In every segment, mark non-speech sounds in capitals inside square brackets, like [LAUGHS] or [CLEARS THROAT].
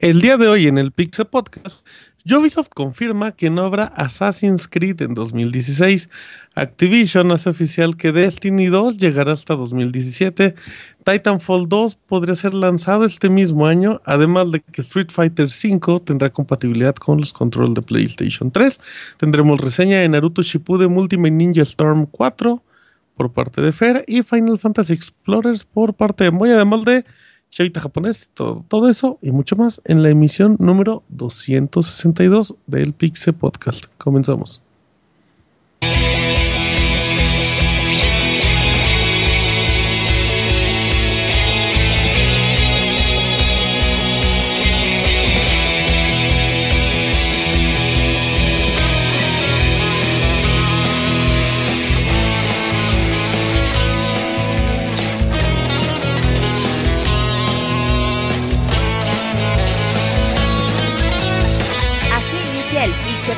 El día de hoy en el Pixel Podcast, Ubisoft confirma que no habrá Assassin's Creed en 2016. Activision hace oficial que Destiny 2 llegará hasta 2017. Titanfall 2 podría ser lanzado este mismo año, además de que Street Fighter V tendrá compatibilidad con los controles de PlayStation 3. Tendremos reseña de Naruto Shippuden Ultimate Ninja Storm 4 por parte de Fer y Final Fantasy Explorers por parte de Moy, además de Chavita Japonés, todo, todo, eso y mucho más en la emisión número 262 del Pixel Podcast. Comenzamos.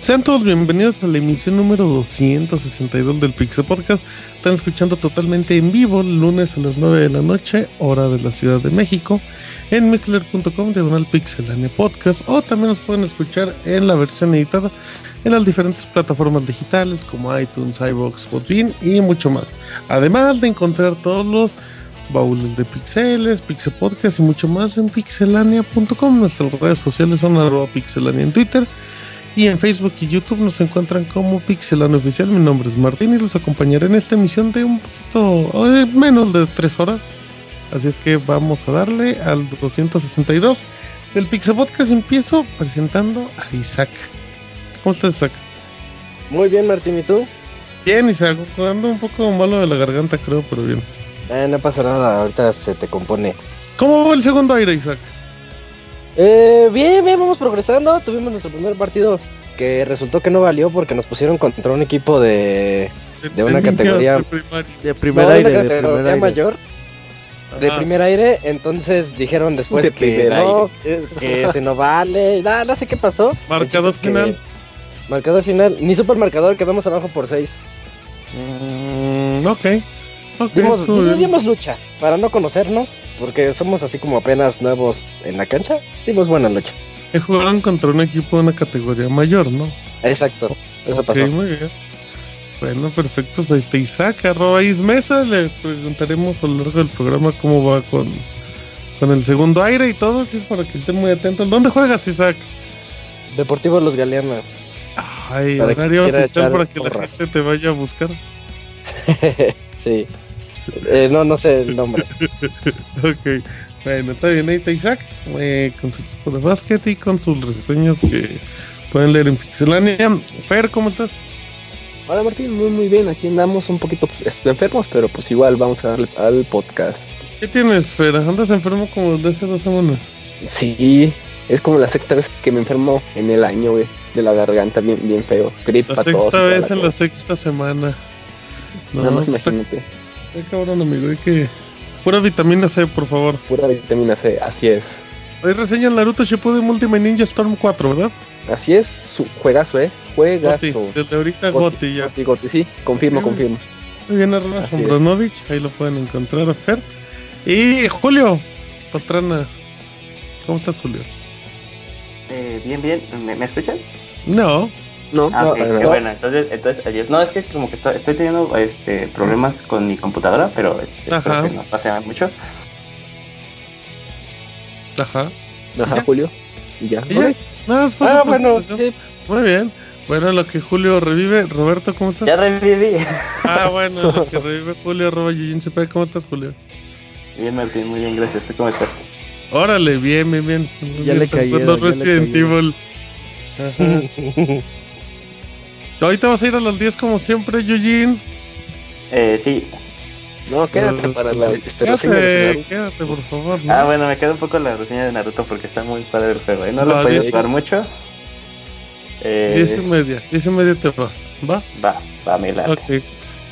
Sean todos bienvenidos a la emisión número 262 del Pixel Podcast. Están escuchando totalmente en vivo lunes a las 9 de la noche, hora de la Ciudad de México, en mixler.com, diagonal pixelania podcast, o también nos pueden escuchar en la versión editada en las diferentes plataformas digitales como iTunes, iBox, Podbean y mucho más. Además de encontrar todos los baúles de pixeles, Pixel Podcast y mucho más en pixelania.com. Nuestras redes sociales son arroba pixelania en Twitter y en Facebook y YouTube nos encuentran como Pixelano Oficial. Mi nombre es Martín y los acompañaré en esta emisión de un poquito menos de tres horas. Así es que vamos a darle al 262 del Pixel Podcast. Empiezo presentando a Isaac. ¿Cómo estás, Isaac? Muy bien, Martín, ¿y tú? Bien, Isaac. Ando un poco malo de la garganta, creo, pero bien. Eh, no pasa nada, ahorita se te compone. ¿Cómo va el segundo aire, Isaac? Eh, bien, bien, vamos progresando. Tuvimos nuestro primer partido que resultó que no valió porque nos pusieron contra un equipo de, de una categoría de, primer no, aire, una categoría mayor. De primer aire, entonces dijeron después de que no, que se no vale, no, no sé qué pasó. Marcador final. Marcador final, ni supermarcador, quedamos abajo por 6. Mm, ok. Okay dimos, dimos lucha para no conocernos porque somos así como apenas nuevos en la cancha, dimos buena lucha. Que jugaron contra un equipo de una categoría mayor, ¿no? Exacto, eso pasó. muy bien. Bueno, perfecto. Pues está Isaac, arroba Ismesa. Le preguntaremos a lo largo del programa cómo va con, con el segundo aire y todo. Así es para que estén muy atentos. ¿Dónde juegas, Isaac? Deportivo Los Galeana. Ay, horario oficial para que la gente te vaya a buscar. [LAUGHS] sí. Eh, no, no sé el nombre. [LAUGHS] ok. Bueno, está bien, ahí está Isaac, eh, con su equipo de básquet y con sus reseñas que pueden leer en Pixelania. Fer, ¿cómo estás? Hola Martín, muy muy bien, aquí andamos un poquito enfermos, pero pues igual vamos a darle al podcast. ¿Qué tienes, Fer? ¿Andas enfermo como desde hace dos semanas? Sí, es como la sexta vez que me enfermo en el año, güey, de la garganta, bien, bien feo. Gripa, la sexta vez en la sexta semana. No, Nada más imagínate. Qué cabrón, amigo, hay que... Pura vitamina C, por favor. Pura vitamina C, así es. Hoy reseña Naruto Shippuden Ultimate Ninja Storm 4, ¿verdad? Así es, su juegazo, ¿eh? Juegazo. Goti, desde ahorita Goti, ya. Goti, Goti, sí, confirmo, confirmo. Muy bien, Arroba Sombranovich, ahí lo pueden encontrar a Fer. Y Julio Pastrana. ¿Cómo estás, Julio? Eh, bien, bien. ¿Me, ¿Me escuchan? No. No, ah, no, okay, no, qué bueno. Entonces, entonces ayer, no es que como que estoy, estoy teniendo este problemas con mi computadora, pero este, espero que no pase mucho. Ajá. Ajá, Julio. Y ya. ¿Y ya? Nada, pues, ah, bueno, sí. Muy bien. Bueno, lo que Julio revive, Roberto, ¿cómo estás? Ya reviví. Ah, bueno, [LAUGHS] lo que revive Julio, arroba. ¿Cómo estás, Julio? Bien, Martín, muy bien, gracias. ¿Tú cómo estás? Órale, bien, bien, bien. Ya le caí. Resident Evil. Ajá. [LAUGHS] Ahorita vas a ir a los 10 como siempre, Eugene. Eh, sí. No, quédate para la este, quédate, de Quédate, por favor. ¿no? Ah, bueno, me queda un poco la reseña de Naruto porque está muy padre el juego. ¿eh? No lo podido jugar mucho. Eh, diez y media, diez y media te vas, ¿va? Va, va, me la. Ok.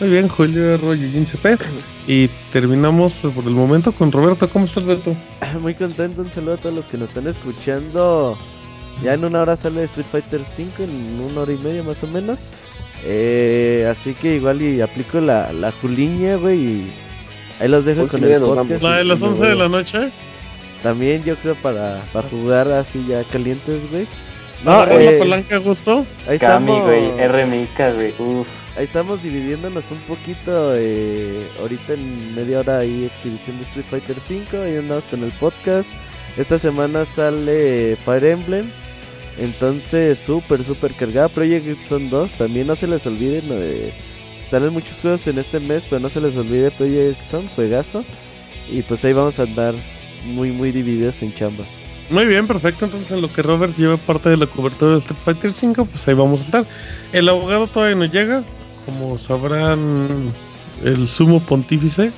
Muy bien, Julio Arroyo y CP. Y terminamos por el momento con Roberto. ¿Cómo estás, Roberto? Muy contento, un saludo a todos los que nos están escuchando. Ya en una hora sale Street Fighter 5, en una hora y media más o menos. Eh, así que igual y aplico la, la Juliña, güey. Y ahí los dejo con el podcast. ¿La de las 11 de la noche? También yo creo para, para jugar así ya calientes, güey. No, eh, la palanca gustó. Ahí estamos. güey, R güey. Uf ahí estamos dividiéndonos un poquito. Eh, ahorita en media hora hay exhibición de Street Fighter 5. Ahí andamos con el podcast. Esta semana sale Fire Emblem. Entonces, súper, súper cargada. Project son 2. También no se les olviden. Eh, salen muchos juegos en este mes, pero no se les olvide Project Son, juegazo. Y pues ahí vamos a andar muy, muy divididos en chamba. Muy bien, perfecto. Entonces, en lo que Robert lleva parte de la cobertura de Street Fighter 5, pues ahí vamos a estar. El abogado todavía no llega, como sabrán, el sumo pontífice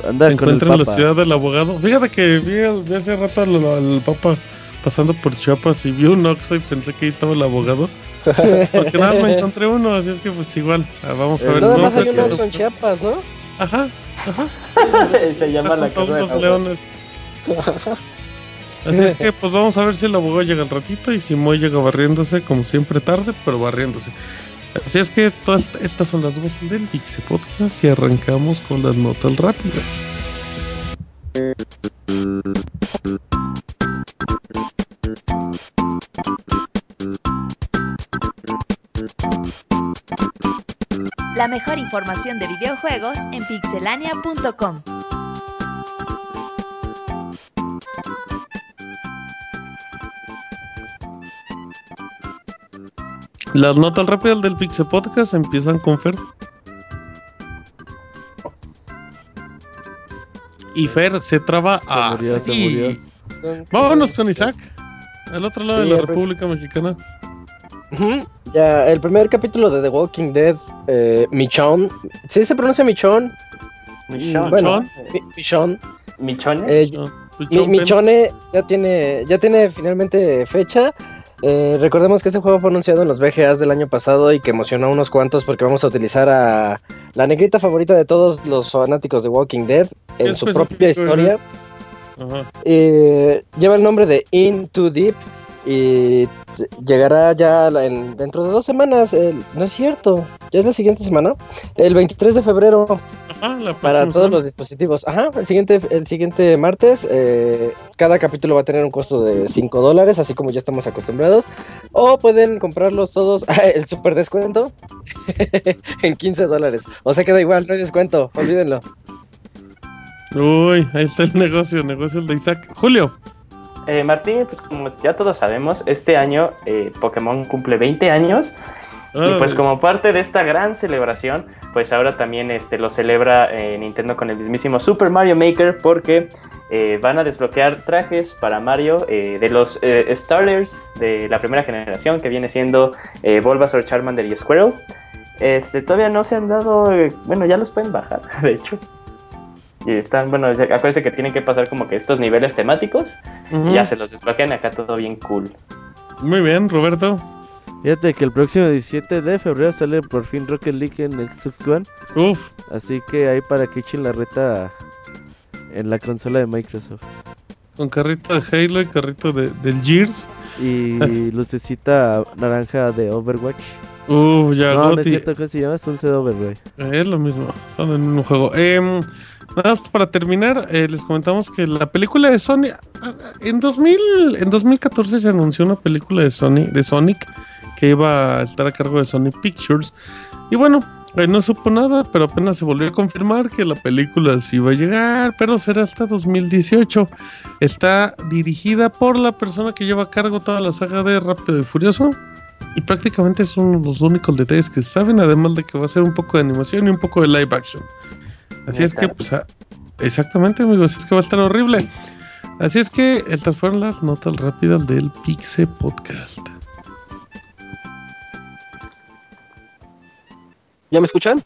se encuentra en la ciudad del abogado. Fíjate que vi, hace rato al, Papa pasando por Chiapas y vi un Oxxo y pensé que ahí estaba el abogado. Porque nada, me encontré uno, así es que pues igual, ah, vamos a ver. Nada más hay un Oxxo en Chiapas, ¿no? Ajá, ajá. [LAUGHS] se llama la casa de leones. Así es que pues vamos a ver si el abogado llega al ratito y si Moy llega barriéndose, como siempre tarde, pero barriéndose. Así es que todas estas son las voces del Pixie Podcast y arrancamos con las notas rápidas. La mejor información de videojuegos en pixelania.com. Las notas rápidas del Pixel Podcast empiezan con Fer. Y Fer se traba a. Vámonos con Isaac. Al otro lado de la República Mexicana. Ya, el primer capítulo de The Walking Dead, eh, Michon. ¿Sí se pronuncia Michon? Michon. Bueno, Michon. Michone. Eh, Michone ya tiene, ya tiene finalmente fecha. Eh, recordemos que este juego fue anunciado en los VGAs del año pasado y que emocionó a unos cuantos porque vamos a utilizar a la negrita favorita de todos los fanáticos de Walking Dead en su propia historia. Eh, lleva el nombre de In Too Deep y llegará ya dentro de dos semanas. no es cierto, ya es la siguiente semana. El 23 de febrero. para todos los dispositivos. Ajá, el siguiente, el siguiente martes. Eh, cada capítulo va a tener un costo de 5 dólares, así como ya estamos acostumbrados. O pueden comprarlos todos. [LAUGHS] el super descuento [LAUGHS] en 15 dólares. O sea, queda igual, no hay descuento. Olvídenlo. Uy, ahí está el [LAUGHS] negocio, el negocio de Isaac. Julio. Eh, Martín, pues como ya todos sabemos, este año eh, Pokémon cumple 20 años. Y pues como parte de esta gran celebración, pues ahora también este, lo celebra eh, Nintendo con el mismísimo Super Mario Maker porque van a desbloquear trajes para Mario de los starters de la primera generación que viene siendo Bulbasaur, Charmander y Squirrel. Este, todavía no se han dado, bueno, ya los pueden bajar, [LAUGHS] de hecho. Y están, bueno, acuérdense que tienen que pasar como que estos niveles temáticos. Y ya se los desbloquean acá todo bien cool. Muy bien, Roberto. Fíjate que el próximo 17 de febrero sale por fin Rocket League en Xbox One. Uf. Así que ahí para que echen la reta en la consola de Microsoft. Con carrito de Halo y carrito de, del Gears. Y [LAUGHS] lucecita naranja de Overwatch. Uf, ya No, no es cierto que se llama Sunset Overwatch. Es lo mismo, son el mismo juego. Eh, Nada más para terminar, eh, les comentamos que la película de Sony ah, en 2000, en 2014 se anunció una película de Sony, de Sonic, que iba a estar a cargo de Sony Pictures. Y bueno, eh, no supo nada, pero apenas se volvió a confirmar que la película sí iba a llegar, pero será hasta 2018. Está dirigida por la persona que lleva a cargo toda la saga de Rápido y Furioso. Y prácticamente son los únicos detalles que saben, además de que va a ser un poco de animación y un poco de live action. Así es que, pues, ah, exactamente, amigos, es que va a estar horrible. Así es que estas fueron las notas rápidas del Pixe Podcast. ¿Ya me escuchan?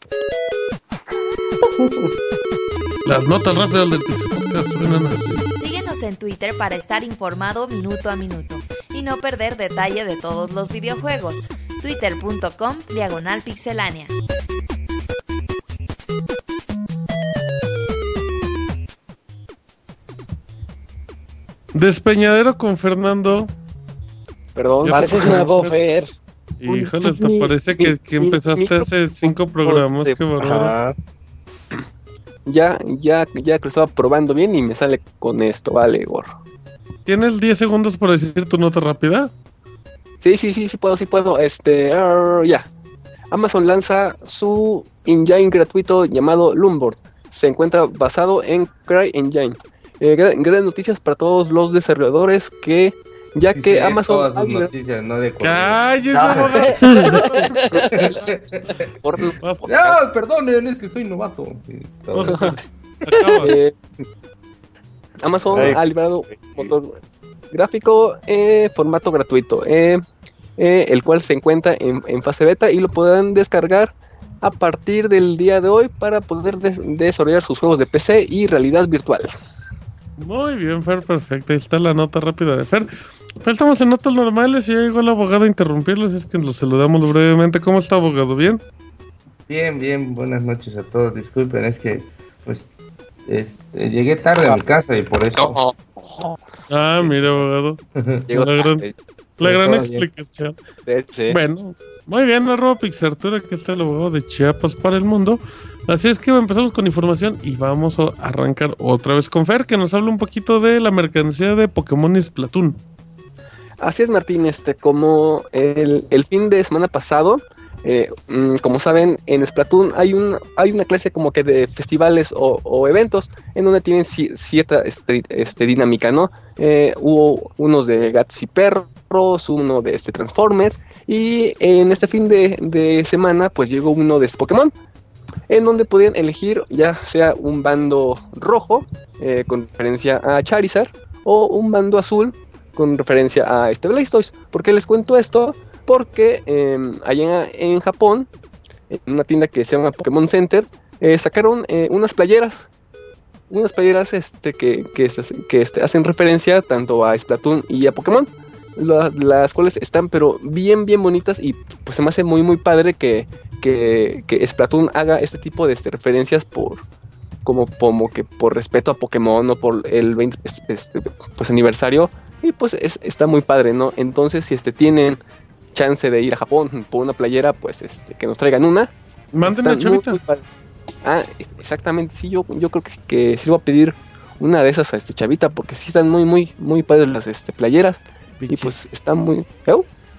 Las notas rápidas del Pixe Podcast suenan así. Síguenos en Twitter para estar informado minuto a minuto y no perder detalle de todos los videojuegos. Twitter.com Diagonal Pixelánea. Despeñadero con Fernando. Perdón, Pareces nuevo, Fer. Híjole, te parece que, que empezaste hace cinco programas, qué bárbaro. Ya, ya, ya que lo estaba probando bien y me sale con esto, vale, gorro. ¿Tienes 10 segundos para decir tu nota rápida? Sí, sí, sí, sí puedo, sí puedo. Este, ya. Amazon lanza su engine gratuito llamado Loomboard. Se encuentra basado en CryEngine. Eh, gra- grandes noticias para todos los desarrolladores que, ya Sí, que sí, Amazon todas sus noticias, no de ¡Cállese, [LAUGHS] por- No, perdonen, es que soy novato. Sí, [LAUGHS] eh, Amazon Ay. ha liberado un motor gráfico en formato gratuito, eh, eh, el cual se encuentra en, en fase beta y lo podrán descargar a partir del día de hoy para poder de- desarrollar sus juegos de PC y realidad virtual. Muy bien, Fer, perfecto. Ahí está la nota rápida de Fer. Fer, estamos en notas normales y ya llegó el abogado a interrumpirlos. Es que los saludamos brevemente. ¿Cómo está, abogado? ¿Bien? Bien, bien, buenas noches a todos. Disculpen, es que pues este, llegué tarde a mi casa y por eso. Ah, mira, abogado. Llegó [LAUGHS] La gran-. La gran bien. explicación. Sí. Bueno, muy bien, arroba Pixartura, que está el abogado de Chiapas para el mundo. Así es que empezamos con información y vamos a arrancar otra vez con Fer, que nos habla un poquito de la mercancía de Pokémon Splatoon. Así es, Martín. Este, como el, fin de semana pasado, eh, mm, como saben, en Splatoon hay un hay una clase como que de festivales o, eventos en donde tienen ci- cierta este, este, dinámica, ¿no? Eh, hubo unos de gatos y perros, uno de este Transformers y en este fin de, de semana pues llegó uno de Pokémon en donde podían elegir ya sea un bando rojo eh, con referencia a Charizard o un bando azul con referencia a este Blastoise. ¿Por qué les cuento esto? Porque eh, allá en Japón, en una tienda que se llama Pokémon Center, eh, sacaron eh, unas playeras. Unas playeras este, que, que, que, este, hacen referencia tanto a Splatoon y a Pokémon. La- las cuales están pero bien bien bonitas y pues se me hace muy muy padre que, que, que Splatoon haga este tipo de este, referencias por como, como que por respeto a Pokémon o por el 20 es- este, pues, aniversario y pues es- está muy padre, ¿no? Entonces si este tienen chance de ir a Japón por una playera, pues este que nos traigan una. Mándenme, muy, chavita. muy. Ah, es- exactamente, sí, yo, yo creo que, que voy a pedir una de esas a este chavita porque sí están muy muy muy padres las este playeras y pues están muy ¿Eh?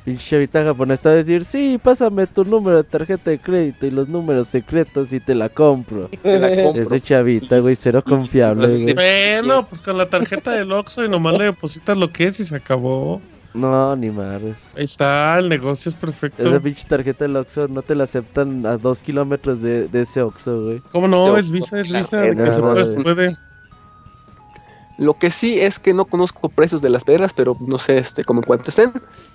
pinche chavita japonesa a decir, sí, pásame tu número de tarjeta de crédito y los números secretos y te la compro. [LAUGHS] Te la [LAUGHS] compro. Ese chavita, güey, cero confiable, güey. Bueno, pues con la tarjeta del Oxxo y nomás le depositas lo que es y se acabó. No, ni madres. Ahí está, el negocio es perfecto. Esa pinche tarjeta del Oxxo no te la aceptan a dos kilómetros de, de ese Oxxo, güey. ¿Cómo no? Es visa, es claro. visa. De que se puede, puede. Lo que sí es que no conozco precios de las piedras, pero no sé este como en cuánto estén.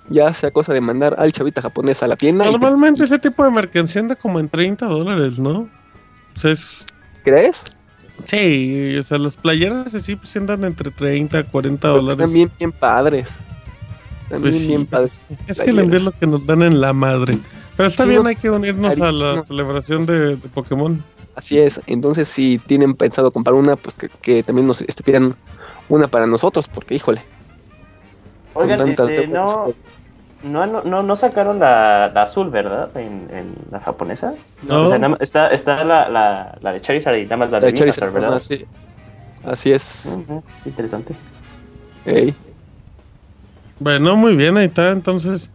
Ya sea cosa de mandar al chavita japonés a la tienda. y- Normalmente ese tipo de mercancía anda como en 30 dólares, ¿no? O sea, es- ¿Crees? Sí, o sea, las playeras así pues sí andan entre 30 a 40 Porque dólares. Están bien bien padres. Están Pues bien sí, bien pues, padres. es que el envío es lo que nos dan en la madre. Pero está Sí, bien, no, hay que unirnos a la celebración de, de Pokémon. Así es. Entonces si tienen pensado comprar una, pues que, que también nos este, pidan una para nosotros, porque híjole. Oigan, este, no, no, no, no, sacaron la, la azul, ¿verdad? En, en la japonesa. No. O sea, está, está la, la, la de Charizard y nada más la de La de Charizard, ¿verdad? Así, así es. Interesante. Ey. Bueno, muy bien, ahí está. Entonces,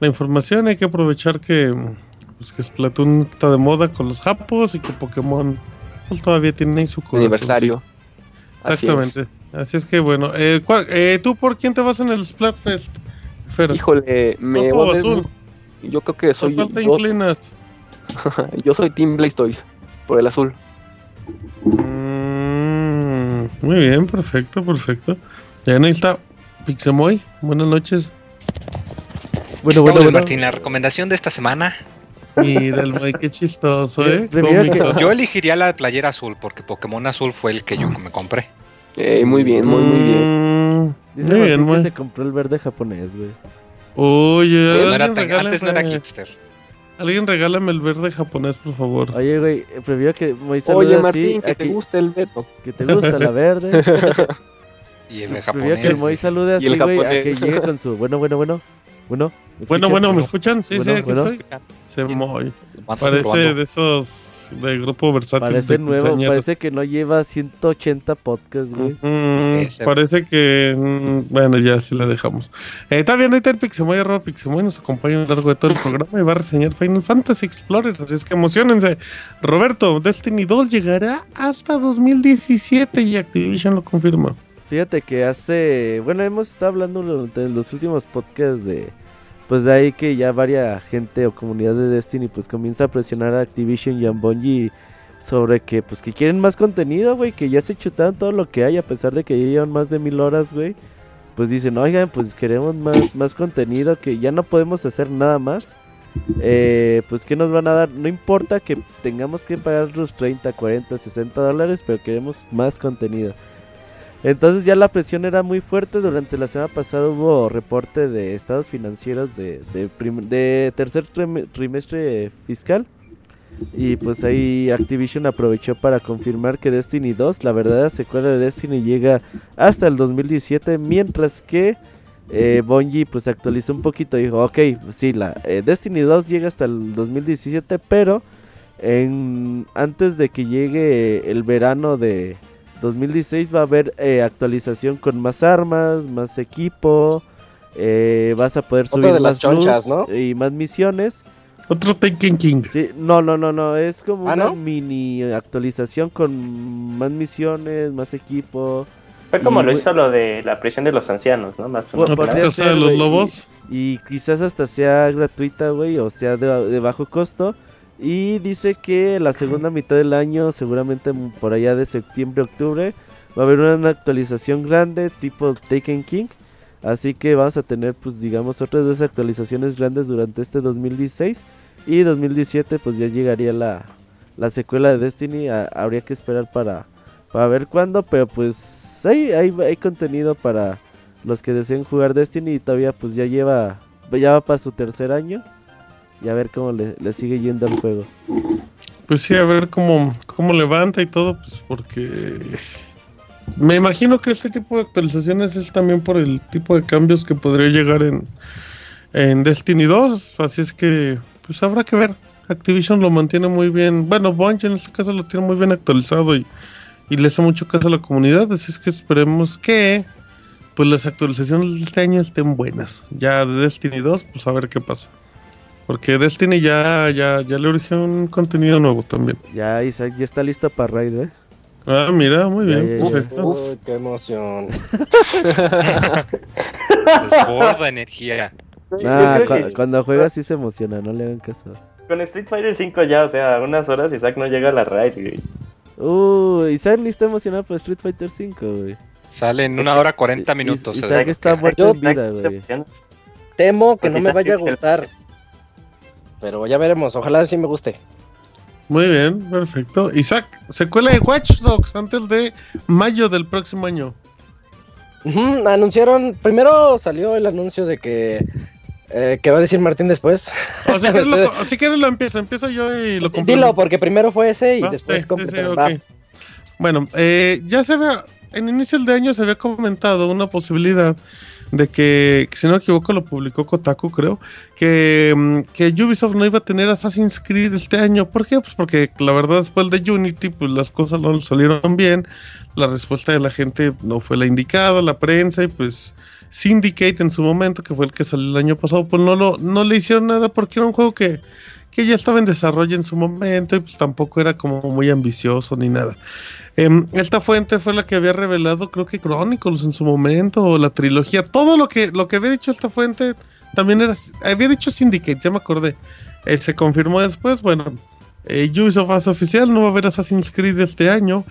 la información hay que aprovechar que, pues, que Splatoon está de moda con los japos y que Pokémon pues, todavía tiene ahí su corazón. aniversario. Así es. Exactamente. Así es que bueno, eh, ¿cuál- eh, ¿tú por quién te vas en el Splatfest? Fer? Híjole, me ¿Rojo voy ver-? Yo creo que ¿Por soy cuál te yo, inclinas? [LAUGHS] yo soy Team Blastoise por el azul. Mm, muy bien, perfecto, perfecto. Ya ahí está Pixemoy, buenas noches. Bueno, bueno, bueno. Martín, la recomendación de esta semana. Mira el Moy, qué chistoso, ¿eh? Que-. Yo elegiría la playera azul porque Pokémon azul fue el que yo me compré. Eh, muy bien, muy, muy bien. Mm, Dice Muy bien, que se compró el verde japonés, güey. Oye, era alguien tan- antes no era hipster. Alguien regálame el verde japonés, por favor. Oye, güey, eh, prefiero que Moy salude Oye, así, Martín, que a te gusta el veto. que te gusta la verde. [LAUGHS] Y el prefiero que el Moy japonés. salude Y así, el güey, a japonés. que llegue con su bueno, bueno, bueno. Bueno, ¿me Bueno, bueno, ¿me escuchan? Sí, sí, aquí bueno. estoy. Se moy. Mando Parece probando. de esos de grupo versátil. Parece nuevo, parece que no lleva 180 podcasts, güey. Mm, parece que. mm, bueno, ya sí la dejamos. Eh, está bien, ahí está el Pixemoy, arroba Pixemoy, nos acompaña a lo largo de todo el programa y va a reseñar Final Fantasy Explorer. Así es que emocionense. Roberto, Destiny 2 llegará hasta 2017 y Activision lo confirma. Fíjate que hace, bueno, hemos estado hablando durante los últimos podcasts de, pues de ahí que ya varia gente o comunidad de Destiny pues comienza a presionar a Activision y a Bungie sobre que pues que quieren más contenido, güey, que ya se chutaron todo lo que hay a pesar de que ya llevan más de mil horas, güey. Pues dicen, oigan, pues queremos más, más contenido, que ya no podemos hacer nada más. Eh, pues que nos van a dar, no importa que tengamos que pagar los 30, 40, 60 dólares, pero queremos más contenido. Entonces ya la presión era muy fuerte. Durante la semana pasada hubo reporte de estados financieros de, de, de tercer trim- trimestre fiscal. Y pues ahí Activision aprovechó para confirmar que Destiny 2, la verdadera secuela de Destiny, llega hasta el 2017. Mientras que eh, pues actualizó un poquito y dijo, ok, sí, la eh, Destiny 2 llega hasta el 2017, pero en, antes de que llegue el verano de 2016 va a haber eh, actualización con más armas, más equipo, eh, vas a poder subir de las más chonchas, y más misiones. Otro Taken King. Sí, no, no, no, no, es como ¿Ah, una no? mini actualización con más misiones, más equipo. Fue como Y, lo hizo lo de la prisión de los ancianos, ¿no? Más o Bueno, menos. ¿La ser, de los lobos? Y quizás hasta sea gratuita, güey, o sea de, de bajo costo. Y dice que la segunda mitad del año, seguramente por allá de septiembre, octubre, va a haber una actualización grande tipo Taken King. Así que vamos a tener, pues digamos, otras dos actualizaciones grandes durante este 2016. Y 2017, pues ya llegaría la, la secuela de Destiny. habría que esperar para, para ver cuándo, pero pues hay, hay, hay contenido para los que deseen jugar Destiny y todavía pues ya lleva ya va para su tercer año y a ver cómo le, sigue yendo al juego. Pues sí, a ver cómo, cómo levanta y todo, pues porque me imagino que este tipo de actualizaciones es también por el tipo de cambios que podría llegar en, en Destiny 2, así es que pues habrá que ver. Activision lo mantiene muy bien, bueno, Bungie en este caso lo tiene muy bien actualizado y, y le hace mucho caso a la comunidad, así es que esperemos que pues las actualizaciones de este año estén buenas. Ya de Destiny 2, pues a ver qué pasa. Porque Destiny ya, ya, ya le urge un contenido nuevo también. Ya Isaac ya está listo para raid, ¿eh? Ah, mira, muy Ya, bien. ya, ya. perfecto. Uy, qué emoción. [LAUGHS] Desborda energía. Ah, que sí. cuando juega sí se emociona, no le hagan caso. Con Street Fighter 5 ya, o sea, unas horas Isaac no llega a la raid, güey. Uh, Isaac ni está emocionado por Street Fighter 5, güey. Sale en una hora 40 Is- minutos. Isaac Isaac. está muerto en vida, güey. Temo que no me vaya a gustar. Pero ya veremos, ojalá sí me guste. Muy bien, perfecto. Isaac, secuela de Watch Dogs antes de mayo del próximo año. Anunciaron, primero salió el anuncio de que, eh, va a decir Martín después. O sea, lo, [LAUGHS] si quieres lo empiezo, empiezo yo y lo complemento. Dilo, porque primero fue ese y ¿Va? después Sí. Bueno, eh, ya se había, en inicio de año se había comentado una posibilidad de que, si no me equivoco, lo publicó Kotaku, creo, que, mm, que Ubisoft no iba a tener Assassin's Creed este año. ¿Por qué? Pues porque la verdad después de Unity, pues las cosas no salieron bien, la respuesta de la gente no fue la indicada, la prensa y pues Syndicate en su momento, que fue el que salió el año pasado, pues no, lo, no le hicieron nada porque era un juego que, que ya estaba en desarrollo en su momento y pues tampoco era como muy ambicioso ni nada. Em, esta fuente fue la que había revelado, creo que Chronicles en su momento, o la trilogía, todo lo que, lo que había dicho esta fuente también era, había dicho Syndicate, ya me acordé. Eh, se confirmó después, bueno, eh, Ubisoft hace oficial, no va a haber Assassin's Creed este año.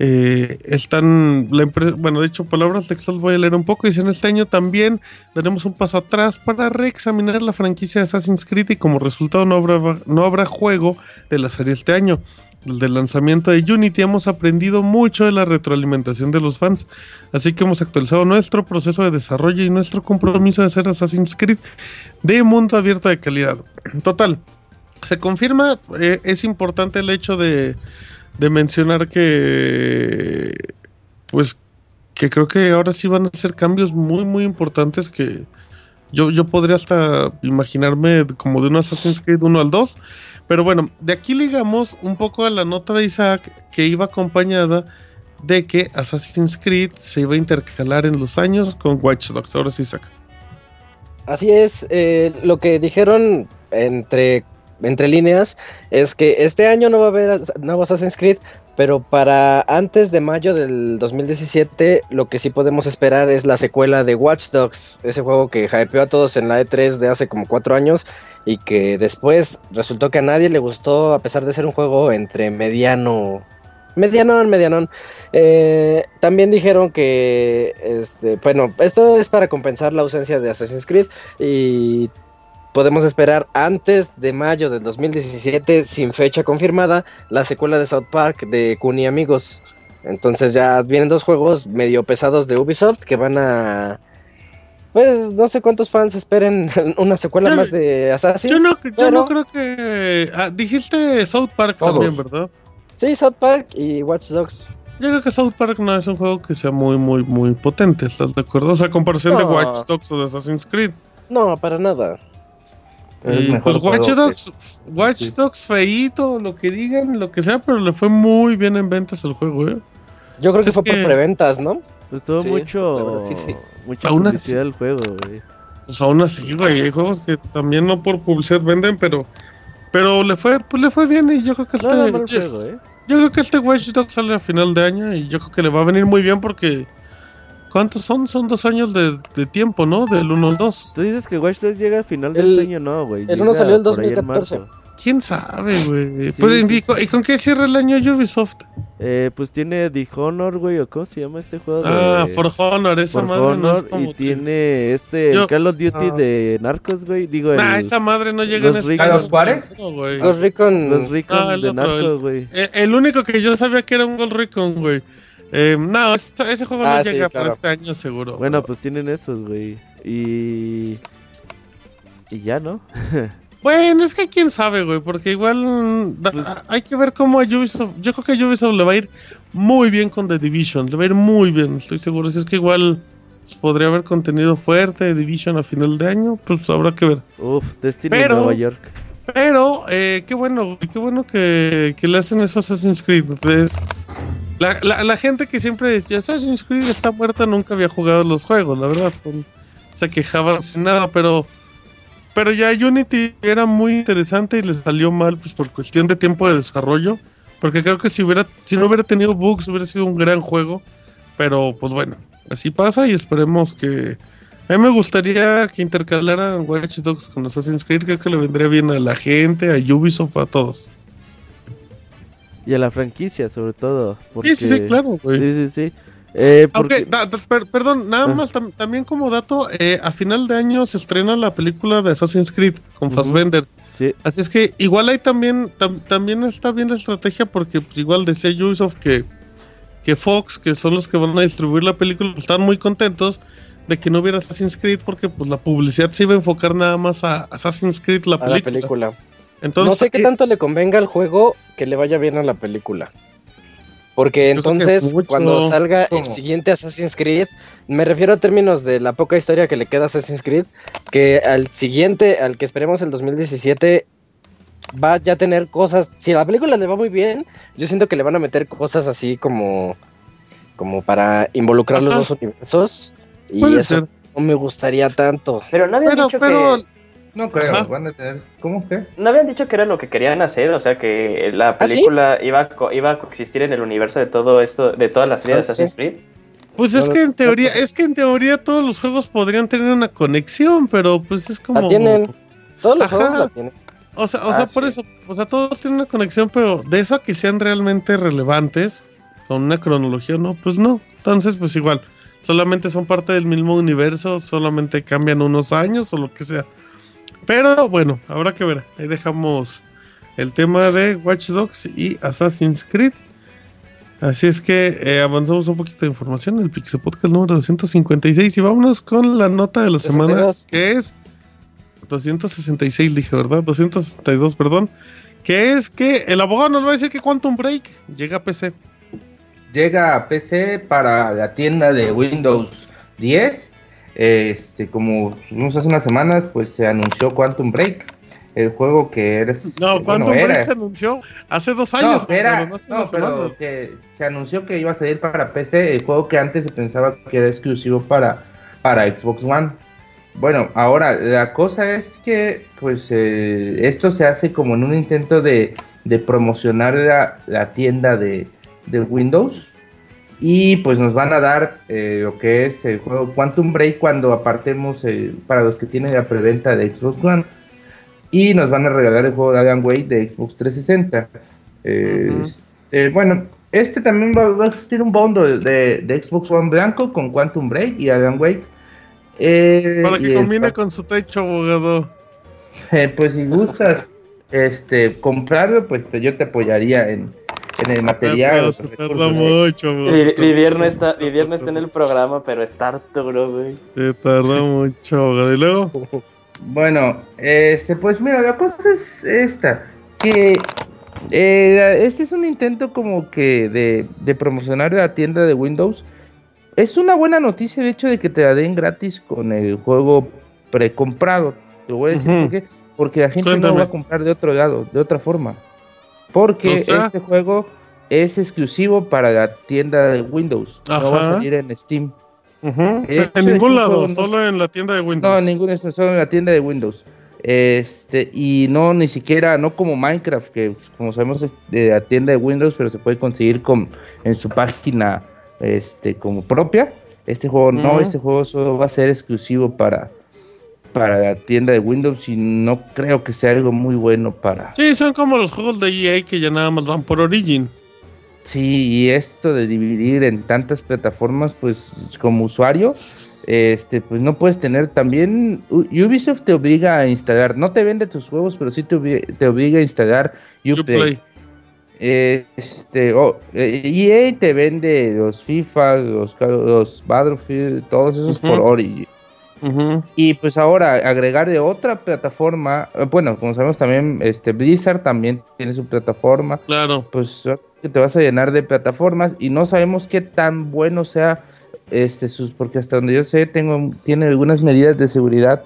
Eh, están, la bueno, de hecho, palabras textuales voy a leer un poco. Dicen: Este año también daremos un paso atrás para reexaminar la franquicia de Assassin's Creed y como resultado no habrá, no habrá juego de la serie este año. Del lanzamiento de Unity hemos aprendido mucho de la retroalimentación de los fans, así que hemos actualizado nuestro proceso de desarrollo y nuestro compromiso de hacer Assassin's Creed de mundo abierto de calidad. Total, se confirma, eh, es importante el hecho de, mencionar que, pues, que creo que ahora sí van a ser cambios muy, muy importantes que yo, yo podría hasta imaginarme como de un Assassin's Creed 1 al 2. Pero bueno, de aquí ligamos un poco a la nota de Isaac que iba acompañada de que Assassin's Creed se iba a intercalar en los años con Watch Dogs. Ahora sí, Isaac. Así es, eh, lo que dijeron entre, entre líneas es que este año no va a haber nuevo Assassin's Creed, pero para antes de mayo del 2017 lo que sí podemos esperar es la secuela de Watch Dogs, ese juego que hypeó a todos en la E3 de hace como cuatro años y que después resultó que a nadie le gustó a pesar de ser un juego entre mediano medianón, medianón. Eh, también dijeron que, este, bueno, esto es para compensar la ausencia de Assassin's Creed y podemos esperar antes de mayo del 2017, sin fecha confirmada, la secuela de South Park de Kuni Amigos. Entonces ya vienen dos juegos medio pesados de Ubisoft que van a... Pues no sé cuántos fans esperen [LAUGHS] una secuela Yo- más de Assassin's. Yo no, yo pero- no creo que... ah, dijiste South Park Todos. también, ¿verdad? Sí, South Park y Watch Dogs. Yo creo que South Park no es un juego que sea muy, muy, muy potente, ¿estás de acuerdo? O sea, comparación de No. Watch Dogs o de Assassin's Creed. No, para nada. Y, pues Watch Dogs, Watch sí. Dogs feíto, lo que digan, lo que sea, pero le fue muy bien en ventas el juego, ¿eh? Yo creo que Es fue que- por preventas, ¿no? Pues tuvo Sí, mucho, sí, mucha Aún así- publicidad del juego, güey. Pues aún así, güey, hay juegos que también no por publicidad venden, pero pero le fue pues le fue bien y yo creo que No este yo, juego, eh. yo creo que este Watch Dogs sale a final de año y yo creo que le va a venir muy bien porque ¿cuántos son? Son dos años de, de tiempo, ¿no? Del 1 al 2. Tú dices que Watch Dogs llega al final de El- este año, no, güey. el uno llega salió el por ahí en 2014. marzo. ¿Quién sabe, güey? Sí, Pero, sí, ¿y, con- ¿Y con qué cierra el año Ubisoft? Eh, pues tiene The Honor, güey, o cómo se llama este juego. Ah, de... For Honor, esa For madre no es Honor, como y que- tiene este el Yo- Call of Duty Ah. de Narcos, güey. Digo, el Ah, esa madre no llega en los este Recon- año, ¿Los Juárez? Ghost Recon. Los Recon Ah, el de otro, Narcos, el- güey. Eh, el único que yo sabía que era un Gold Recon, güey. Eh, no, ese, ese juego Ah, no sí, llega claro. para este año seguro. Bueno, pues tienen esos, güey. Y... Y ya, ¿no? [LAUGHS] Bueno, es que quién sabe, güey, porque igual mm, Pues- hay que ver cómo a Ubisoft. Yo creo que a Ubisoft le va a ir muy bien con The Division, le va a ir muy bien, estoy seguro. Si es que igual pues, podría haber contenido fuerte de Division a final de año, pues habrá que ver. Uf, Destiny Pero- en Nueva York. Pero, eh, qué bueno, qué bueno que, que le hacen eso a Assassin's Creed. Es, la, la, gente que siempre decía Assassin's Creed está muerta nunca había jugado los juegos, la verdad. Son, se quejaban sin nada, pero pero ya Unity era muy interesante y le salió mal pues, por cuestión de tiempo de desarrollo. Porque creo que si hubiera si no hubiera tenido bugs hubiera sido un gran juego. Pero pues bueno, así pasa y esperemos que... A mí me gustaría que intercalaran Watch Dogs con Assassin's Creed. Creo que le vendría bien a la gente, a Ubisoft, a todos. Y a la franquicia, sobre todo. Sí, Porque... sí, sí, claro, güey. Sí, sí, sí. Eh, porque... Aunque, da- da- per- perdón, nada Ah. más tam- también como dato, eh, a final de año se estrena la película de Assassin's Creed con Ujú. Fassbender. Sí. Así es que igual ahí también tam- también está bien la estrategia porque pues, igual decía Ubisoft que, que Fox, que son los que van a distribuir la película, pues, están muy contentos de que no hubiera Assassin's Creed porque pues la publicidad se iba a enfocar nada más a Assassin's Creed, la a película. la película. Entonces, no sé qué eh, tanto le convenga al juego que le vaya bien a la película. Porque entonces, mucho. cuando salga el siguiente Assassin's Creed, me refiero a términos de la poca historia que le queda a Assassin's Creed, que al siguiente, al que esperemos el 2017, va ya a tener cosas. Si a la película le va muy bien, yo siento que le van a meter cosas así como, como para involucrar los dos universos. Y puede eso ser. no me gustaría tanto. Pero no habían Pero, dicho pero que No creo, Ajá. van a tener. ¿Cómo que? no habían dicho que era lo que querían hacer, o sea que la ¿Ah, sí? película iba a co- iba a coexistir en el universo de todo esto, de toda la serie de Ah. Assassin's Creed. Pues No es que en teoría, es que en teoría todos los juegos podrían tener una conexión, pero pues es como La tienen. Todos los Ajá. juegos la tienen. O sea, o Ah, sea, por sí. eso, o sea, todos tienen una conexión, pero de eso a que sean realmente relevantes, con una cronología, no, pues no. Entonces, pues igual, solamente son parte del mismo universo, solamente cambian unos años o lo que sea. Pero bueno, habrá que ver. Ahí dejamos el tema de Watch Dogs y Assassin's Creed. Así es que eh, avanzamos un poquito de información el Pixel Podcast número 256 y vámonos con la nota de la semana 262. que es 266 dije, ¿verdad? 262, perdón. Que es que el abogado nos va a decir que Quantum Break llega a PC. llega a PC para la tienda de Windows 10. Este, como vimos hace unas semanas, pues se anunció Quantum Break, el juego que eres. No, bueno, Quantum era. Break se anunció hace dos No, años, era- pero no pero que se anunció que iba a salir para PC, el juego que antes se pensaba que era exclusivo para, para Xbox One. Bueno, ahora la cosa es que pues eh, esto se hace como en un intento de, de promocionar la, la tienda de, de Windows y pues nos van a dar eh, lo que es el juego Quantum Break cuando apartemos eh, para los que tienen la preventa de Xbox One y nos van a regalar el juego de Alan Wake de Xbox 360. Eh, bueno, este también va, va a existir un bundle de, de Xbox One blanco con Quantum Break y Alan Wake. Eh, Para que combine con su techo, abogado. eh, pues si gustas este comprarlo, pues te- yo te apoyaría en, en el material. Se ¿eh? mucho. Vivier no está, Vivier no está en el programa, pero está Arturo, güey. Se tarda mucho, abogado. Y luego, Bueno, este, pues mira, la cosa es esta, que eh, este es un intento como que de, de promocionar la tienda de Windows. Es una buena noticia el hecho de que te la den gratis con el juego precomprado. Te voy a decir Ujú. por qué. Porque la gente no lo va a comprar de otro lado, de otra forma. Porque O sea- este juego es exclusivo para la tienda de Windows. No va a Ajá. salir en Steam. hecho, en ningún es un lado, no- solo en la tienda de Windows. No, ninguno de estos, solo en la tienda de Windows. Este, y no ni siquiera, no como Minecraft, que como sabemos es de la tienda de Windows, pero se puede conseguir con, en su página este, como propia. Este juego no, este juego solo va a ser exclusivo para, para la tienda de Windows y no creo que sea algo muy bueno para... Sí, son como los juegos de EA que ya nada más van por Origin. Sí, y esto de dividir en tantas plataformas, pues como usuario, este, pues no puedes tener también. Ubisoft te obliga a instalar, no te vende tus juegos, pero sí te, obli- te obliga a instalar Uplay. Uplay. Este, oh, eh, EA te vende los FIFA, los, los Battlefield, todos esos por Origin. Y pues ahora agregar de otra plataforma, eh, bueno, como sabemos también, este Blizzard también tiene su plataforma Claro. pues que te vas a llenar de plataformas y no sabemos qué tan bueno sea este sus porque hasta donde yo sé tengo tiene algunas medidas de seguridad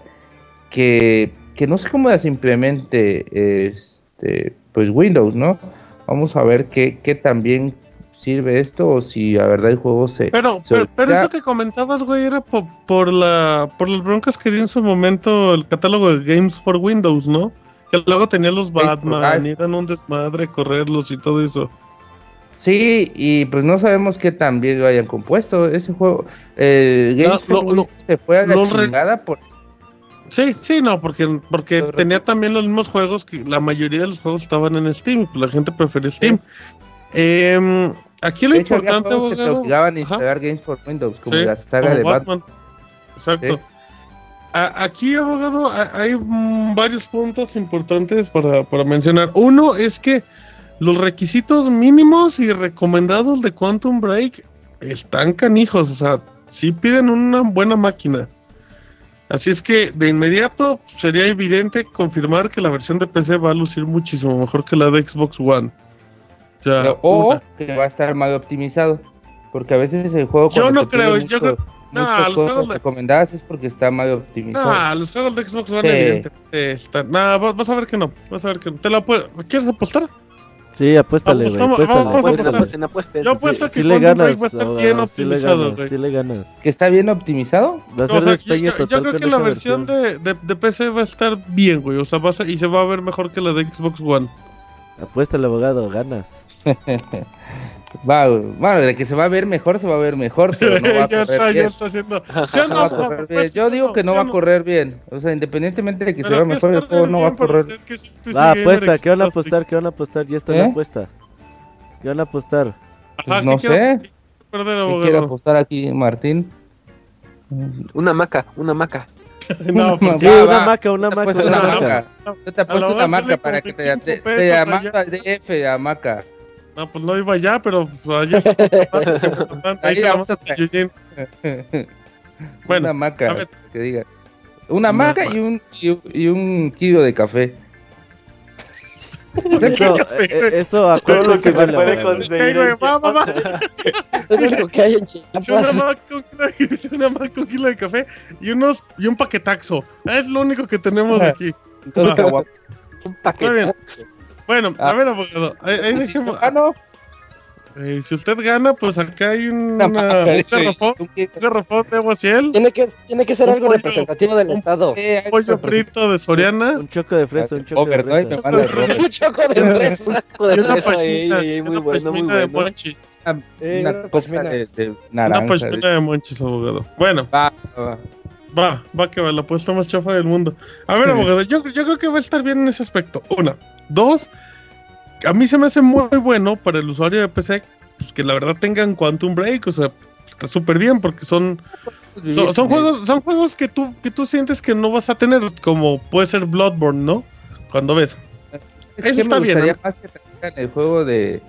que, que no sé cómo las implemente este pues Windows, ¿no? Vamos a ver qué, qué tan bien sirve esto o si la verdad el juego se Pero, se pero, pero eso que comentabas, güey, era por, por la por las broncas que dio en su momento el catálogo de Games for Windows, ¿no? Que luego tenía los Batman, y eran un desmadre correrlos y todo eso. Sí, y pues no sabemos qué tan bien lo hayan compuesto ese juego. Eh, Games No, for Windows se fue a la chingada por Sí, sí, no, porque, porque tenía también los mismos juegos que la mayoría de los juegos estaban en Steam, pues la gente prefiere Steam. Em, aquí lo De hecho, había importante, juegos que te abogado, obligaban a instalar Games for Windows, como Sí, la saga como de Batman. Batman. Exacto. Sí. A- Aquí, abogado, a- hay varios puntos importantes para, para mencionar. Uno es que los requisitos mínimos y recomendados de Quantum Break están canijos, o sea, sí piden una buena máquina. Así es que de inmediato sería evidente confirmar que la versión de PC va a lucir muchísimo mejor que la de Xbox One. O sea, o una. que va a estar mal optimizado. Porque a veces el juego. Yo cuando no creo, mucho- yo creo- muchas los juegos de- recomendadas es porque está mal optimizado. Ah, los juegos de Xbox One Sí. evidentemente están. Nah, vas, a ver que no. Vas a ver que no. ¿Te la puedo... ¿Quieres apostar? Sí, apuéstale, güey. Vamos, Apuéstale, vamos a apostar. Yo apuesto Sí, que sí le ganas, va a estar bien optimizado, güey. sí le ganas. Que está bien optimizado. Va a O ser sea, yo, yo- yo creo que la versión de, de, de PC va a estar bien, güey. O sea, va a ser- y se va a ver mejor que la de Xbox One. Apuéstale, abogado, ganas. Va, bueno, de que se va a ver mejor, se va a ver mejor, pero no [LAUGHS] va a ya correr está, ya bien. está haciendo. ¿Sí o No no? [LAUGHS] va a correr bien. Yo digo que no va a correr bien. O sea, independientemente de que se vea ¿qué mejor, el juego no va a correr. Va, apuesta, ¿qué van a apostar? ¿Qué van a apostar? Ya está ¿Eh? la apuesta. ¿Qué van a apostar? Ajá, no ¿qué quiero- sé. qué quiero perder, ¿Qué quiere abogado? apostar aquí, Martín? Una maca, una maca. [LAUGHS] No, pues, Sí, Va, una va. maca, una maca, una una maca. maca. Yo te A apuesto la una maca para que te, 25 te, te pesos amasa allá. No, pues no iba allá, pero pues, allá está. Ahí [LAUGHS] Ahí se la a- a. Bueno, una a maca, ver. que diga. Una Una maca maca. y un, y, un- y un kilo de café. Eso, [LAUGHS] eh, eh, eso a Todo lo que se puede conseguir. Ok, güey, va, va, va. Es lo que hay en Chiapas. maca, un kilo- [LAUGHS] una maca, un kilo de café y unos y un paquetaxo. Es lo único que tenemos aquí. Entonces. Un Está Bueno, a Ah. ver, abogado, ahí, ahí dejemos. Ah, no. Eh, si usted gana, pues acá hay una, Una [LAUGHS] un sí. garrafón, Un garrafón de agua ciel, Tiene que, tiene que ser algo pollo- representativo del un estado. de café, pollo frito de Soriana, Un choco de fresa, un choco de fresa. Un choco de [LAUGHS] fresa. y una pashmina de bueno. monchis. Una, Eh, una pashmina. de, de Una naranja. pashmina de monchis, abogado. Bueno, Va, va. va, va que va, la apuesta más chafa del mundo. A ver, [LAUGHS] abogado, yo, yo creo que va a estar bien en ese aspecto. Una. Dos, a mí se me hace muy bueno para el usuario de PC pues, que la verdad tengan Quantum Break, o sea, está súper bien porque son Son, son juegos, son juegos que tú, que tú sientes que no vas a tener, como puede ser Bloodborne, ¿no? Cuando ves. Es Eso que está me bien, gustaría ¿no? más que el juego de,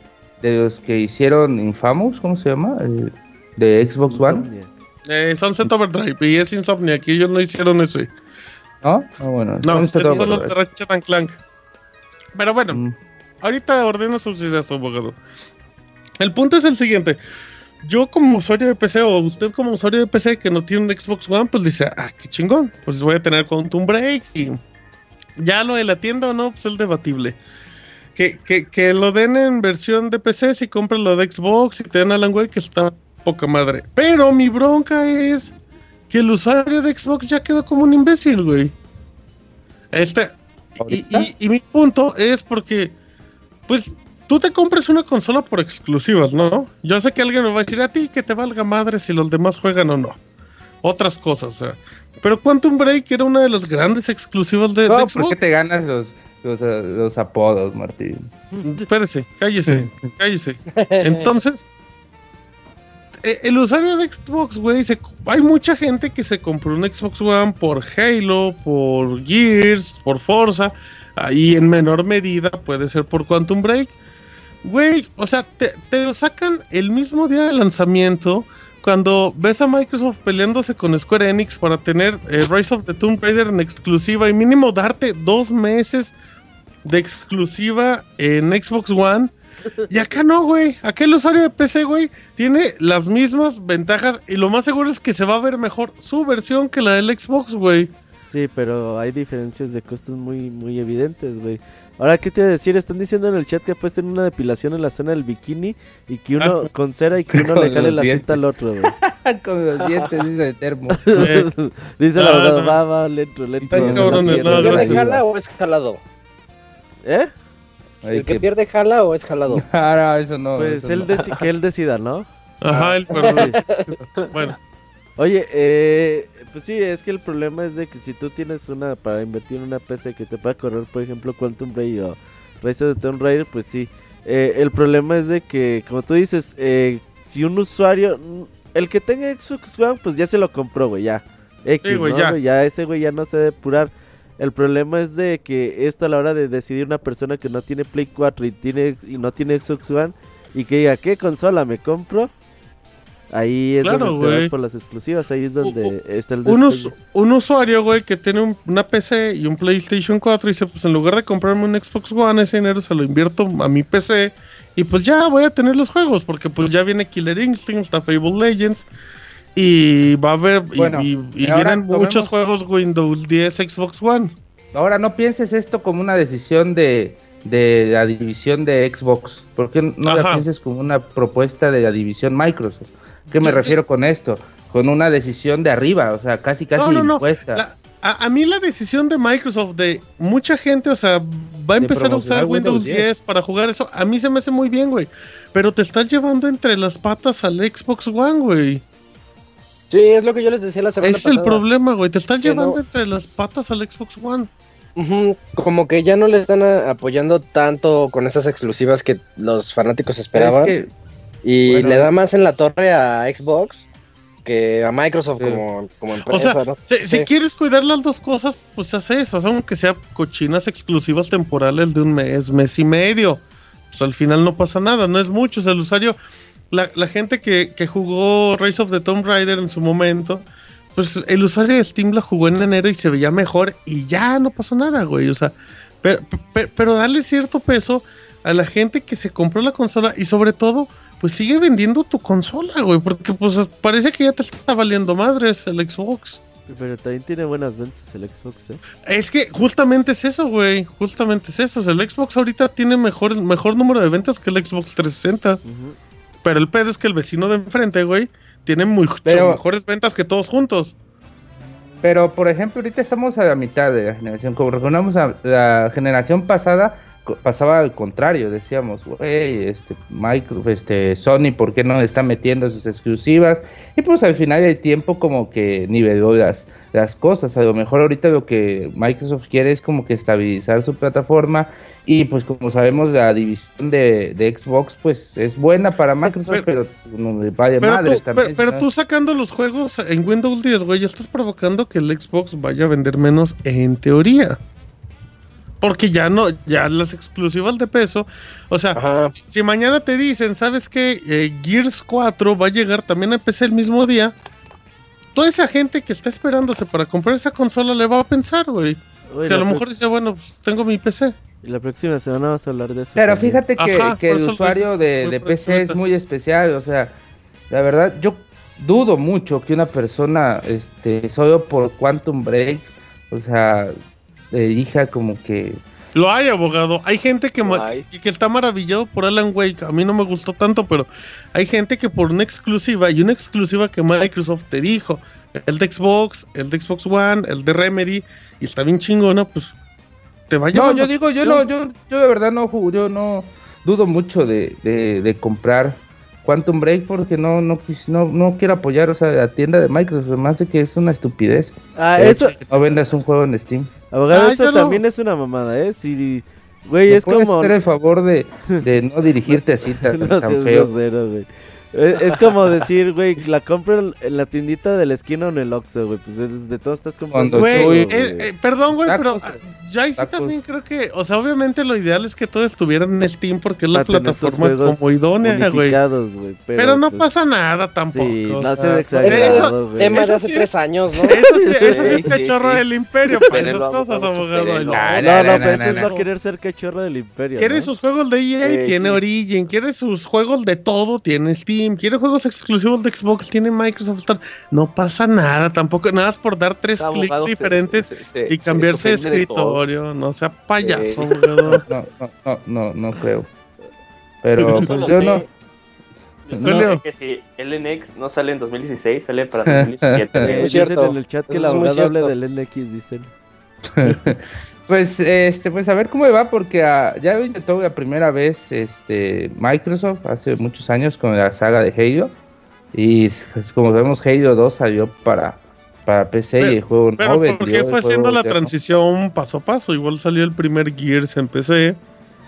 de los que hicieron Infamous, ¿cómo se llama? El- de Xbox One. Eh, Sunset Overdrive y es Insomnia, que ellos no hicieron ese. ¿no? Ah, bueno, No, esos son los de. Ratchet and Clank. Pero bueno, Mm. ahorita ordeno ideas, abogado. El punto es el siguiente. Yo como usuario de PC o usted como usuario de PC que no tiene un Xbox One, pues dice, ah, qué chingón, pues voy a tener Quantum Break y ya lo de la tienda o no, pues es debatible. Que, que, que lo den en versión de PC si compras lo de Xbox y te dan Alan Wake, que está poca madre. Pero mi bronca es que el usuario de Xbox ya quedó como un imbécil, güey. Este, y, ¿Ahorita? y- y mi punto es porque, pues, tú te compras una consola por exclusivas, ¿no? Yo sé que alguien me va a decir a ti que te valga madre si los demás juegan o no. Otras cosas, o sea. Pero Quantum Break era una de las grandes exclusivas de, de No, Xbox. ¿por qué te ganas los, los, los apodos, Martín? Espérese, cállese, cállese. Entonces, el usuario de Xbox, güey, hay mucha gente que se compró un Xbox One por Halo, por Gears, por Forza, y en menor medida puede ser por Quantum Break. Güey, o sea, te, te lo sacan el mismo día de lanzamiento. Cuando ves a Microsoft peleándose con Square Enix para tener eh, Rise of the Tomb Raider en exclusiva y mínimo darte dos meses de exclusiva en Xbox One. Y acá no, güey. Acá el usuario de PC, güey, tiene las mismas ventajas y lo más seguro es que se va a ver mejor su versión que la del Xbox, güey. Sí, pero hay diferencias de costos muy, muy evidentes, güey. Ahora, ¿qué te iba a decir? Están diciendo en el chat que apuesten una depilación en la zona del bikini y que uno Ah. con cera y que uno [LAUGHS] le jale la cinta al otro, güey. [LAUGHS] Con los dientes, dice el termo. Eh, [LAUGHS] Dice No, abogado, no. va, va, lento, lento. Ay, cabrones, ¿El no, que pierde gracias. jala o es jalado? ¿Eh? Ay, ¿El que pierde jala o es jalado? [LAUGHS] Ah, no, eso no. Pues eso él no. deci- que él decida, ¿no? Ajá, perdón. [LAUGHS] Bueno, Oye, eh, pues sí, es que el problema es de que si tú tienes una para invertir en una PC que te pueda correr, por ejemplo, Quantum Break o Rise the Tomb Raider, pues sí. Eh, el problema es de que, como tú dices, eh, si un usuario, el que tenga Xbox One, pues ya se lo compró, güey, ya. X, Sí, güey, ¿no, ya ese güey ya no se debe depurar. El problema es de que esto a la hora de decidir una persona que no tiene Play 4 y tiene y no tiene Xbox One y que diga, ¿qué consola me compro? Ahí es Claro, donde te vas por las exclusivas, ahí es donde está el un, us- un usuario, güey, que tiene un- una PC y un PlayStation 4 y dice, pues en lugar de comprarme un Xbox One, ese dinero se lo invierto a mi PC y pues ya voy a tener los juegos porque pues ya viene Killer Instinct, está Fable Legends y va a haber, y- Bueno, y, y pero ahora vienen muchos juegos Windows 10, Xbox One. Ahora no pienses esto como una decisión de, de la división de Xbox. ¿Por qué no Ajá. la pienses como una propuesta de la división Microsoft? ¿Qué me refiero con esto? Con una decisión de arriba, o sea, casi casi No, no, no. impuesta. La- a, a mí la decisión de Microsoft de mucha gente, o sea, va a empezar a usar Windows, Windows 10 para jugar eso, a mí se me hace muy bien, güey. Pero te estás llevando entre las patas al Xbox One, güey. Sí, es lo que yo les decía la semana Ese es el pasada. problema, güey. Te estás llevando no- entre las patas al Xbox One. Como que ya no le están a- apoyando tanto con esas exclusivas que los fanáticos esperaban. es que y bueno. le da más en la torre a Xbox que a Microsoft Sí. como, como O empresa, sea, ¿no? si, quieres cuidar las dos cosas, pues hace eso. O aunque sea cochinas exclusivas temporales de un mes, mes y medio. Pues al final no pasa nada, no es mucho. O sea, el usuario, la, la gente que, que jugó Rise of the Tomb Raider en su momento, pues el usuario de Steam la jugó en enero y se veía mejor y ya no pasó nada, güey. O sea, pero, pero, pero darle cierto peso a la gente que se compró la consola y sobre todo, pues sigue vendiendo tu consola, güey. Porque pues parece que ya te está valiendo madres el Xbox. Pero también tiene buenas ventas el Xbox, ¿eh? Es que justamente es eso, güey. Justamente es eso. O sea, el Xbox ahorita tiene mejor, mejor número de ventas que el Xbox 360. Ujú. Pero el pedo es que el vecino de enfrente, güey, tiene mucho Pero- mejores ventas que todos juntos. Pero, por ejemplo, ahorita estamos a la mitad de la generación. Como recordamos, a la generación pasada pasaba al contrario. Decíamos, güey, este, Micro, este, Sony, ¿por qué no está metiendo sus exclusivas? Y pues al final del tiempo como que niveló las, las cosas. A lo mejor ahorita lo que Microsoft quiere es como que estabilizar su plataforma. Y pues como sabemos, la división de, de Xbox pues es buena para Microsoft, pero, no le vale Pero, madre tú, también. pero, pero ¿no? tú sacando los juegos en Windows 10, güey, ya estás provocando que el Xbox vaya a vender menos en teoría. Porque ya no, ya las exclusivas de peso. O sea, Ajá. si, si mañana te dicen, ¿sabes qué? Gears 4 va a llegar también a PC el mismo día. Toda esa gente que está esperándose para comprar esa consola le va a pensar, güey. Uy, Que a lo mejor dice, bueno, pues, tengo mi PC. Y la próxima semana vamos a hablar de eso. Pero también. fíjate que, Ajá, que el usuario les- de, de PC es muy especial, o sea, la verdad, yo dudo mucho que una persona, este, solo por Quantum Break, o sea, elija como que... Lo hay, abogado. Hay gente que, Lo ma- hay. que, que está maravillado por Alan Wake. A mí no me gustó tanto, pero hay gente que por una exclusiva y una exclusiva que Microsoft te dijo, el de Xbox, el de Xbox One, el de Remedy, y está bien chingona, pues te va a No, yo digo, yo no, yo, yo de verdad no, yo no dudo mucho de, de, de comprar Quantum Break porque no, no, quis- no, no quiero apoyar, o sea, la tienda de Microsoft, más de que es una estupidez. Ah, eso, que no vendas un juego en Steam. abogado, Ah, eso también es una mamada, ¿eh? Si, güey, ¿Me es puedes como... hacer el favor de, de no [LAUGHS] dirigirte así tan, No tan feo? grosero, güey. Es, es como decir, güey, la compro en- la tiendita de la esquina o en el Oxxo, güey. Pues de, de todo estás comprando. Güey, eh, eh, perdón, güey, pero ah, yo ahí sí también creo que, o sea, obviamente lo ideal es que todo estuviera en Steam porque es la plataforma como idónea, güey. Pero, Pero no pues, pasa nada tampoco. Sí, o no sea, seas Eso exagerado, es güey. tema de hace sí tres años, ¿no? Eso sí, eso sí es cachorro del imperio para esas cosas, abogado. no. no. Pero eso es no querer ser cachorro del imperio. Quiere ¿no? sus juegos de EA, tiene. Origin. Quiere sus juegos de todo, tiene Steam. Quiere juegos exclusivos de Xbox, tiene Microsoft Store. No pasa nada tampoco. Nada más por dar tres clics diferentes se- se- y se cambiarse de todo. escritorio. No sea payaso. [LAUGHS] No, no, no, no, no creo. Pero Es pues yo no. yo No. creo que si el NX no sale en 2016, sale para [LAUGHS] 2017. Eh, Muy güey. dicen cierto. en el chat que el es muy abogado hable del NX, dicen. [LAUGHS] Pues, este, pues a ver cómo va, porque ah, ya lo intentó la primera vez este, Microsoft hace muchos años con la saga de Halo. Y pues, como sabemos, Halo 2 salió para, para PC y el juego Pero no ¿por qué fue haciendo la no- transición paso a paso? Igual salió el primer Gears en PC.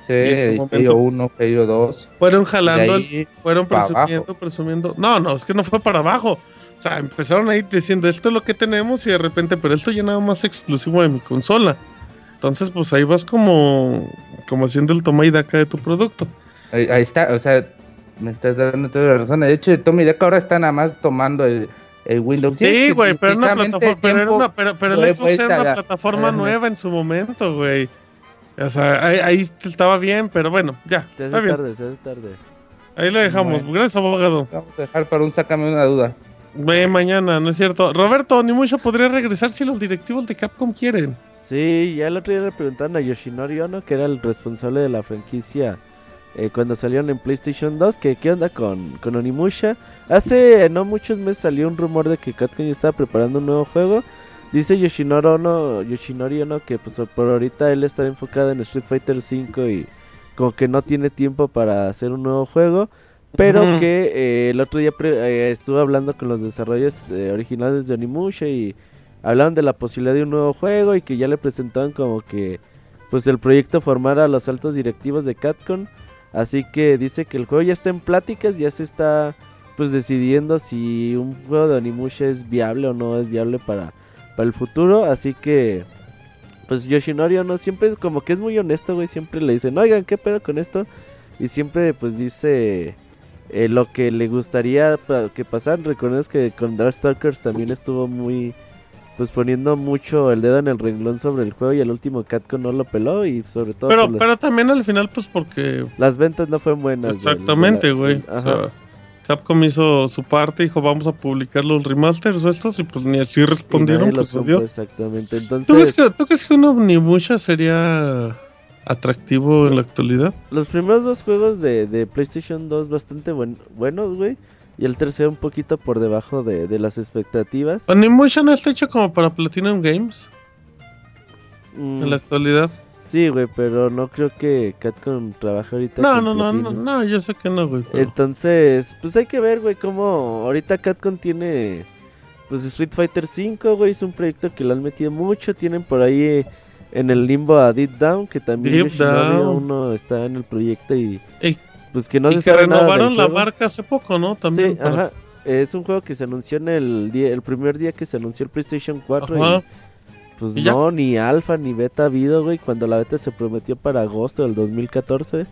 Sí, en momento- Halo 1, Halo 2. Fueron jalando, el- fueron presumiendo, abajo. presumiendo. No, no, es que no fue para abajo. O sea, empezaron ahí diciendo esto es lo que tenemos y de repente, pero esto ya nada más exclusivo de mi consola. Entonces, pues ahí vas como, como haciendo el toma y daca de tu producto. Ahí, ahí está, o sea, me estás dando toda la razón. De hecho, Tommy Deck ahora está nada más tomando el, el Windows 10, Sí, güey, pero, una plataforma, pero, era una, pero, el Xbox era una la- plataforma nueva en su momento, güey. O sea, ahí, ahí estaba bien, pero bueno, ya, Se está hace bien. tarde, se hace tarde. Ahí lo dejamos. Bueno. Gracias, abogado. Vamos a dejar para un sácame una duda. Ve mañana, ¿no es cierto? Roberto, ni mucho podría regresar si los directivos de Capcom quieren. Sí, ya el otro día le preguntaron a Yoshinori Ono, que era el responsable de la franquicia eh, cuando salieron en PlayStation 2, que qué onda con, con Onimusha. Hace no muchos meses salió un rumor de que Capcom ya estaba preparando un nuevo juego. Dice Yoshinori Ono, Yoshinori Ono que pues por ahorita él está enfocado en Street Fighter V y como que no tiene tiempo para hacer un nuevo juego. Pero que eh, el otro día pre- eh, estuve hablando con los desarrolladores eh, originales de Onimusha y hablaban de la posibilidad de un nuevo juego y que ya le presentaban como que pues el proyecto formara a los altos directivos de Capcom. Así que dice que el juego ya está en pláticas, ya se está pues decidiendo si un juego de Onimusha es viable o no es viable para, para el futuro. Así que, pues Yoshinori no siempre es como que es muy honesto, güey. Siempre le dicen, oigan, ¿qué pedo con esto? Y siempre pues dice eh, lo que le gustaría que pasaran. Recordemos que con Darkstalkers también estuvo muy pues poniendo mucho el dedo en el renglón sobre el juego y el último Catcon no lo peló y sobre todo Pero, las, pero también al final, pues porque. las ventas no fueron buenas. Exactamente, güey. O sea, Capcom hizo su parte, dijo, vamos a publicar los remasters o estos, y pues ni así respondieron, pues adiós. Exactamente. ¿Tú crees Entonces, que, ¿Tú crees que un Omnimusha sería atractivo en la actualidad? los primeros dos juegos de, de PlayStation 2 bastante buen- buenos, güey. Y el tercero un poquito por debajo de, de las expectativas. No está hecho como para Platinum Games Mm, en la actualidad. Sí, güey, pero no creo que Capcom trabaje ahorita. No, no, no, no, no, yo sé que no, güey. pero- Entonces, pues hay que ver, güey, cómo ahorita Capcom tiene, pues Street Fighter 5, güey, es un proyecto que le han metido mucho, tienen por ahí eh, en el limbo a Deep Down, que también Deep Down. aún no está en el proyecto y Ey, pues que no y se que renovaron la marca hace poco, ¿no? También. Sí, para- ajá. Es un juego que se anunció en el día, el primer día que se anunció el PlayStation 4 Ajá. y pues ¿Y ya? no, ni alfa ni beta ha habido, güey, cuando la beta se prometió para agosto del 2014.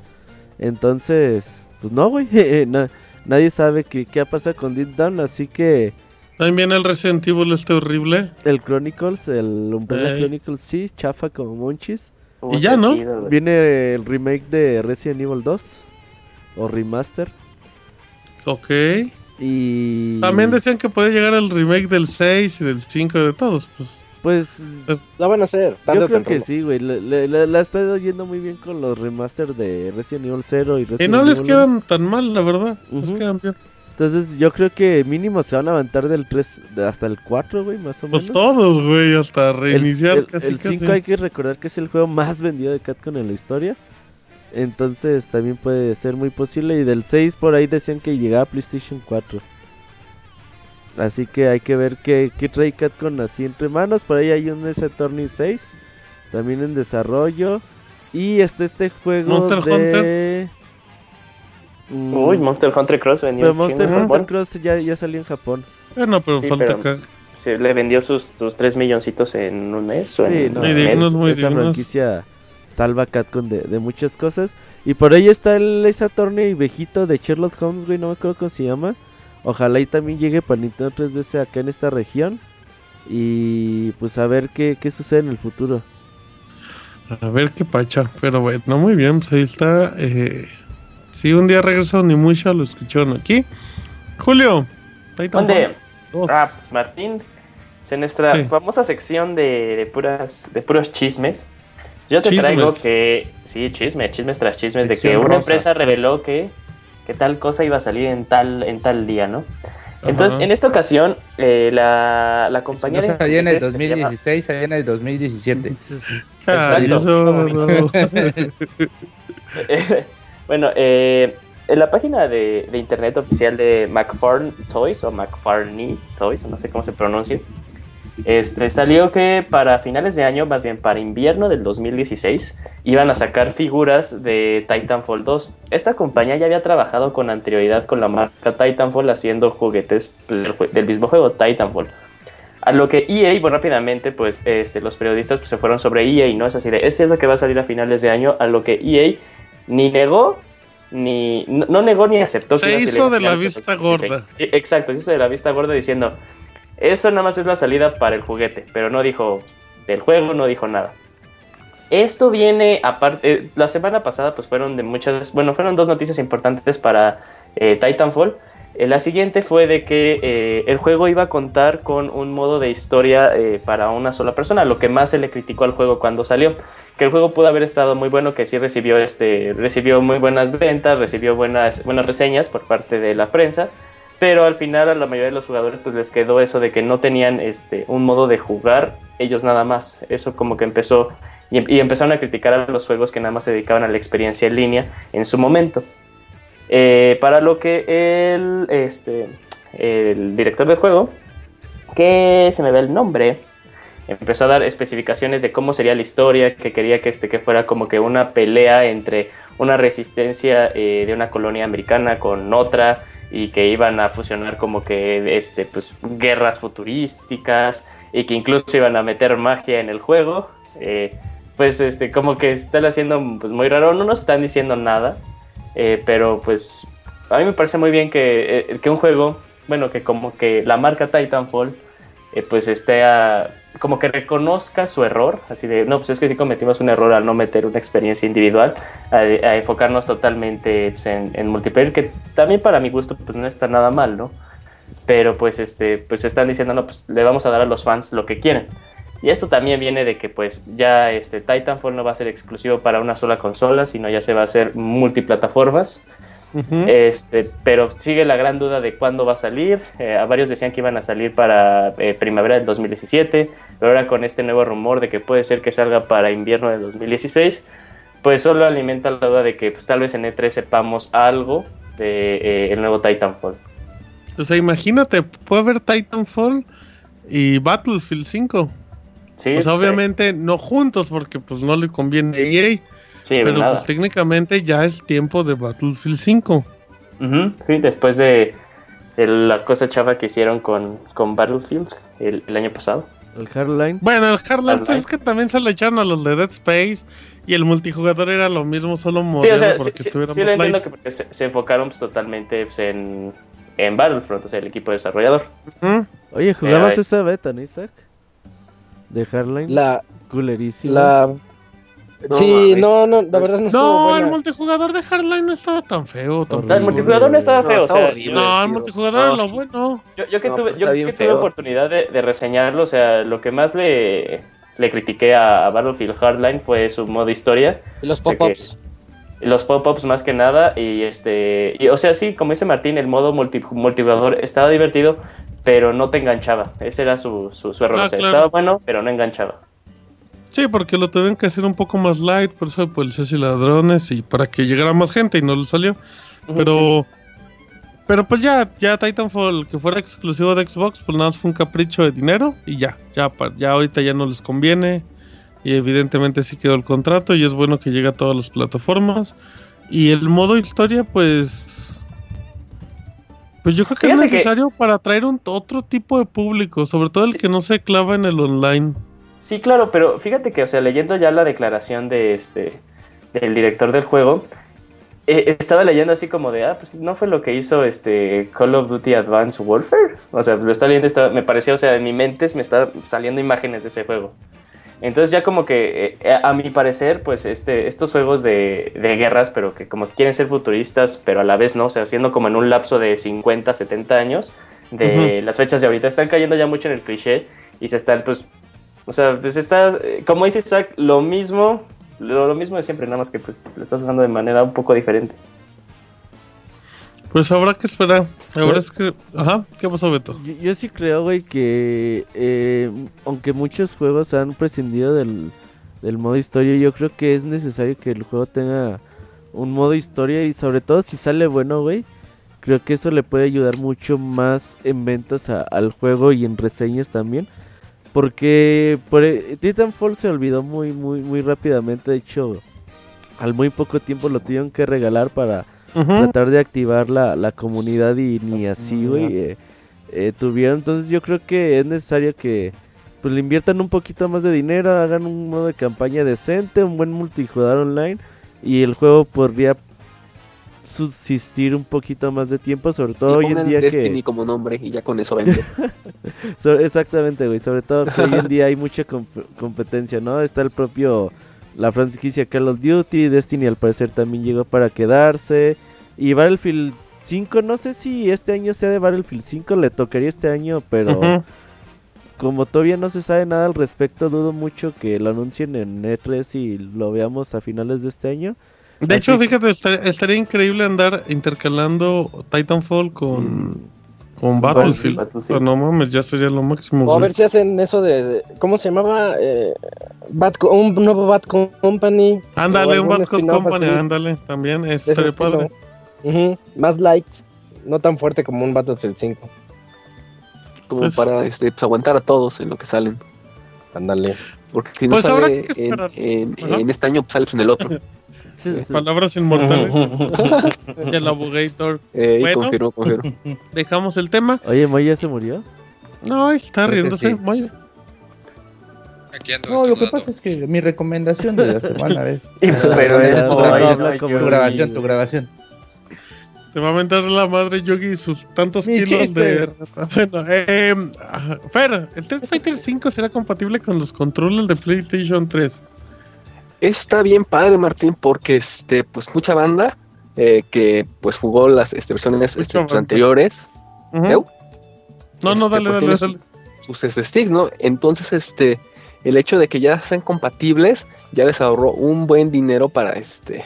Entonces, pues no, güey, [LAUGHS] na- nadie sabe qué, qué ha pasado con Deep Down, así que También viene el Resident Evil este horrible. el Chronicles, el Umbrella Ey. Chronicles, sí, chafa como monchis. Y ya, ¿no? Viene el remake de Resident Evil 2 o remaster Ok. y También decían que puede llegar el remake del 6 y del 5 de todos, pues. pues La van a hacer, tarde Yo o creo que sí, güey. La está yendo muy bien con los remaster de Resident Evil 0 y Resident Y no les Evil quedan tan mal, la verdad. Les Ujú. quedan bien. 1. Entonces, yo creo que mínimo se van a aventar del 3 de- hasta el 4, güey, más o menos. Pues todos, güey, hasta El- reiniciar el, casi el casi. 5 hay que recordar que es el juego más vendido de Capcom en la historia. Entonces, también puede ser muy posible. Y del 6 por ahí decían que llegaba a PlayStation 4. Así que hay que ver qué, qué trae Capcom así entre manos. Por ahí hay un S Attorney 6. También en desarrollo. Y está este juego Monster de... Hunter. Mm, Uy, Monster Hunter Cross vendió. pero Monster. Hunter Cross ya, ya salió en Japón. Bueno, pero Sí, falta pero- que. se le vendió sus, sus 3 milloncitos en un mes. O Sí, en no, un Muy dignos, muy franquicia salva a Capcom de, de muchas cosas. Y por ahí está el Ace Attorney viejito de Sherlock Holmes, güey, no me acuerdo cómo se llama. Ojalá y también llegue para Nintendo 3DS acá en esta región. Y pues a ver qué, qué sucede en el futuro. A ver qué pacha. Pero bueno, muy bien, pues ahí está. Eh, si un día regresa Onimusha, lo escucharon aquí. Julio, ¿Dónde? 2. Ah, pues Martín, en nuestra Sí. famosa sección de, de puras de puros chismes, yo te Chismes. traigo que, sí, chismes, chismes tras chismes, de que una rosa. empresa reveló que, que tal cosa iba a salir en tal, en tal día, ¿no? Entonces, Ajá. en esta ocasión, eh, la, la No compañía de salía en el juguetes que se llama- 2016, salía en el 2017. [LAUGHS] Ay, Exacto. eso, no. [LAUGHS] [LAUGHS] bueno, eh, en la página de, de internet oficial de McFarlane Toys o McFarlane Toys, no sé cómo se pronuncia, este, salió que para finales de año, más bien para invierno del 2016, iban a sacar figuras de Titanfall 2. Esta compañía ya había trabajado con anterioridad con la marca Titanfall haciendo juguetes pues, del, mismo juego, Titanfall. A lo que EA, bueno, rápidamente, pues este, los periodistas pues, se fueron sobre EA, ¿no? Es así de, ese es lo que va a salir a finales de año, a lo que EA ni negó, ni, no, no negó ni aceptó. Se que hizo de la vista 2016. gorda. Sí, exacto, se hizo de la vista gorda diciendo, eso nada más es la salida para el juguete, pero no dijo del juego, no dijo nada. Esto viene aparte, eh, la semana pasada pues fueron de muchas, bueno, fueron dos noticias importantes para eh, Titanfall. Eh, la siguiente fue de que el juego iba a contar con un modo de historia para una sola persona, lo que más se le criticó al juego cuando salió. Que el juego pudo haber estado muy bueno, que sí recibió, este, recibió muy buenas ventas, recibió buenas, buenas reseñas por parte de la prensa, pero al final a la mayoría de los jugadores pues les quedó eso de que no tenían este, un modo de jugar ellos nada más. Eso como que empezó y, em- empezaron a criticar a los juegos que nada más se dedicaban a la experiencia en línea en su momento. Eh, para lo que el, este, el director del juego, que se me ve el nombre, empezó a dar especificaciones de cómo sería la historia, que quería que, este, que fuera como que una pelea entre una resistencia eh, de una colonia americana con otra, y que iban a fusionar como que este pues guerras futurísticas y que incluso iban a meter magia en el juego eh, pues este como que están haciendo pues muy raro. No nos están diciendo nada eh, pero pues a mí me parece muy bien que, eh, que un juego bueno que como que la marca Titanfall pues esté a- como que reconozca su error, así de, no, pues es que sí cometimos un error al no meter una experiencia individual, a, a enfocarnos totalmente pues, en, en multiplayer, que también para mi gusto pues no está nada mal, ¿no? Pero pues este, pues están diciendo, no, pues le vamos a dar a los fans lo que quieren. Y esto también viene de que pues ya este Titanfall no va a ser exclusivo para una sola consola, sino ya se va a hacer multiplataformas. Este, pero sigue la gran duda de cuándo va a salir. Eh, a varios decían que iban a salir para eh, primavera del 2017, pero ahora con este nuevo rumor de que puede ser que salga para invierno del 2016, pues solo alimenta la duda de que pues, tal vez en E3 sepamos algo de eh, nuevo Titanfall. O sea, imagínate, puede haber Titanfall y Battlefield 5. Sí, pues, obviamente no juntos porque pues no le conviene a EA, sí, pero nada. pues técnicamente ya es tiempo de Battlefield 5. Ujú, sí, después de, de la cosa chava que hicieron con, con Battlefield el, el año pasado. El Hardline. Bueno, el Hardline pues es que también se le echaron a los de Dead Space y el multijugador era lo mismo, solo Sí, o sea, sí, porque sí, estuviera sí lo entiendo que porque se, se enfocaron pues, totalmente pues, en, en Battlefront, o sea, el equipo desarrollador. Oye, jugamos Pero, esa beta, ¿no, Isaac? De Hardline. La, Culerísima. la... No sí, mames. no, no, la verdad no No, el multijugador de Hardline no estaba tan feo. No, el multijugador no estaba feo, o está sea. No, el multijugador No. era lo bueno. Yo, yo que No, tuve, yo que tuve oportunidad de, de reseñarlo, o sea, lo que más le, le critiqué a, Battlefield Hardline fue su modo historia, Y los pop-ups. los pop-ups más que nada, y este, y, o sea, sí, como dice Martín, el modo multi- multijugador estaba divertido, pero no te enganchaba, ese era su, su, su error, Ah, o sea, claro. estaba bueno, pero no enganchaba. Sí, porque lo tuvieron que hacer un poco más light, por eso de policías y ladrones y para que llegara más gente y no le salió. Pero pero pues ya ya Titanfall que fuera exclusivo de Xbox, pues nada más fue un capricho de dinero y ya, ya ya ahorita ya no les conviene y evidentemente sí quedó el contrato y es bueno que llegue a todas las plataformas y el modo historia pues pues yo creo que Fíjate es que- necesario para atraer un otro tipo de público, sobre todo el Sí. que no se clava en el online. Sí, claro, pero fíjate que, o sea, leyendo ya la declaración de este del director del juego, eh, estaba leyendo así como de, ah, pues no fue lo que hizo este Call of Duty Advanced Warfare. O sea, lo estaba leyendo, estaba- me pareció, o sea, en mi mente me está saliendo imágenes de ese juego. Entonces ya como que, eh, a mi parecer, pues este, estos juegos de, de guerras, pero que como quieren ser futuristas, pero a la vez no, o sea, siendo como en un lapso de 50, 70 años, de las fechas de ahorita, están cayendo ya mucho en el cliché y se están, pues, o sea, pues está, eh, como dice Isaac, lo mismo, lo, lo mismo de siempre, nada más que pues lo estás jugando de manera un poco diferente. Pues habrá que esperar. Ahora es que ajá, ¿qué pasó Beto? Yo, yo sí creo, güey, que eh, aunque muchos juegos han prescindido del, del modo historia, yo creo que es necesario que el juego tenga un modo historia y sobre todo si sale bueno, güey. Creo que eso le puede ayudar mucho más en ventas a- al juego y en reseñas también. Porque por, e- Titanfall se olvidó muy, muy, muy rápidamente. De hecho, al muy poco tiempo lo tuvieron que regalar para tratar de activar la, la comunidad y ni así, güey, eh, eh, tuvieron. Entonces yo creo que es necesario que pues le inviertan un poquito más de dinero, hagan un modo de campaña decente, un buen multijugador online y el juego podría subsistir un poquito más de tiempo, sobre todo Y hoy en día Destiny que... como nombre y ya con eso vende. [LAUGHS] So- exactamente, güey. Sobre todo que hoy en [LAUGHS] día hay mucha comp- competencia, ¿no? Está el propio. La franquicia Call of Duty. Destiny al parecer también llegó para quedarse. Y Battlefield 5, no sé si este año sea de Battlefield 5. Le tocaría este año, pero. Como todavía no se sabe nada al respecto, dudo mucho que lo anuncien en E3 y lo veamos a finales de este año. De hecho, fíjate, estaría, estaría increíble andar intercalando Titanfall con, con Battlefield. Battlefield. O sea, no mames, ya sería lo máximo. O a ver si hacen eso de. ¿Cómo se llamaba? Eh, Bad un nuevo Bad Company. Ándale, un Bad Company, así, ándale, también, estaría padre. Ujú, Más light. No tan fuerte como un Battlefield 5. Como Pues- para este, pues, aguantar a todos en lo que salen. Ándale. Porque si no Pues habrá que esperar. en este año, pues sales en el otro. [LAUGHS] Palabras inmortales. [LAUGHS] y el abogator. Eh, Bueno. confirmo, confirmo. Dejamos el tema. Oye, Moy ya se murió. No, está Creo riéndose. sí. Moy. Aquí ando No, lo que pasa es que mi recomendación de la semana es [LAUGHS] Pero es tu grabación, tu grabación. Te va a mentar la madre Yogi y sus tantos Mi kilos chiste. de rata. Bueno, eh, Fer, ¿el Street Fighter 5 será compatible con los controles de PlayStation 3? Está bien padre, Martín, porque este, pues mucha banda eh, que pues jugó las este, versiones este, pues, anteriores. No, no, Este, dale, pues, dale, dale. sus este, sticks, ¿no? Entonces, este, el hecho de que ya sean compatibles ya les ahorró un buen dinero para este,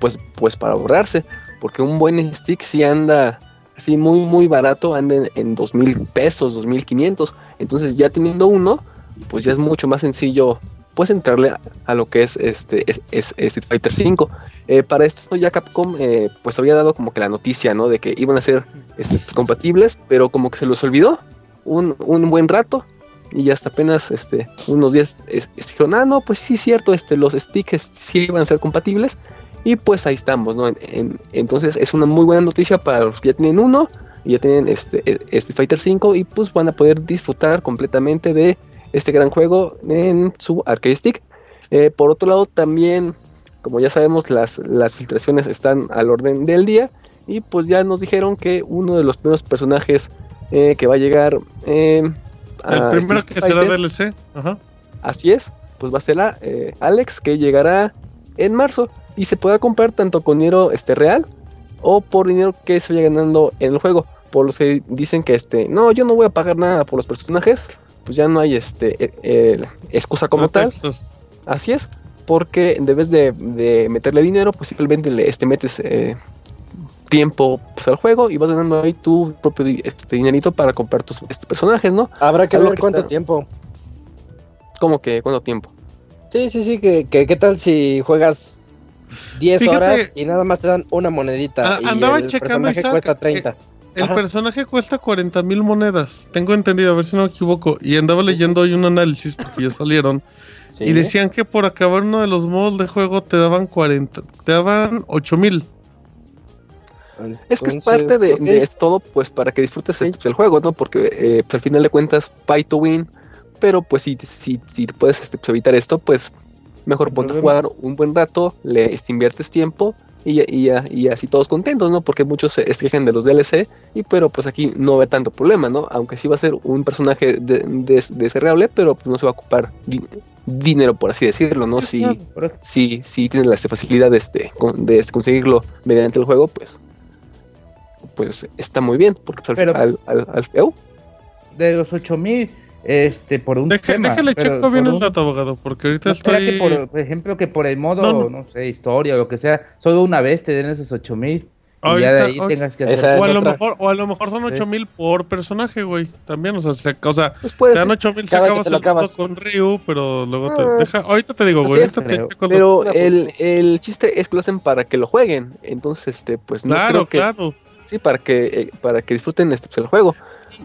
pues, pues para ahorrarse, porque un buen stick sí anda así muy, muy barato, anda en, en dos mil pesos, dos mil quinientos. Entonces, ya teniendo uno, pues ya es mucho más sencillo, pues entrarle a, lo que es este es, es- Street Fighter 5. para esto ya Capcom eh, pues había dado como que la noticia, ¿no? De que iban a ser este, compatibles, pero como que se los olvidó un, un buen rato y hasta apenas este, unos días es- dijeron, ah, no, pues sí, cierto, este, los sticks sí iban a ser compatibles y pues ahí estamos, ¿no? En- en- entonces es una muy buena noticia para los que ya tienen uno y ya tienen este, este Fighter 5 y pues van a poder disfrutar completamente de este gran juego en su arcade stick. Eh, por otro lado, también, como ya sabemos, las, las filtraciones están al orden del día y pues ya nos dijeron que uno de los primeros personajes eh, que va a llegar eh, El a primero Street que será Fighter, DLC. Ajá. Así es, pues va a ser la, eh, Alex, que llegará en marzo y se podrá comprar tanto con dinero este, real o por dinero que se vaya ganando en el juego. Por los que dicen que este, no, yo no voy a pagar nada por los personajes, pues ya no hay este eh, eh, excusa como tal. Así es, porque en vez de, de meterle dinero, pues simplemente le este, metes eh, tiempo pues, al juego y vas ganando ahí tu propio este, dinerito para comprar tus este, personajes, ¿no? Habrá que Algo ver que cuánto está- tiempo. Como que, ¿cuánto tiempo? Sí, sí, sí, que, que qué tal si juegas 10 Fíjate- horas y nada más te dan una monedita y andaba el checando, personaje Isaac, cuesta que- 30. El Ajá. personaje cuesta 40 mil monedas. Tengo entendido, a ver si no me equivoco. Y andaba leyendo hoy un análisis porque ya salieron. [LAUGHS] Sí. Y decían que por acabar uno de los modos de juego te daban 40, te daban 8 mil. Es que es parte de, ok. de es todo, pues, para que disfrutes Sí. el juego, ¿no? Porque eh, pues, al final de cuentas, pay to win, pero pues si, si, si te puedes este, pues, evitar esto, pues mejor ponte a jugar un buen rato, le este, inviertes tiempo y, y, y así todos contentos, ¿no? Porque muchos se quejan de los DLC, y pero pues aquí no ve tanto problema, ¿no? Aunque sí va a ser un personaje de, de- pero pues no se va a ocupar di- dinero, por así decirlo, ¿no? Si, si, si tienes la este, facilidad de, este, de este, conseguirlo mediante el juego, pues pues está muy bien, porque pues, al, Pero- al, al- al- ¿Eu? De los 8000, este, por un Deja- tema. déjale pero checo bien el un- dato, abogado, porque ahorita ¿No será estoy... que por, por ejemplo, que por el modo, No, no, no. sé, historia o lo que sea, solo una vez te den esos 8000 y Ahorita- ya de ahí ahorita- tengas que hacer. O a, lo mejor, o a lo mejor son 8 mil por personaje, güey. También, o sea, se- o sea Pues te dan 8 mil que acabas el acabas. con Ryu, pero luego te Ah. deja... Ahorita te digo, güey, ahorita es, te pero- checo el pero el, el chiste es que lo hacen para que lo jueguen, entonces este pues no Claro, creo que claro. sí para que eh, para que disfruten este pues, el juego,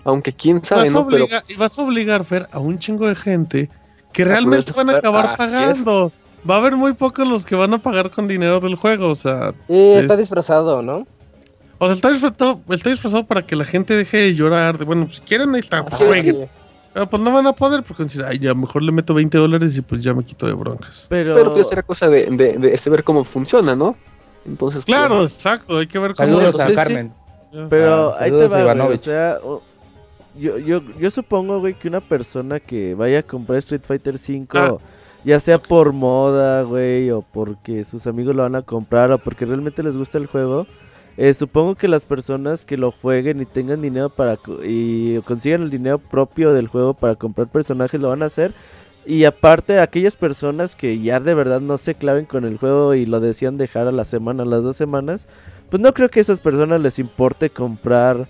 aunque quién sabe, Vas ¿no? Pero obligar- y vas a obligar, Fer, a un chingo de gente que realmente van a acabar Así es. pagando. Va a haber muy pocos los que van a pagar con dinero del juego, o sea... Sí, está Es- disfrazado, ¿no? O sea, está disfrazado, está disfrazado para que la gente deje de llorar. De, bueno, pues, si quieren, ahí está, pues, jueguen. Pero pues no van a poder porque dicen, ay, ya mejor le meto 20 dólares y pues ya me quito de broncas. Pero, pero pues será cosa de, de, de este, ver cómo funciona, ¿no? Entonces pues, Claro, exacto, hay que ver cómo... Saludos a sí. Carmen. pero Ah, ahí te va, güey, o sea, yo, yo, yo supongo, güey, que una persona que vaya a comprar Street Fighter 5, Ah. ya sea por moda, güey, o porque sus amigos lo van a comprar, o porque realmente les gusta el juego, eh, supongo que las personas que lo jueguen y tengan dinero para y consigan el dinero propio del juego para comprar personajes lo van a hacer. Y aparte, aquellas personas que ya de verdad no se claven con el juego y lo decían dejar a la semana, a las dos semanas, pues no creo que a esas personas les importe comprar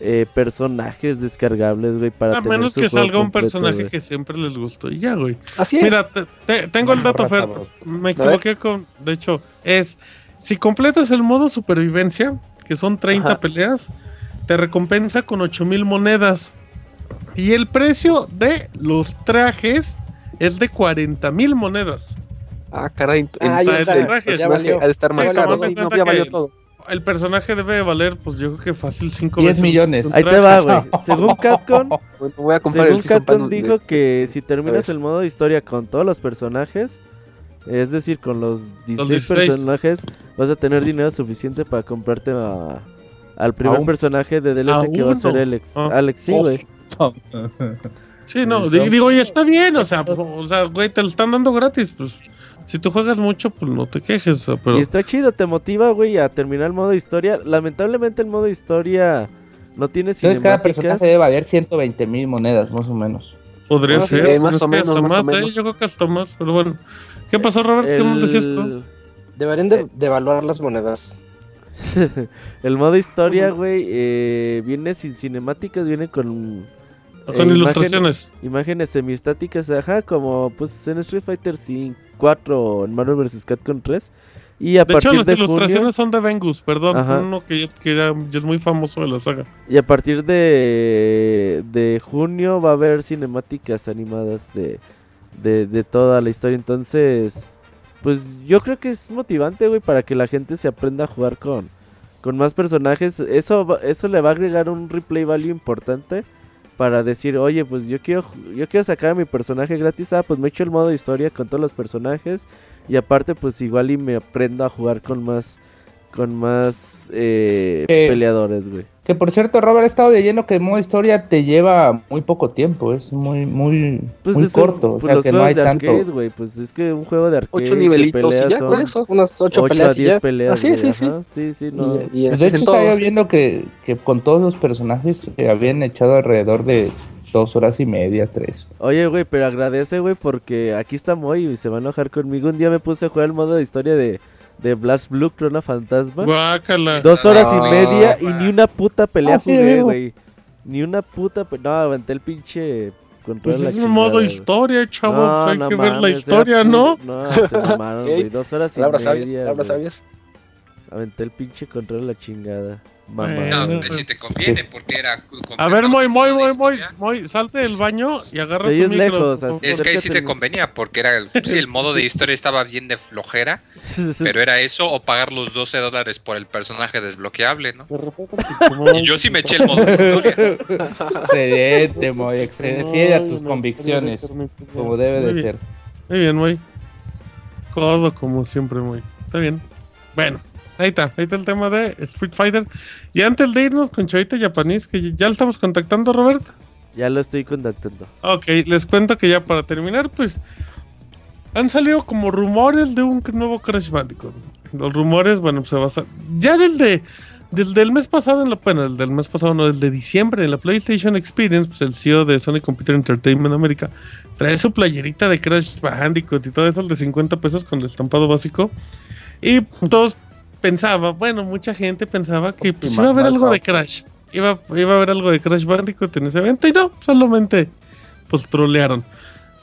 eh, personajes descargables, güey, para A tener menos que salga un completo, personaje güey. que siempre les gustó y ya, güey. así es. Mira, te- te- tengo el dato, Fer. Me equivoqué con. De hecho, es. Si completas el modo supervivencia, que son 30 Ajá. peleas, te recompensa con 8000 monedas. Y el precio de los trajes es de 40 mil monedas. Ah, caray. Ah, ya el ya personaje valió. ha de estar Sí, más caro. no, ya valió todo. El personaje debe de valer, pues yo creo que fácil 5 10 veces. millones. Ahí te va, güey. [LAUGHS] Según Capcom, [LAUGHS] Bueno, voy a comprar según Capcom de- dijo que si terminas vez. el modo historia con todos los personajes, es decir, con los 16, 16. personajes, vas a tener dinero suficiente para comprarte a- al primer un- personaje de a DLC que va a ser. Alex. Ah. Alex, sí, güey. Sí, no, digo, y está bien, o sea, pues, o sea, güey, te lo están dando gratis, pues si tú juegas mucho, pues no te quejes, o sea, pero Y está chido, te motiva, güey, a terminar el modo historia. Lamentablemente el modo historia no tiene Entonces cada personaje debe valer 120 mil monedas, más o menos. podría Ah, sí, ser, más es o menos, hasta más o ¿eh? yo creo que hasta más, pero bueno. ¿Qué pasó, Robert? ¿Qué nos decías tú? El... Deberían de devaluar las monedas. [LAUGHS] el modo historia, güey, eh, viene sin cinemáticas, viene con Con imagen- ilustraciones. imágenes semiestáticas, ajá, como pues en Street Fighter 5, 4 o en Marvel vs. Capcom 3. Y a De hecho, las de ilustraciones junio, son de Vengus, perdón, Ajá. uno que, ya- que era, ya es muy famoso de la saga. y a partir de, de junio va a haber cinemáticas animadas de, de, de toda la historia. Entonces, pues yo creo que es motivante, güey, para que la gente se aprenda a jugar con, con más personajes. Eso, eso le va a agregar un replay value importante para decir, oye, pues yo quiero, yo quiero sacar a mi personaje gratis. Ah, pues me echo el modo historia con todos los personajes. Y aparte, pues igual y me aprendo a jugar con más, con más eh, Eh, peleadores, güey. Que por cierto, Robert, he estado leyendo que el modo historia te lleva muy poco tiempo, es muy, muy, Pues muy un- corto, o pues sea los que no hay de tanto. arcade, pues es que un juego de arcade Ocho nivelitos y ya, son con eso. Unas 8 ocho a peleas y 10 ya. peleas, Ah, sí, sí, sí. ajá, sí, sí, no. Y, Pues de hecho, todo. estaba viendo que, que con todos los personajes se habían echado alrededor de dos horas y media, tres. Oye, güey, pero agradece, güey, porque aquí está Moy y se va a enojar conmigo. Un día me puse a jugar el modo de historia de, de Blast Blue Crona Fantasma. Guácala. Dos horas y media y ni una puta pelea Ah, jugué, güey. Ni una puta pe- No, aventé el pinche control Pues de la es un chingada, modo historia, chavos, No, hay no que ver la historia, ¿no? No, se [LAUGHS] mamaron, güey. Dos horas y media, sabias. Aventé el pinche control de la chingada. Mamá. No, pues si te conviene, porque era. A ver, Moy, Moy, Moy, Moy, historia. Moy, salte del baño y agarra tu micro. Es que ahí sí te convenía, porque era. [LAUGHS] Sí, el modo de historia estaba bien de flojera, pero era eso o pagar los 12 dólares por el personaje desbloqueable, ¿no? [LAUGHS] Y yo sí me eché el modo de historia. Excelente, Moy, excelente. Fiel a tus convicciones, como debe Muy de ser. Muy bien, Moy. Codo como siempre, Moy. Está bien. Bueno, ahí está. Ahí está el tema de Street Fighter. Y antes de irnos con Chavita Japanese, que ya lo estamos contactando, Robert. Ya lo estoy contactando. Ok, les cuento que ya para terminar, pues han salido como rumores de un nuevo Crash Bandicoot. Los rumores, bueno, pues se basan. Ya desde, desde el mes pasado, en la, bueno, el del mes pasado, no, desde diciembre, en la PlayStation Experience, pues el CEO de Sony Computer Entertainment América trae su playerita de Crash Bandicoot y todo eso, el de 50 pesos con el estampado básico. Y todos pensaban, bueno, mucha gente pensaba que pues, iba a haber algo de Crash. Iba, iba a haber algo de Crash Bandicoot en ese evento y no, solamente pues trolearon.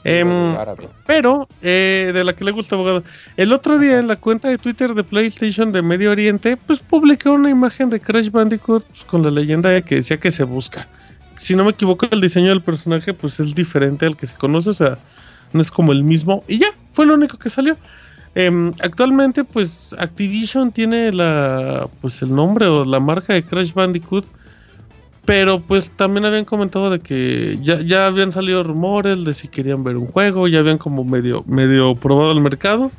Em, pero, eh, de la que le gusta, abogado. El otro día en la cuenta de Twitter de PlayStation de Medio Oriente, pues publicó una imagen de Crash Bandicoot pues, con la leyenda de que decía que se busca. Si no me equivoco, el diseño del personaje pues es diferente al que se conoce, o sea, no es como el mismo. Y ya, fue lo único que salió. Em, actualmente, pues Activision tiene la, pues el nombre o la marca de Crash Bandicoot. Pero pues también habían comentado de que ya, ya habían salido rumores de si querían ver un juego, ya habían como medio, medio probado el mercado.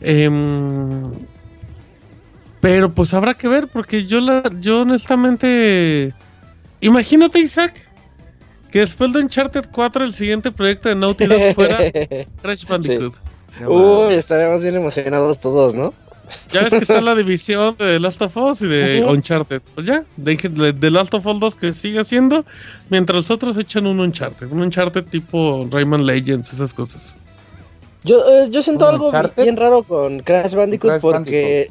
Em, pero pues habrá que ver, porque yo la, yo honestamente. Imagínate, Isaac, que después de Uncharted 4 el siguiente proyecto de Naughty Dog fuera [LAUGHS] Crash Bandicoot. No Uy, estaremos bien emocionados todos, ¿no? Ya ves que está la división de The Last of Us y de Uncharted. Pues ya, de, de The Last of Us 2 que sigue haciendo, mientras los otros echan un Uncharted. Un Uncharted tipo Rayman Legends, esas cosas. Yo, eh, yo siento ¿Un algo Uncharted? bien raro con Crash Bandicoot Crash porque...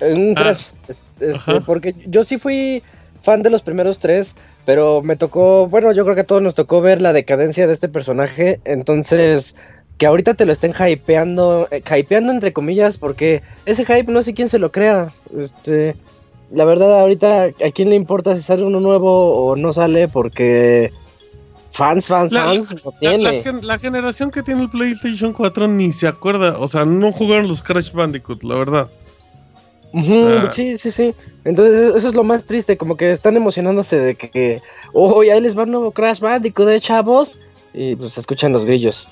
eh, Un Ah. Crash, es- este, Ajá. porque yo sí fui fan de los primeros tres, pero me tocó, bueno, yo creo que a todos nos tocó ver la decadencia de este personaje, entonces que ahorita te lo estén hypeando, eh, hypeando entre comillas, porque ese hype no sé quién se lo crea, este, la verdad ahorita a quién le importa si sale uno nuevo o no sale, porque fans, fans, La- fans, lo La, tiene. la gen- la generación que tiene el PlayStation 4 ni se acuerda, o sea, no jugaron los Crash Bandicoot, la verdad. Sea- sí, sí, sí. Entonces, eso es lo más triste, como que están emocionándose de que, que oh, ahí les va un nuevo Crash Bandicoot de chavos. Y pues escuchan los grillos.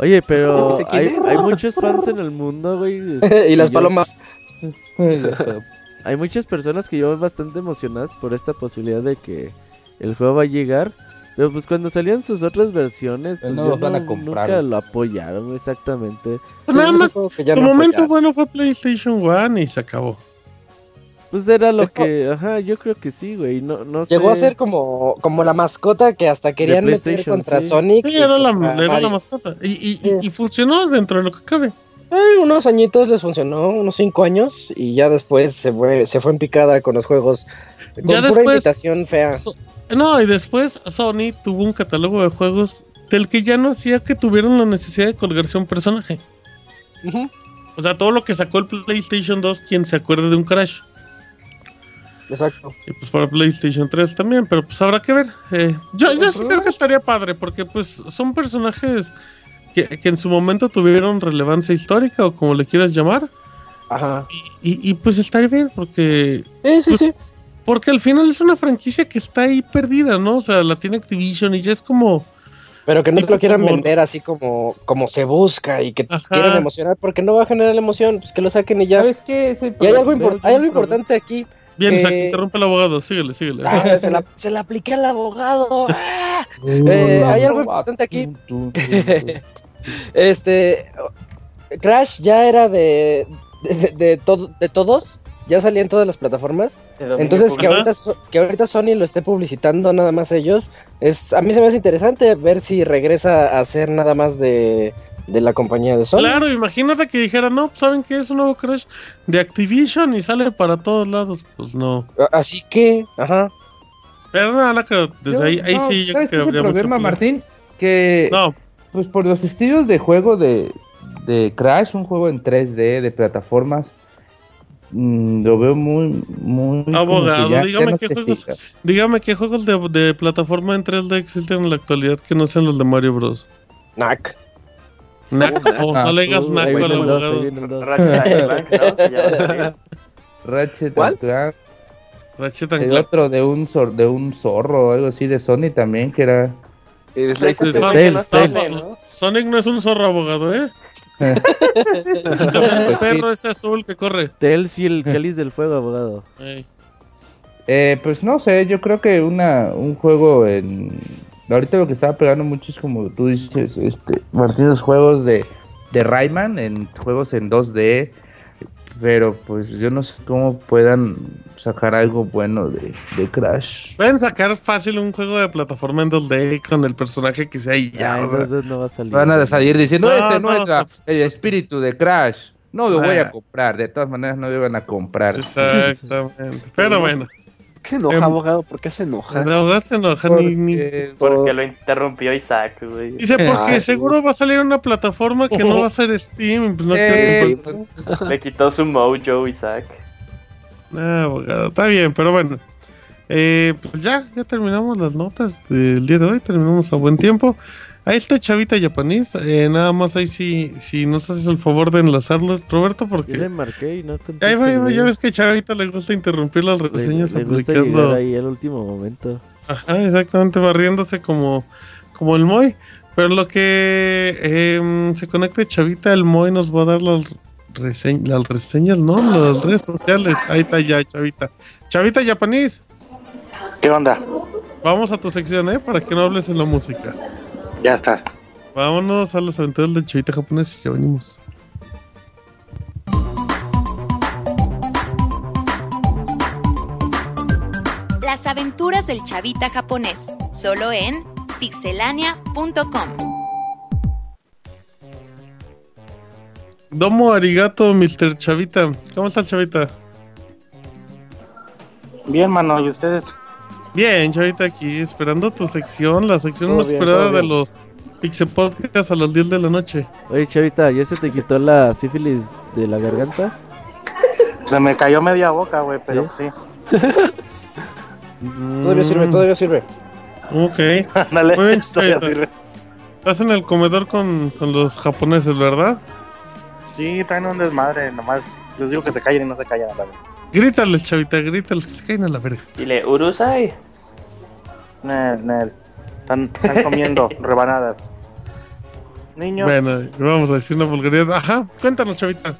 Oye, [LAUGHS] pero ¿De quién hay, muchos fans en el mundo, güey. [LAUGHS] y las yo- palomas. [LAUGHS] Hay muchas personas que llevan bastante emocionadas por esta posibilidad de que el juego va a llegar. Pero pues cuando salían sus otras versiones, pues no los van a comprar. nunca lo apoyaron exactamente. Pues nada Sí, más, su no momento apoyaron. bueno fue PlayStation 1 y se acabó. Pues era lo que, ajá, yo creo que sí, güey. No, no Llegó a ser como, como la mascota que hasta querían meter contra sí. Sonic. Sí, era la, era mascota. Y, y, y- y funcionó dentro de lo que cabe. Eh, unos añitos les funcionó, unos cinco años, y ya después se fue, se fue en picada con los juegos. Con Ya pura después- invitación fea. So- no, y después Sony tuvo un catálogo de juegos del que ya no hacía que tuvieran la necesidad de colgarse un personaje. Ujú, O sea, todo lo que sacó el PlayStation 2, quien se acuerde de un Crash. Exacto. Y pues para PlayStation 3 también, pero pues habrá que ver. Eh, yo yo sí creo que estaría padre, porque pues son personajes que, que en su momento tuvieron relevancia histórica o como le quieras llamar. Ajá. Y, y- y, pues estaría bien, porque Sí, sí, Pues- sí. porque al final es una franquicia que está ahí perdida, ¿no? O sea, la tiene Activision y ya es como... Pero que no te lo quieran como- vender así como, como se busca y que te Ajá. quieren emocionar, porque no va a generar emoción, pues que lo saquen y ya. ¿Sabes qué? Y hay algo, hay algo importante aquí. Bien, Isaac, interrumpe el abogado, síguele, síguele. Ah, se, la, se la apliqué al abogado. Ah. Eh, hay algo importante aquí. [LAUGHS] Este. Crash ya era de. de, de- de todo- de todos. Ya salía en todas las plataformas. Entonces, que ahorita, so- que ahorita Sony lo esté publicitando nada más ellos. es A mí se me hace interesante ver si regresa a ser nada más de, de la compañía de Sony. Claro, imagínate que dijera, no, ¿saben qué? Es un nuevo Crash de Activision y sale para todos lados. Pues no. A- Así que, ajá. Pero no, no creo. Desde Yo- ahí, sí yo creo ¿Sabes que el habría mucho problema. Martín? Que No, pues por los estilos de juego de, de Crash, un juego en 3D de plataformas, mm, lo veo muy, muy... Abogado, ya- dígame qué juegos- dígame qué juegos de, de plataforma en 3D existen en la actualidad que no sean los de Mario Bros. Nac. Naco, no le digas Uh, naco al abogado. Ratchet and Clank. Ratchet and Clank, el [LAUGHS] otro de un, zor- de un zorro o algo así de Sony también, que era... Ese Slice es of Sonic, no Tails. tiene, ¿no? Sonic no es un zorro abogado, ¿eh? [LAUGHS] el Pues perro ese azul que corre. Tails y el cáliz del fuego, abogado. Eh, pues no sé, yo creo que una, un juego en... Ahorita lo que estaba pegando mucho es como tú dices, este, Martín, los juegos de, de Rayman, en juegos en 2D, pero pues yo no sé cómo puedan sacar algo bueno de, de Crash. Pueden sacar fácil un juego de plataforma en 2D con el personaje que sea y ya. Ah, o sea. entonces no va a salir. Van a salir diciendo, No, ese no, no, es la- el espíritu de Crash. No lo voy a comprar, de todas maneras no lo van a comprar. Exactamente. [LAUGHS] Pero bueno, ¿Qué se enoja, Em, abogado? ¿Por qué se enoja? el abogado se enoja ni, ni- Porque- Porque lo interrumpió Isaac, güey. Dice, porque Ay, seguro va a salir una plataforma que no va a ser Steam. Pues no Eh, que- Le quitó su mojo, Isaac. Ah, abogado, está bien, pero bueno. Eh, pues ya, ya terminamos las notas del día de hoy, terminamos a buen tiempo. Ahí está Chavita Japonés, eh, nada más ahí sí, si nos haces el favor de enlazarlo, Roberto, Yo le porque... marqué y no contesta, Ahí va, ahí va, güey. ya ves que a Chavita le gusta interrumpir las reseñas le gusta aplicando... llegar ahí al último momento. Ajá, exactamente, barriéndose como, como el Moy. Pero en lo que em, se conecte Chavita, el Moy nos va a dar las, reseñ- las reseñas, ¿no? Las redes sociales. Ahí está ya, Chavita. Chavita Japonés. ¿Qué onda? Vamos a tu sección, ¿eh? Para que no hables en la música. Ya estás. Vámonos a las aventuras del Chavita japonés y ya venimos. Las aventuras del chavita japonés, solo en pixelania.com. Domo arigato, Mr. Chavita. ¿Cómo está Chavita? Bien, mano, ¿y ustedes? Bien, Chavita, aquí esperando tu sección, la sección más esperada de los Pixel Podcasts a las 10 de la noche. Oye, Chavita, ¿ya se te quitó la sífilis de la garganta? Se me cayó media boca, güey, pero sí. Todavía sirve, Mm, todavía sirve. Ok. [LAUGHS] Ándale, Muy bien, todavía sirve. Estás en el comedor con, con los japoneses, ¿verdad? Sí, traen un desmadre, nomás les digo que se callen y no se callan a la vez. Grítales, chavita, grítales que se caen a la verga. Dile, Urusai. Nel, Nel. Están, están comiendo [LAUGHS] rebanadas. Niños, Bueno, vamos a decir una vulgaridad. Ajá, cuéntanos, chavita.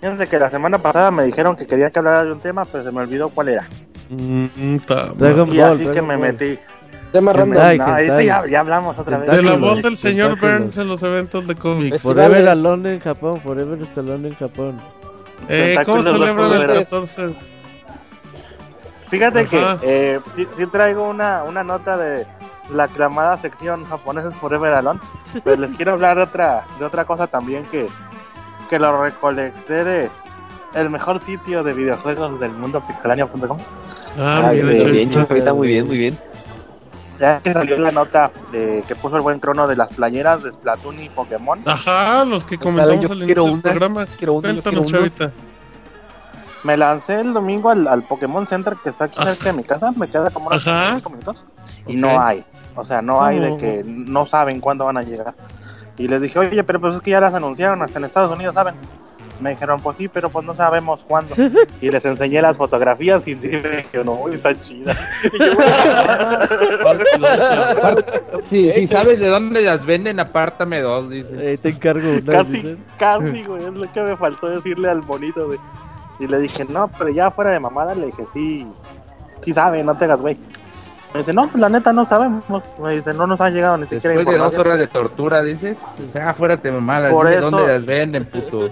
fíjense que la semana pasada me dijeron que quería que hablara de un tema, pero se me olvidó cuál era. Mm, Dragon Y Ball. así que me Ball. metí. Tema random. Ay, No, ya, ya hablamos otra vez. De la voz del señor. Burns en los eventos de cómics. Forever Alone en Japón, Forever Alone en Japón. Eh, ¿Cómo celebran el verdaderos. 14? Fíjate Ajá. que eh, sí, sí traigo una, una nota de la aclamada sección japoneses Forever Alone, pero les quiero hablar de otra, de otra cosa también que, que lo recolecté de el mejor sitio de videojuegos del mundo, pixelania.com. Ah, Ay, mira, sí, chavita. bien, chavita, muy bien, muy bien. Ya que salió la nota de, que puso el buen crono de las playeras de Splatoon y Pokémon, Ajá, los que comentamos yo al quiero inicio del una, programa. quiero una, Cuéntanos, quiero chavita. me lancé el domingo al, al Pokémon Center que está aquí Ajá. cerca de mi casa, me queda como unos Ajá. 5 minutos, y no hay. O sea, no hay de ¿Cómo? que no saben cuándo van a llegar. Y les dije, oye, pero pues es que ya las anunciaron, hasta en Estados Unidos saben. Me dijeron, pues sí, pero pues no sabemos cuándo. [LAUGHS] Y les enseñé las fotografías y sí me dijeron, no, está chida. [LAUGHS] Y yo, Sí, si sabes de dónde las venden, apártame dos, dice. Eh, te encargo una. casi, casi, güey, es lo que me faltó decirle al bonito, güey. Y le dije, no, pero ya fuera de mamada, le dije, sí, sí sabe, no te hagas, güey. Me dice, no, pues la neta no sabemos. Me dice, no nos han llegado ni siquiera Después de dos horas de tortura, dice. O sea, fuera de mamada, Por dime eso- dónde las venden, puto.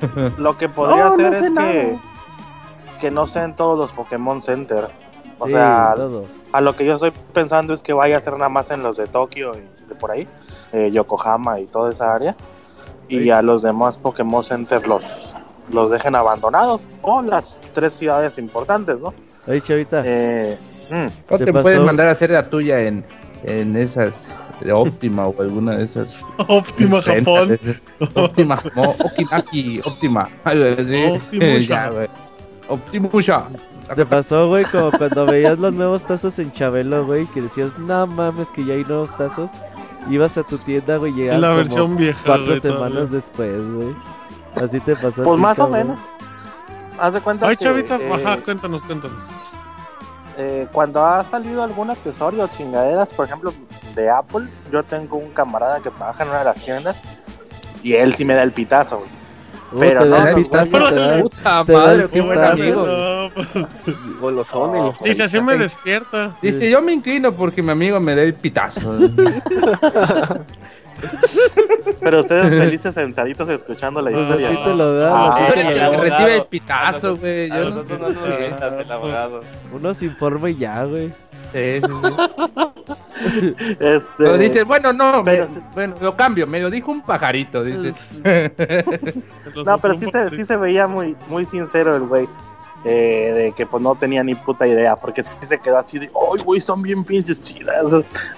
[LAUGHS] Lo que podría No, no hacer sé es nada. que, que no sean todos los Pokémon Center. O Sí, sea, todo. a lo que yo estoy pensando es que vaya a ser nada más en los de Tokio y de por ahí, eh, Yokohama y toda esa área. Y a los demás Pokémon Center los, los dejen abandonados. O las tres ciudades importantes, ¿no? Chavita. Eh, mm, O ¿Qué te pasó? pueden mandar a hacer la tuya en, en esas de Optima o alguna de esas. [LAUGHS] Óptima rentas, Japón. esas. Optima, no, Okinaki, Optima. Ay, güey, sí. Optimusha. [LAUGHS] Ya, güey. Optimusha. Te pasó, güey, como cuando veías los nuevos tazos en Chabelo, güey, que decías, no mames, que ya hay nuevos tazos. Ibas a tu tienda, güey, llegabas la como versión vieja, cuatro semanas todavía. después, güey. Así te pasó. pues más o menos. Haz de cuenta Ay, que, chavita, eh, ajá, cuéntanos, cuéntanos. Eh, cuando ha salido algún accesorio o chingaderas, por ejemplo, de Apple, yo tengo un camarada que trabaja en una de las tiendas y él sí me da el pitazo. güey. Uh, pero te no, da el pitazo, te da- Puta te madre, qué buen amigo. Dice, así me despierta. Dice, yo me inclino porque mi amigo me da el pitazo. [LAUGHS] [LAUGHS] [LAUGHS] Pero ustedes felices sentaditos escuchando la Pues historia. te lo da. Ah, lo el abogado. recibe el pitazo, güey. Yo no Nosotros no nos sé. gusta el abogado. Uno se informa y ya, güey. Sí, sí, sí. [LAUGHS] Este, Pero dice, bueno, no, me- pero- bueno, lo cambio, me lo dijo un pajarito, dice. [LAUGHS] No, pero sí se, sí se veía muy, muy sincero el güey. Eh, de que pues no tenía ni puta idea, porque sí se quedó así de, ¡ay, güey, son bien pinches chidas!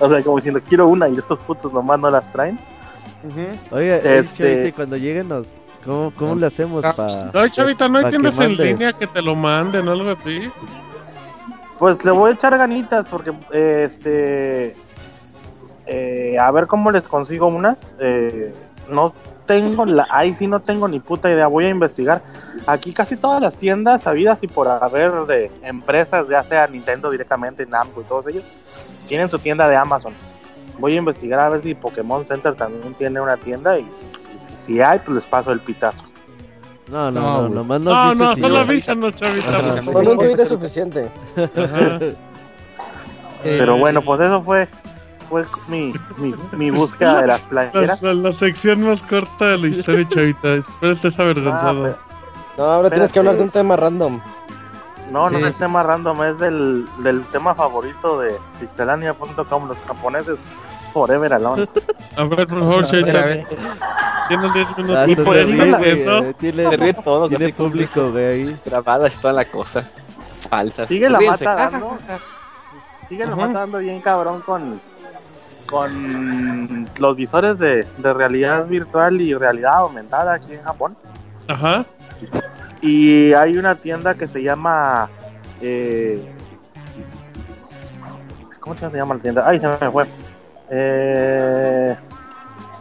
O sea, como diciendo, quiero una y estos putos nomás no las traen. Oiga, eh, Este- chavita, y cuando lleguen, nos, ¿cómo, cómo le hacemos Ah. para.? Ay, chavita, ¿no hay tiendas en línea que te lo manden o algo así? Pues le voy a echar ganitas porque, eh, este, eh, a ver cómo les consigo unas. eh, no tengo, la, ahí sí no tengo ni puta idea, voy a investigar. Aquí casi todas las tiendas habidas y por haber de empresas, ya sea Nintendo directamente, Namco y todos ellos, tienen su tienda de Amazon. Voy a investigar a ver si Pokémon Center también tiene una tienda y, y si hay, pues les paso el pitazo. No, no, No, no, nomás No, no, si solo no. avísanos, chavita. Con un tuit es suficiente. [LAUGHS] Pero bueno, pues eso fue, fue mi, mi, mi búsqueda de las La, [LAUGHS] playeras. la- la sección más corta de la historia, [LAUGHS] chavita. Espero estés Ah, avergonzado. pero- No, ahora tienes que hablar de un tema random. No, no Sí. es tema random, es del, del tema favorito de pixelania.com, los japoneses Forever Alone. A ver, por favor, A ver, a chavita. ver. Tienes 10 Ah, minutos. Y por eso ¿Estás la- eh, Tiene, Se ríe todo, tiene público, ahí. Grabadas toda la cosa. Falsa. Sigue la mata dando, sigue la mata dando bien cabrón con, con los visores de, de realidad virtual y realidad aumentada aquí en Japón. Ajá. Y hay una tienda que se llama. Eh, ¿Cómo se llama la tienda? Ay, se me fue. Eh...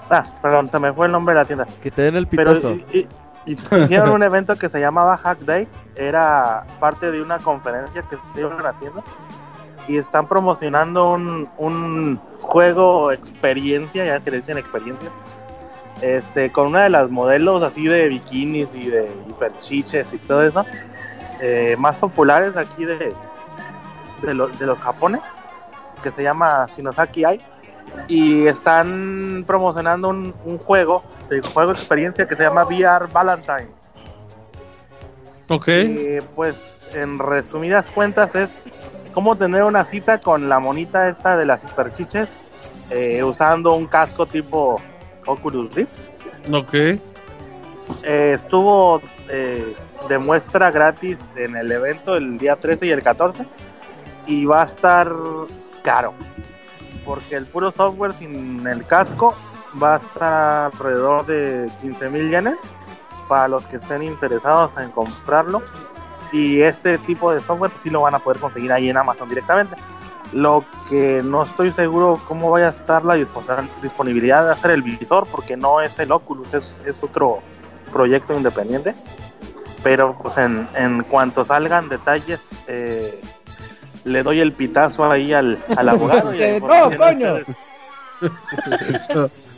Ah, perdón, se me fue el nombre de la tienda. Que te den el Pero pitazo. y- y- hicieron un evento que se llamaba Hack Day. Era parte de una conferencia que estuvieron haciendo. Y están promocionando un, un juego experiencia, ya que le dicen experiencia. Este, con una de las modelos así de bikinis y de hiperchiches y todo eso. eh, más populares aquí de, de, los de los japones. Que se llama Shinosaki Ai y están promocionando un, un juego, de juego experiencia que se llama VR Valentine. Ok. Y pues en resumidas cuentas es cómo tener una cita con la monita esta de las hiperchiches eh, usando un casco tipo Oculus Rift. Ok. Eh, estuvo eh, de muestra gratis en el evento el día 13 y el 14 y va a estar caro porque el puro software sin el casco va a estar alrededor de 15 mil yenes para los que estén interesados en comprarlo y este tipo de software sí lo van a poder conseguir ahí en Amazon directamente lo que no estoy seguro cómo vaya a estar la disponibilidad de hacer el visor porque no es el Oculus es, es otro proyecto independiente pero pues en, en cuanto salgan detalles eh, le doy el pitazo ahí al, al abogado y [LAUGHS] ¡No, coño!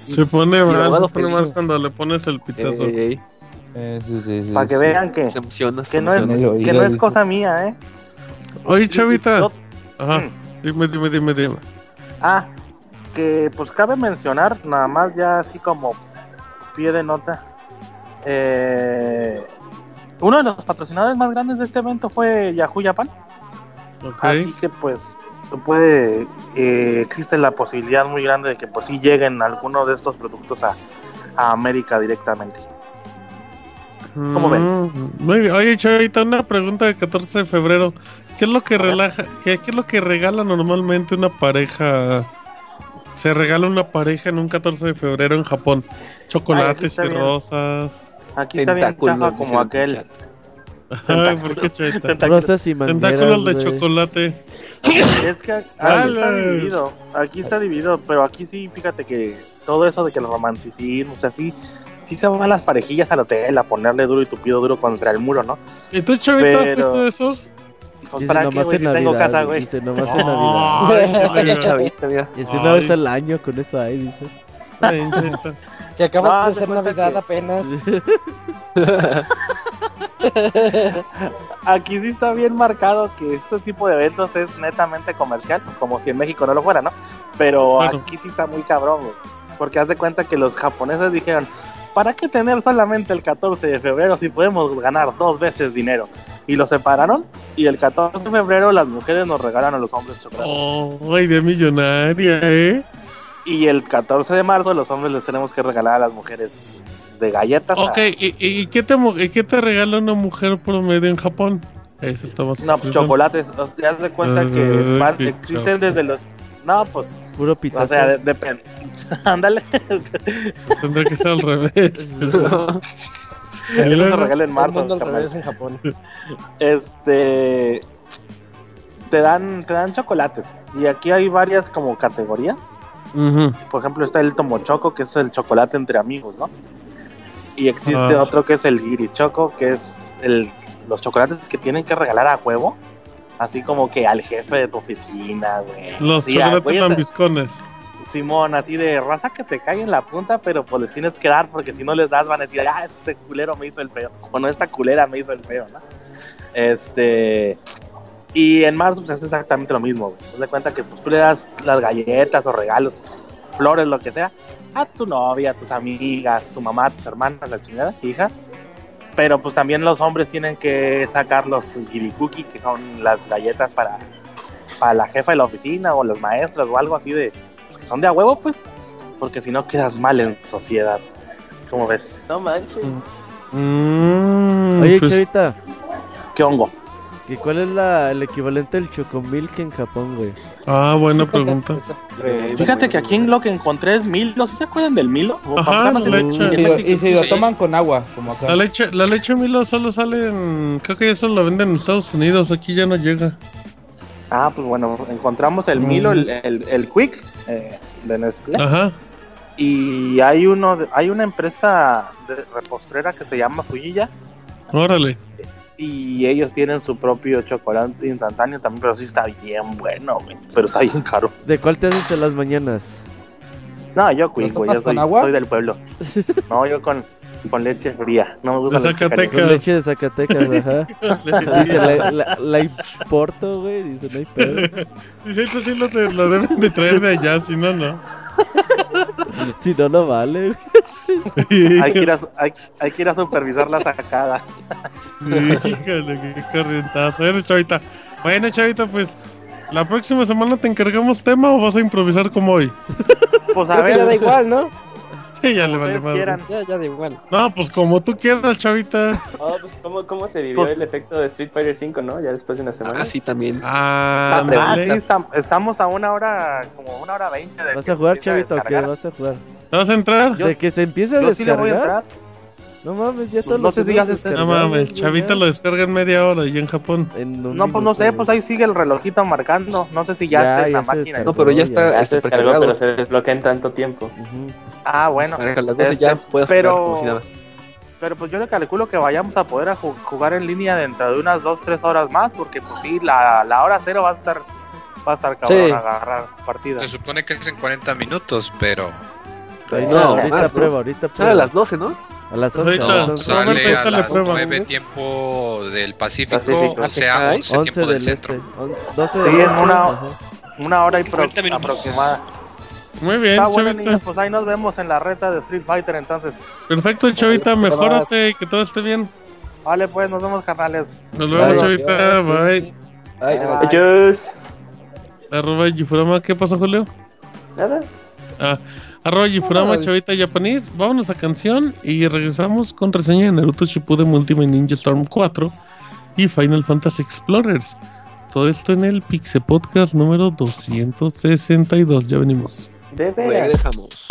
Se pone mal, se pone mal cuando le pones el pitazo. Ey, ey, Eh, sí, sí, sí. para que vean que, se emociona, se que no es, que no es cosa mía eh Oye, chavita. Yo- Ajá. Mm. Dime, dime, dime, dime. Ah, que pues cabe mencionar, nada más ya así como pie de nota. eh, uno de los patrocinadores más grandes de este evento fue Yahoo Japan. Ok. Así que pues puede, eh, existe la posibilidad muy grande de que pues sí lleguen algunos de estos productos a, a América directamente. ¿Cómo ven? Mm, Muy bien. Oye, chavita, una pregunta de 14 de febrero. ¿Qué es lo que relaja, qué, qué es lo que regala normalmente una pareja? Se regala una pareja en un 14 de febrero en Japón. Chocolates está y bien. rosas. Aquí está bien chafa como el aquel. Ay, ¿por qué, chavita? [LAUGHS] Rosas y mangueras, Tentáculos de güey. chocolate. Es que aquí está dividido, aquí está dividido, pero aquí sí, fíjate que todo eso de que el romanticismo, o sea, sí, sí se van las parejillas al hotel a ponerle duro y tupido duro contra el muro, ¿no? ¿Y tú, chavita, Pero- fuiste de esos? Pues para qué, güey, si tengo Navidad, casa, güey. Dice, nomás en Navidad. Ay, Ay, chavita. chavita, mira. Y así una vez al año con eso ahí, dice. Ay. Se acaba No, de hacer Navidad que- apenas. [LAUGHS] Aquí sí está bien marcado que este tipo de eventos es netamente comercial, como si en México no lo fuera, ¿no? Pero Bueno. aquí sí está muy cabrón, güey. Porque haz de cuenta que los japoneses dijeron, ¿para qué tener solamente el 14 de febrero si podemos ganar dos veces dinero? Y lo separaron y el 14 de febrero las mujeres nos regalan a los hombres chocolate. Oh, ay, de millonaria, ¿eh? Y el 14 de marzo los hombres les tenemos que regalar a las mujeres de galletas. a- Ok, ¿y, y qué, te, y qué te regala una mujer promedio en Japón? Eso está más No, pues, chocolates. O sea, haz de cuenta que van- qué existen desde los... No, pues, Puro pitazo. o sea, de- depende. [LAUGHS] Ándale. Tendría que ser al revés. [LAUGHS] pero- Y Eso se regala en marzo. al revés en Japón. [LAUGHS] Este te dan te dan chocolates y aquí hay varias como categorías. Por ejemplo, está el tomochoco que es el chocolate entre amigos, ¿no? Y existe Ah. otro que es el girichoco, que es el los chocolates que tienen que regalar a huevo, así como que al jefe de tu oficina, güey. Los Sí, chocolates lambiscones. Simón, así de raza que te cae en la punta, pero pues les tienes que dar porque si no les das van a decir, ah, este culero me hizo el feo. Bueno, esta culera me hizo el feo, ¿no? Este. Y en marzo, pues es exactamente lo mismo, güey. Te das cuenta que pues, tú le das las galletas o regalos, flores, lo que sea, a tu novia, a tus amigas, tu mamá, tus hermanas, la chingada, hijas. Pero pues también los hombres tienen que sacar los girikuki, que son las galletas para, para la jefa de la oficina o los maestros o algo así de que son de a huevo, pues, porque si no quedas mal en sociedad. ¿Cómo ves? No manches. Mm, Oye, pues, chavita, ¿Qué hongo? ¿y cuál es la, el equivalente del chocomilk en Japón, güey? Ah, buena pregunta. [LAUGHS] Eh, Fíjate que aquí en lo que encontré es Milo. ¿Sí se acuerdan del Milo? O Ajá, en- leche. Y, lo- y si lo toman con agua, como acá. La leche, la leche Milo solo sale en. Creo que eso lo venden en Estados Unidos. Aquí ya no llega. Ah, pues bueno, encontramos el Milo, el, el, el Quick eh, de Nestlé. Ajá. Y hay uno, hay una empresa de repostrera que se llama Fujilla Órale. y ellos tienen su propio chocolate instantáneo también, pero sí está bien bueno, güey. Pero está bien caro. ¿De cuál te haces en las mañanas? No, yo Quick, ¿Lo güey, yo soy, agua? soy del pueblo. No, yo con, con leche fría. No me gusta la Zacatecas. Con leche de Zacatecas, [LAUGHS] ajá. Dice, la, la, la importo, güey. Dice, no hay pedo. [LAUGHS] Dice, esto sí lo, de- lo deben de traer de allá, si no, no. [LAUGHS] Si no, no vale, güey. Hay que, ir a, hay, hay que ir a supervisar la sacada. Híjole, qué corrientazo. Chavita. Bueno, chavita, pues. ¿La próxima semana te encargamos tema o vas a improvisar como hoy? Pues a Creo que ya da ver, igual, ¿no? Sí, [LAUGHS] ya le como vale ustedes más. quieran. Ya, ya da igual. No, pues como tú quieras, chavita. Oh, pues, ¿cómo, ¿Cómo se vivió Pues- el efecto de Street Fighter 5, no? Ya después de una semana. Ah, sí, también. Ah, Ah, estam- estamos a una hora, como una hora veinte ¿Vas a jugar, chavito, o qué? descargar. ¿Vas a jugar? ¿Vas a entrar? Yo- De que se empiece a Yo sí le voy a descargar. entrar. No mames, ya Pues todos no sé si ya se- No descargados, mames, chavita ya. lo descarga en media hora y en Japón. En No, pues no sé, pues ahí sigue el relojito marcando. No sé si ya, Ya, está en la máquina. descargó. No, pero ya está, Ya está se descargó, pero se desbloquea en tanto tiempo. Ujú. Ah, bueno. Que a las 12 Este, ya pero- jugar como si nada. Pero pues yo le calculo que vayamos a poder a ju- jugar en línea dentro de unas 2, 3 horas más, porque pues sí, la, la hora cero va a estar va a estar cabrón Sí. agarrar partida. Se supone que es en 40 minutos, pero Ahorita, No, ahorita más, ¿no? prueba, ahorita Sale prueba. a las 12, ¿no? A las Pues 11. ahorita- a no, las 11. sale a las pruebo. 9 tiempo del Pacífico, Pacífico. 11 a 11 11 tiempo del del centro. este. On- 12 Sí, en este, una- ajá. Una hora y pro- 40 minutos. aproximada. Muy bien, Está bueno, chavita. niños, pues ahí nos vemos en la reta de Street Fighter entonces. Perfecto, chavita, mejórate y que todo esté bien. Vale, pues nos vemos, carnales. Nos vemos, Bye. chavita. Bye. Ay, Bye. Ellos. Arroba Gifurama, ¿qué pasó, Julio? Nada. Ah, Arroba Furama, oh, Chavita Japanese. Vámonos a canción y regresamos con reseña de Naruto Shippuden Ultimate Ninja Storm 4 y Final Fantasy Explorers. Todo esto en el Pixe Podcast número 262. Ya venimos. De Regresamos.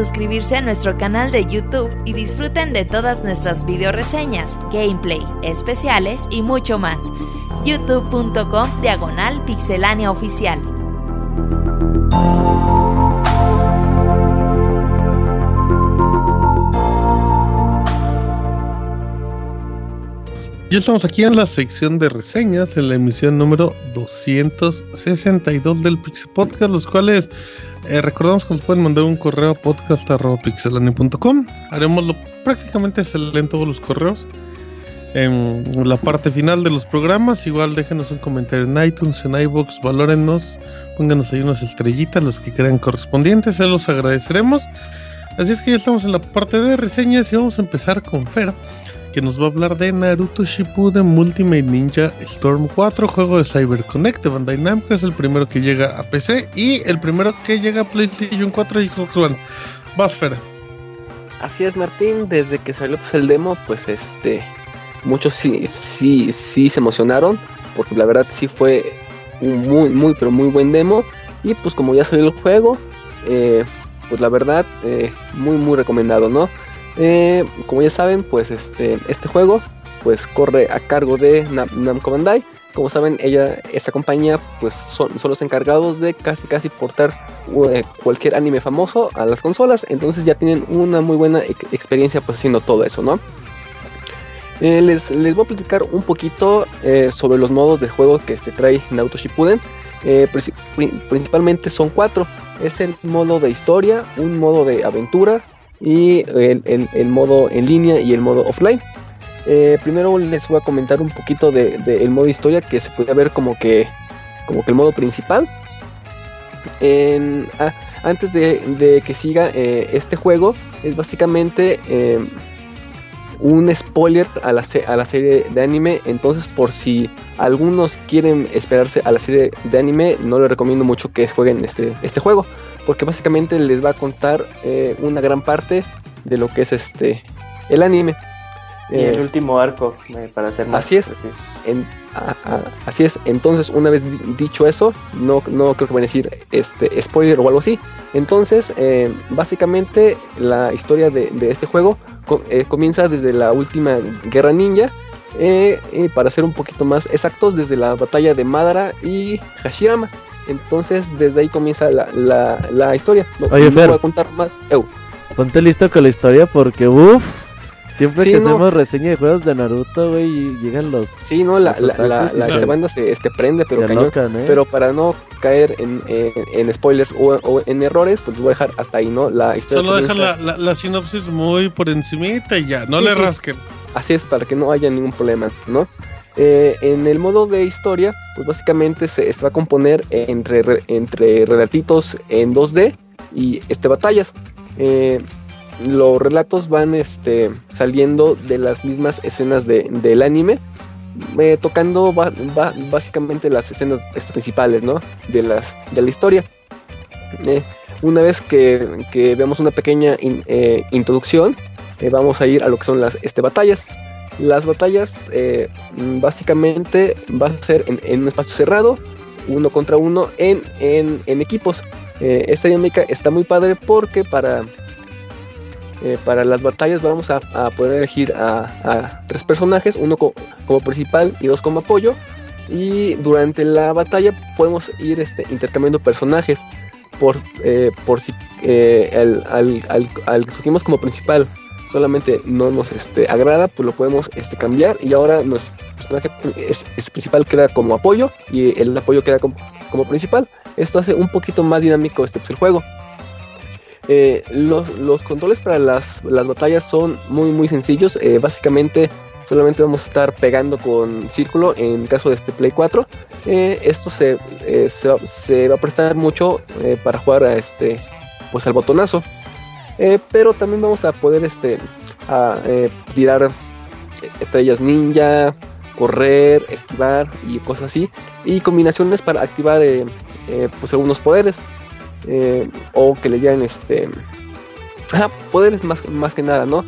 Suscribirse a nuestro canal de YouTube y disfruten de todas nuestras video reseñas, gameplay, especiales y mucho más. youtube.com diagonal pixelánea oficial. Ya estamos aquí en la sección de reseñas, en la emisión número 262 del Pixel Podcast, los cuales eh, recordamos que nos pueden mandar un correo a podcast.pixelani.com. Haremoslo prácticamente se leen todos los correos. En la parte final de los programas, igual déjenos un comentario en iTunes, en iBox, valórennos, pónganos ahí unas estrellitas, los que crean correspondientes, se los agradeceremos. Así es que ya estamos en la parte de reseñas y vamos a empezar con Fer que nos va a hablar de Naruto Shippuden Ultimate Ninja Storm 4, juego de CyberConnect de Bandai Namco, es el primero que llega a PC y el primero que llega a PlayStation 4 y Xbox One. Vas, Fera. Así es, Martín, desde que salió pues, el demo, pues este, muchos sí, sí, sí se emocionaron, porque la verdad sí fue un muy, muy, pero muy buen demo, y pues como ya salió el juego, eh, pues la verdad, eh, muy, muy recomendado, ¿no? Eh, como ya saben, pues este, este juego pues corre a cargo de Namco Bandai. Como saben, ella, esa compañía, pues son, son los encargados de casi casi portar eh, cualquier anime famoso a las consolas. Entonces ya tienen una muy buena experiencia pues haciendo todo eso, ¿no? Eh, les, les, voy a platicar un poquito sobre los modos de juego que se trae Naruto Shippuden. principalmente son cuatro. Es el modo de historia, un modo de aventura, y el, modo en línea y el modo offline. Eh, primero les voy a comentar un poquito del de, modo historia que se puede ver como que, como que el modo principal. Ah, antes de, que siga eh, este juego, es básicamente em, un spoiler a la, a la, serie de anime. Entonces, por si algunos quieren esperarse a la serie de anime, no les recomiendo mucho que jueguen este, este juego porque básicamente les va a contar eh, una gran parte de lo que es este el anime. Y el eh, último arco, eh, para ser más así es, así es. Entonces, una vez dicho eso, no, no creo que van a decir este spoiler o algo así. Entonces, básicamente la historia de, este juego comienza desde la última guerra ninja. para ser un poquito más exactos, desde la batalla de Madara y Hashirama. Entonces, desde ahí comienza la, la, la historia. No, Oye, voy a contar más. Ponte listo con la historia porque, uff, siempre que hacemos reseña de juegos de Naruto, güey, llegan los. Sí, no, la, la, la, banda se este, prende, pero ¿eh? Pero para no caer en, en, spoilers o, en errores, pues voy a dejar hasta ahí, ¿no? La historia. Solo deja la, la, sinopsis muy por encimita y ya, no le rasquen. Así es, para que no haya ningún problema, ¿no? Eh, en el modo de historia, pues básicamente se, va a componer entre, entre relatitos en 2D y este, batallas. Eh, los relatos van este, saliendo de las mismas escenas del anime, eh, tocando básicamente las escenas este, principales ¿no? de, las, de la historia. una vez que, que, veamos una pequeña introducción, vamos a ir a lo que son las este, batallas. Las batallas eh, básicamente van a ser en, un espacio cerrado, uno contra uno en, en, equipos. Eh, esta dinámica está muy padre porque para, eh, para las batallas vamos a, poder elegir a, tres personajes, uno como principal y dos como apoyo. Y durante la batalla podemos ir este, intercambiando personajes por, por si al, al, al, como principal solamente no nos este, agrada, pues lo podemos este, cambiar y ahora nuestro personaje es, principal queda como apoyo y el apoyo queda como, principal. Esto hace un poquito más dinámico este pues, el juego. Eh, los, controles para las, batallas son muy muy sencillos. Eh, básicamente solamente vamos a estar pegando con círculo en caso de este Play 4. Eh, esto se, se, va, a prestar mucho para jugar a este pues al botonazo. Eh, pero también vamos a poder este, a, eh, tirar estrellas ninja, correr, esquivar y cosas así. Y combinaciones para activar eh, pues algunos poderes. o que le llamen este. poderes más, más que nada, ¿no?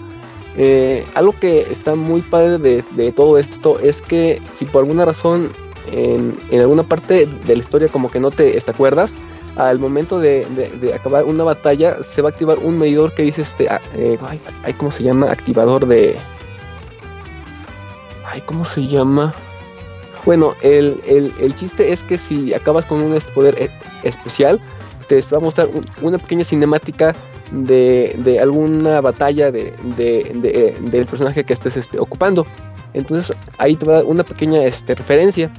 algo que está muy padre de, todo esto es que si por alguna razón en, alguna parte de la historia como que no te, te acuerdas, al momento de, acabar una batalla, se va a activar un medidor que dice este. Ah, eh, ay, ¿cómo se llama? Activador de. Ay, ¿cómo se llama? Bueno, el, chiste es que si acabas con un este poder e, especial, te va a mostrar una pequeña cinemática de, alguna batalla de, eh, del personaje que estés este, ocupando. Entonces ahí te va a dar una pequeña este, referencia.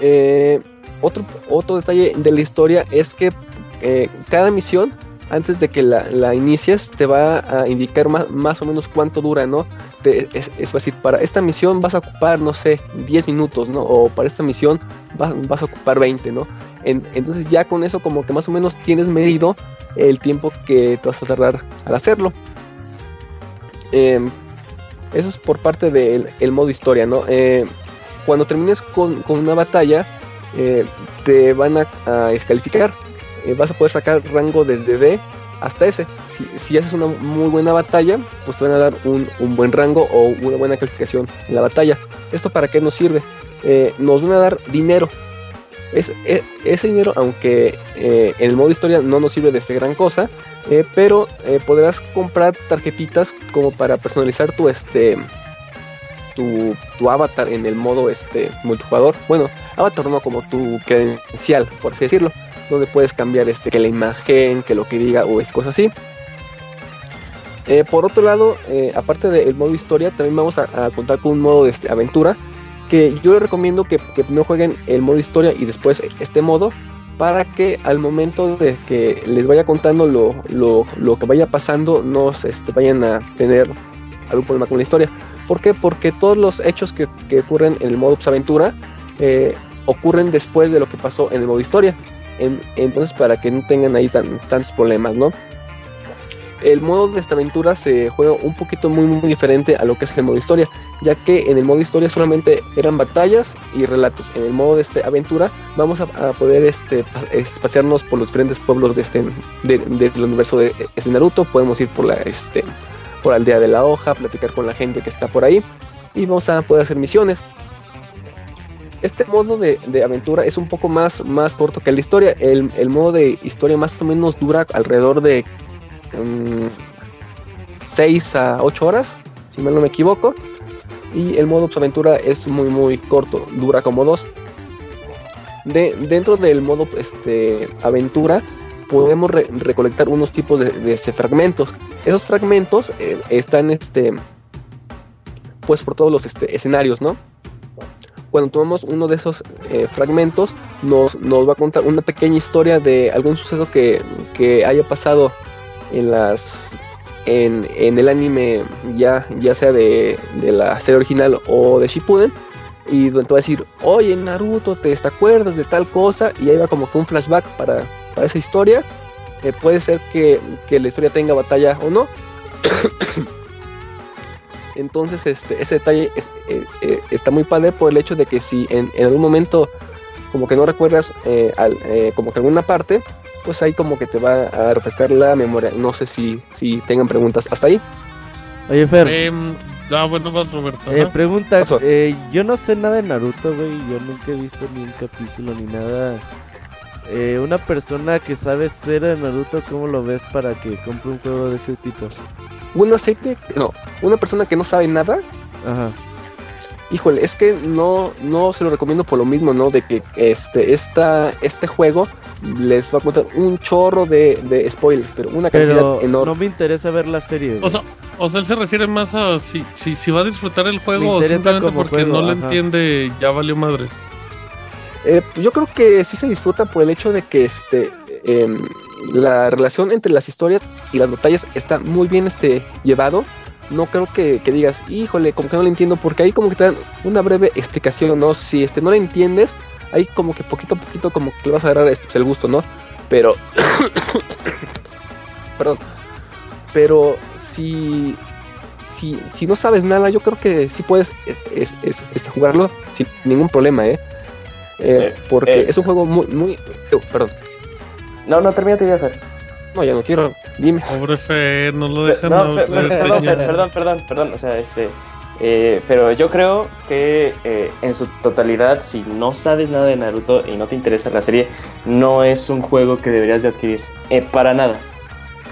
Eh, otro, otro detalle de la historia es que eh, cada misión, antes de que la, inicies, te va a indicar más, más o menos cuánto dura, ¿no? es, decir, para esta misión vas a ocupar, no sé, 10 minutos, ¿no? O para esta misión vas, vas a ocupar 20, ¿no? entonces ya con eso como que más o menos tienes medido el tiempo que te vas a tardar al hacerlo. Em, eso es por parte del modo historia, ¿no? Eh, cuando termines con, una batalla, eh, te van a, descalificar. Eh, vas a poder sacar rango desde D hasta S. Si, haces una muy buena batalla, pues te van a dar un, buen rango o una buena calificación en la batalla. ¿Esto para qué nos sirve? Eh, nos van a dar dinero. Es, e, ese dinero, aunque en el modo historia no nos sirve de ese gran cosa, pero podrás comprar tarjetitas como para personalizar tu este tu, avatar en el modo este multijugador. Bueno, avatar no como tu credencial, por así decirlo. Donde puedes cambiar este que la imagen, que lo que diga o es cosa así. Eh, por otro lado, eh, aparte del modo historia, también vamos a, contar con un modo de este, aventura. Que yo les recomiendo que, que primero jueguen el modo historia y después este modo. Para que al momento de que les vaya contando lo, lo, que vaya pasando, no se este, vayan a tener algún problema con la historia. ¿Por qué? Porque todos los hechos que, ocurren en el modo aventura eh, ocurren después de lo que pasó en el modo historia. entonces, para que no tengan ahí tantos problemas, ¿no? El modo de esta aventura se juega un poquito muy, muy diferente a lo que es el modo historia, ya que en el modo historia solamente eran batallas y relatos. En el modo de esta aventura vamos a, poder este, pasearnos por los diferentes pueblos de este, del universo de, este Naruto. Podemos ir por la, este, por Aldea de la Hoja, platicar con la gente que está por ahí y vamos a poder hacer misiones. Este modo de, aventura es un poco más, más corto que la historia. El, modo de historia más o menos dura alrededor de 6 mm, a 8 horas, si mal no me equivoco. Y el modo aventura es muy muy corto, dura como 2. De, dentro del modo este, aventura podemos recolectar unos tipos de, fragmentos. Esos fragmentos eh, están este, pues por todos los este, escenarios, ¿no? Cuando tomamos uno de esos eh, fragmentos, nos, va a contar una pequeña historia de algún suceso que, haya pasado en las en, el anime, ya, ya sea de, la serie original o de Shippuden, y te va a decir, oye Naruto, ¿te, ¿te acuerdas de tal cosa? Y ahí va como que un flashback para para esa historia. Eh, puede ser que, la historia tenga batalla o no. [COUGHS] Entonces, este, ese detalle eh, eh, está muy padre por el hecho de que si en, algún momento como que no recuerdas como que alguna parte, pues ahí como que te va a refrescar la memoria. No sé si, si tengan preguntas hasta ahí. Oye, Fer. Em, ah, bueno, Roberto. pregunta, yo no sé nada de Naruto, güey. Yo nunca he visto ni un capítulo ni nada. Eh, una persona que sabe ser de Naruto, ¿cómo lo ves para que compre un juego de este tipo? Un aceite, no, una persona que no sabe nada. Ajá. Híjole, es que no, no se lo recomiendo por lo mismo, ¿no? De que este, esta, este juego les va a contar un chorro de, spoilers, pero una cantidad enorme. No me interesa ver la serie. O sea, o sea, él se refiere más a si, si, si va a disfrutar el juego o simplemente porque no lo entiende, ya valió madres. Eh, yo creo que sí se disfruta por el hecho de que este em, la relación entre las historias y las batallas está muy bien este, llevado. No creo que, digas, híjole, como que no lo entiendo, porque ahí como que te dan una breve explicación, ¿no? Si este, no la entiendes, ahí como que poquito a poquito como que le vas a agarrar este, pues, el gusto, ¿no? Pero... [COUGHS] Perdón. Pero si, si, si no sabes nada, yo creo que sí puedes este, jugarlo sin ningún problema, ¿eh? Eh, eh, porque eh. es un juego muy, muy. perdón. No, no, termina tu idea, Fer. No, ya no quiero. Dime. Pobre Fer, no lo dejan no, perdón, perdón, perdón, perdón. O sea, este. Eh, pero yo creo que eh, en su totalidad, si no sabes nada de Naruto y no te interesa la serie, no es un juego que deberías de adquirir. Eh, para nada.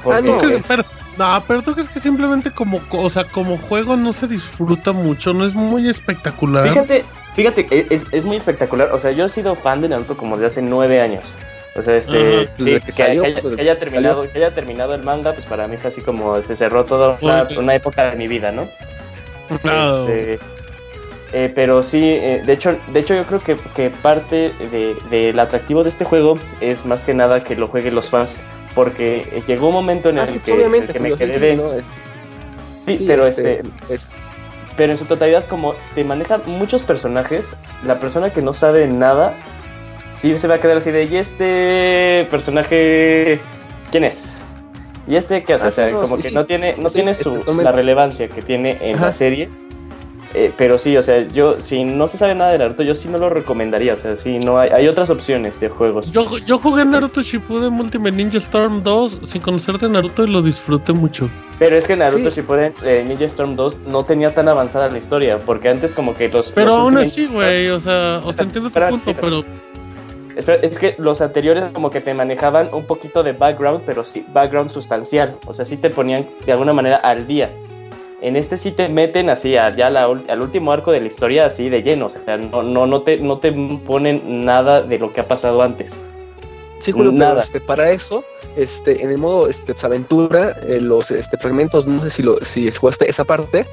Ah, no, pero, no, pero tú crees que simplemente como, o sea, como juego no se disfruta mucho, no es muy espectacular. Fíjate, fíjate, es, es muy espectacular. O sea, yo he sido fan de Naruto como desde hace nueve años. O sea, este, sí, que, haya, terminado, que haya terminado el manga, pues para mí fue así como se cerró toda una, época de mi vida, ¿no? Este, eh, pero sí, eh, de hecho, de hecho yo creo que, que parte del atractivo de este juego es más que nada que lo jueguen los fans, porque llegó un momento en ah, el, que, me quedé de... Sí, pero este, este pero en su totalidad como te manejan muchos personajes, la persona que no sabe nada sí se va a quedar así de, ¿y este personaje quién es? ¿Y este qué hace? Ah, o sea, como que no tiene, no tiene su, la relevancia que tiene en la serie. Eh, pero sí, o sea, yo, si no se sabe nada de Naruto, yo sí no lo recomendaría. O sea, sí, no hay, hay otras opciones de juegos. Yo, yo jugué Naruto Shippuden Ultimate Ninja Storm 2 sin conocer de Naruto y lo disfruté mucho. Pero es que Naruto Shippuden eh, Ninja Storm 2 no tenía tan avanzada la historia, porque antes como que los... Pero aún así, güey, o sea, o sea, entiendo tu punto, pero es que los anteriores como que te manejaban un poquito de background, pero sí, background sustancial. O sea, sí te ponían de alguna manera al día. En este sí te meten así ya al último arco de la historia así de lleno. O sea, no, no, no, te, no te ponen nada de lo que ha pasado antes. Sí, Julio, Nada. este, para eso, este, en el modo este, pues, aventura, eh, los este, fragmentos, no sé si lo, si jugaste esa parte,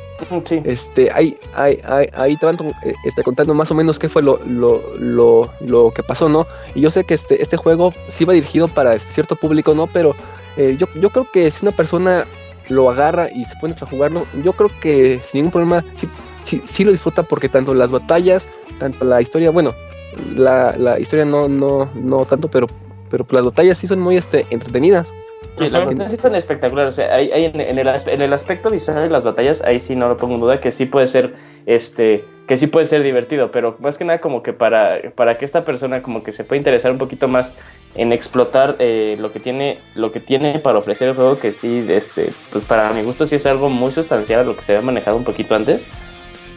sí. este, ahí, ahí, ahí, ahí te van eh, este, contando más o menos qué fue lo, lo, lo, lo, que pasó, ¿no? Y yo sé que este, este juego sí va dirigido para cierto público, ¿no? Pero eh, yo, yo creo que si una persona lo agarra y se pone a jugarlo, yo creo que sin ningún problema sí, sí, sí lo disfruta porque tanto las batallas, tanto la historia, bueno, la, la historia no, no, no tanto, pero pero las batallas sí son muy este, entretenidas. Sí, las batallas sí son espectaculares. O sea, hay, en, el, en, el, aspecto visual de las batallas, ahí sí no lo pongo en duda que sí puede ser, este, que sí puede ser divertido, pero más que nada como que para, para que esta persona como que se pueda interesar un poquito más en explotar eh, lo que tiene, lo que tiene para ofrecer el juego, que sí, este, pues para mi gusto sí es algo muy sustancial a lo que se había manejado un poquito antes.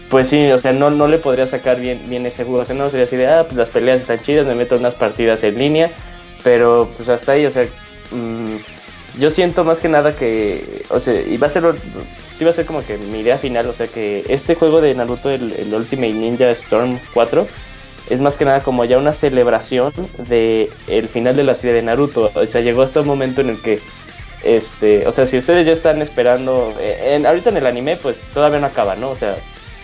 Pues sí, o sea, no, no le podría sacar bien, bien ese juego. O sea, no sería así de, ah, pues las peleas están chidas, me meto unas partidas en línea pero pues hasta ahí, o sea, mm, yo siento más que nada que, o sea, y va a ser, sí va a ser como que mi idea final, o sea, que este juego de Naruto, el, Ultimate Ninja Storm 4, es más que nada como ya una celebración de el final de la serie de Naruto. O sea, llegó hasta un momento en el que, este, o sea, si ustedes ya están esperando, eh, en, ahorita en el anime, pues todavía no acaba, ¿no? O sea,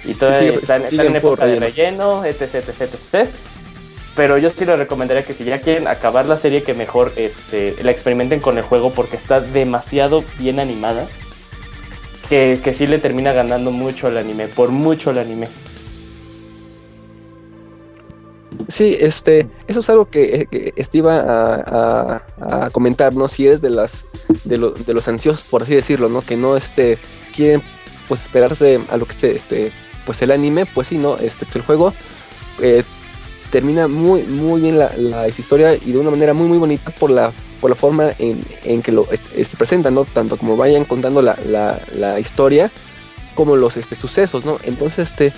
y todavía están, en época de relleno, etc, etc, etc. Pero yo sí les recomendaría que si ya quieren acabar la serie, que mejor este, la experimenten con el juego porque está demasiado bien animada. Que, que sí le termina ganando mucho al anime, por mucho al anime. Sí, este, eso es algo que, que iba a, a, comentar, ¿no? Si eres de las, de, de, los ansiosos, por así decirlo, ¿no? Que no, este, quieren, pues, esperarse a lo que se, este, pues, el anime, pues sí, ¿no? Este, el juego eh, termina muy, muy bien la, la, historia y de una manera muy, muy bonita por la, por la forma en, que lo este, presentan, ¿no? Tanto como vayan contando la, la, historia como los este, sucesos, ¿no? Entonces, este,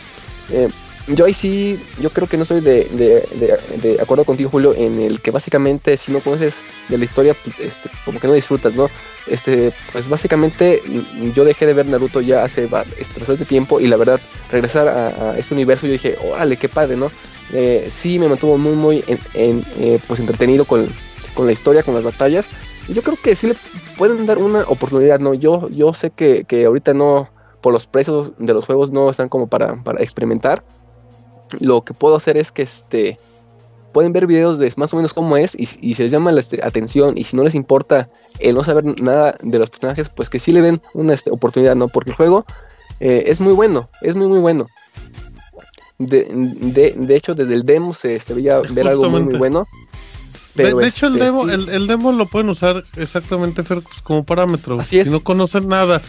eh, yo ahí sí, yo creo que no estoy de, de, acuerdo contigo, Julio, en el que básicamente si no conoces de la historia, pues, este, como que no disfrutas, ¿no? Este, pues básicamente yo dejé de ver Naruto ya hace bastante tiempo y la verdad, regresar a, a este universo, yo dije, órale, qué padre, ¿no? Eh, sí me mantuvo muy, muy en, eh, pues entretenido con, la historia, con las batallas. Yo creo que sí le pueden dar una oportunidad, ¿no? Yo, yo sé que, ahorita no, por los precios de los juegos no están como para, experimentar. Lo que puedo hacer es que este pueden ver videos de más o menos cómo es y, si les llama la este, atención y si no les importa el no saber nada de los personajes, pues que sí le den una este, oportunidad, ¿no? Porque el juego eh, es muy bueno, es muy muy bueno. De, de, hecho, desde el demo se, veía ver algo muy, muy bueno. Pero de, hecho, el, este, demo, el, demo lo pueden usar exactamente pues, como parámetro. si no conocen nada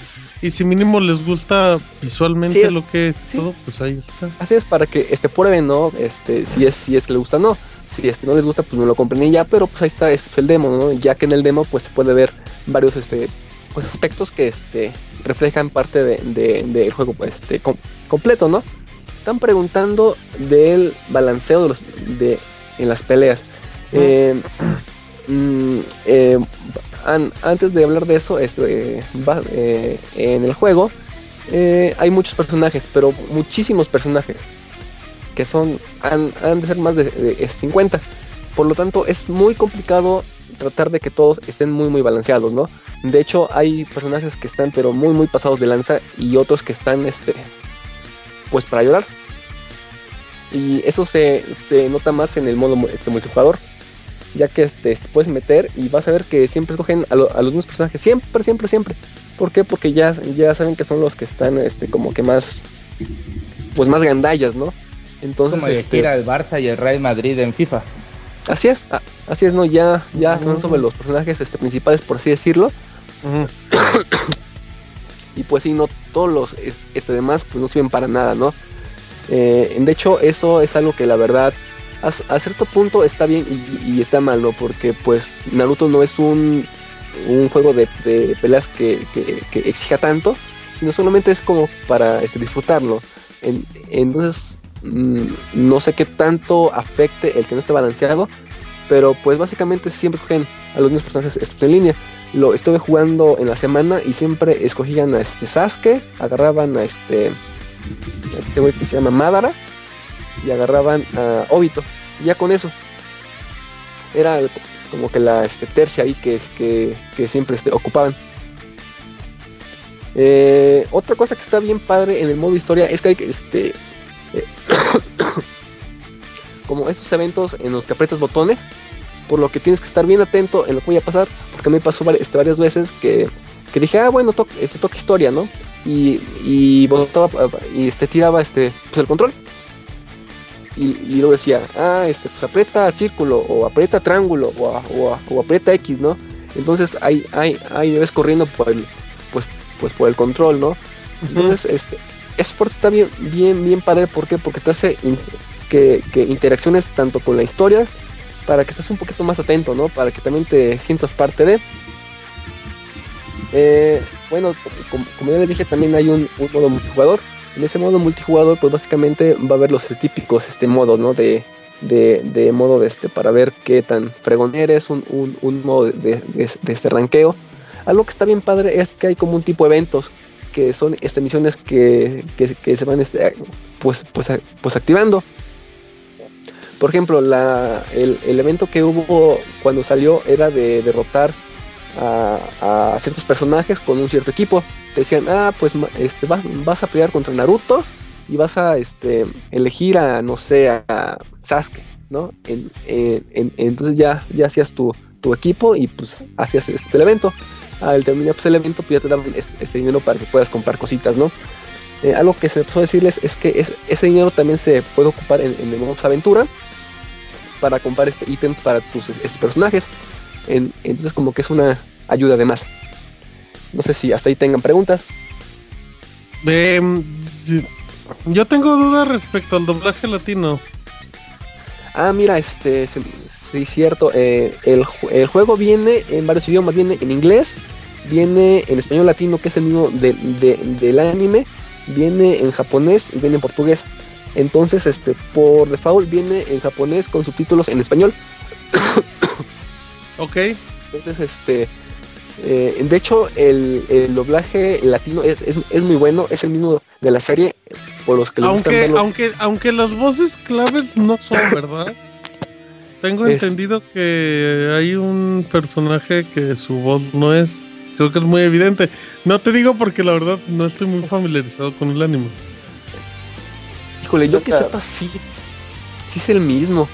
y si mínimo les gusta visualmente lo que es todo, pues ahí está. Así es, para que este, prueben, ¿no? Este, si es, si es que les gusta, no. Si este, no les gusta, pues no lo compren y ya, pero pues ahí está es el demo, ¿no? Ya que en el demo pues se puede ver varios este, pues, aspectos que, este, reflejan parte del de, de, juego este, completo, ¿no? Están preguntando del balanceo de los, de, en las peleas. Eh, mm, eh, antes de hablar de eso, este, eh, en el juego hay muchos personajes, pero muchísimos personajes que son han, de ser más de, 50. Por lo tanto, es muy complicado tratar de que todos estén muy muy balanceados, ¿no? De hecho, hay personajes que están pero muy muy pasados de lanza y otros que están este pues para llorar. Y eso se, nota más en el modo este, multijugador. Ya que este, puedes meter y vas a ver que siempre escogen a, los mismos personajes. Siempre, siempre, siempre. ¿Por qué? Porque ya, ya saben que son los que están este, como que más. Pues más gandallas, ¿no? Entonces. Como este, el Barça y el Real Madrid en FIFA. Así es, ah, así es, ¿no? Ya, ya son sobre los personajes este, principales, por así decirlo. [COUGHS] y pues sí, no todos los este, demás pues no sirven para nada, ¿no? Eh, de hecho, eso es algo que la verdad a, cierto punto está bien y, está mal, ¿no? Porque pues Naruto no es un, un juego de, peleas que, exija tanto, sino solamente es como para este, disfrutarlo. entonces, mm, no sé qué tanto afecte el que no esté balanceado, pero pues básicamente siempre escogen a los mismos personajes en línea. Lo estuve jugando en la semana y siempre escogían a este Sasuke, agarraban a este este güey que se llama Madara y agarraban a Obito. Ya con eso. Era como que la este, tercia ahí que, es, que, siempre este, ocupaban. Eh, otra cosa que está bien padre en el modo historia es que hay que, este, eh, [COUGHS] como esos eventos en los que aprietas botones, por lo que tienes que estar bien atento en lo que voy a pasar, porque me pasó este, varias veces que, dije, ah, bueno, este, toca historia, ¿no? y, y y este tiraba este pues el control. Y, y, luego decía ah este pues aprieta círculo o aprieta triángulo o, o, aprieta X no entonces ahí, ahí, ahí debes corriendo por el pues pues por el control no entonces este ese parte está bien bien bien padre. ¿por qué? porque te hace que, que interacciones tanto con la historia para que estés un poquito más atento no para que también te sientas parte de eh, bueno, como, ya les dije, también hay un, modo multijugador. En ese modo multijugador, pues básicamente va a haber los típicos este modo, ¿no? De, de, modo de este, para ver qué tan fregón eres, un, modo de, de, este ranqueo. Algo que está bien padre es que hay como un tipo de eventos que son este, misiones que, se van este, pues, pues, pues activando. Por ejemplo, la, el, evento que hubo cuando salió era de derrotar a, ciertos personajes con un cierto equipo. Te decían, ah, pues este, vas, a pelear contra Naruto y vas a este, elegir a, no sé, a Sasuke, ¿no? entonces ya, ya hacías tu, equipo y pues hacías este, el evento. Al terminar pues, el evento, pues ya te daban ese, dinero para que puedas comprar cositas, ¿no? Eh, algo que se me pasó decirles es que ese dinero también se puede ocupar en, el modo aventura para comprar este ítem para tus personajes entonces como que es una ayuda de más. No sé si hasta ahí tengan preguntas. Em, yo tengo dudas respecto al doblaje latino. Ah, mira, este, sí, cierto. Eh, el, juego viene en varios idiomas. Viene en inglés, viene en español latino, que es el mismo del anime, viene en japonés y viene en portugués. Entonces, este, por default viene en japonés con subtítulos en español. [COUGHS] Ok. Entonces, este. Eh, de hecho, el, doblaje latino es, muy bueno, es el mismo de la serie, por los que aunque, aunque, aunque las voces claves no son, ¿verdad? Tengo entendido que hay un personaje que su voz no es, creo que es muy evidente. No te digo porque la verdad no estoy muy familiarizado con el anime. Híjole, yo que sepa, sí, sí es el mismo.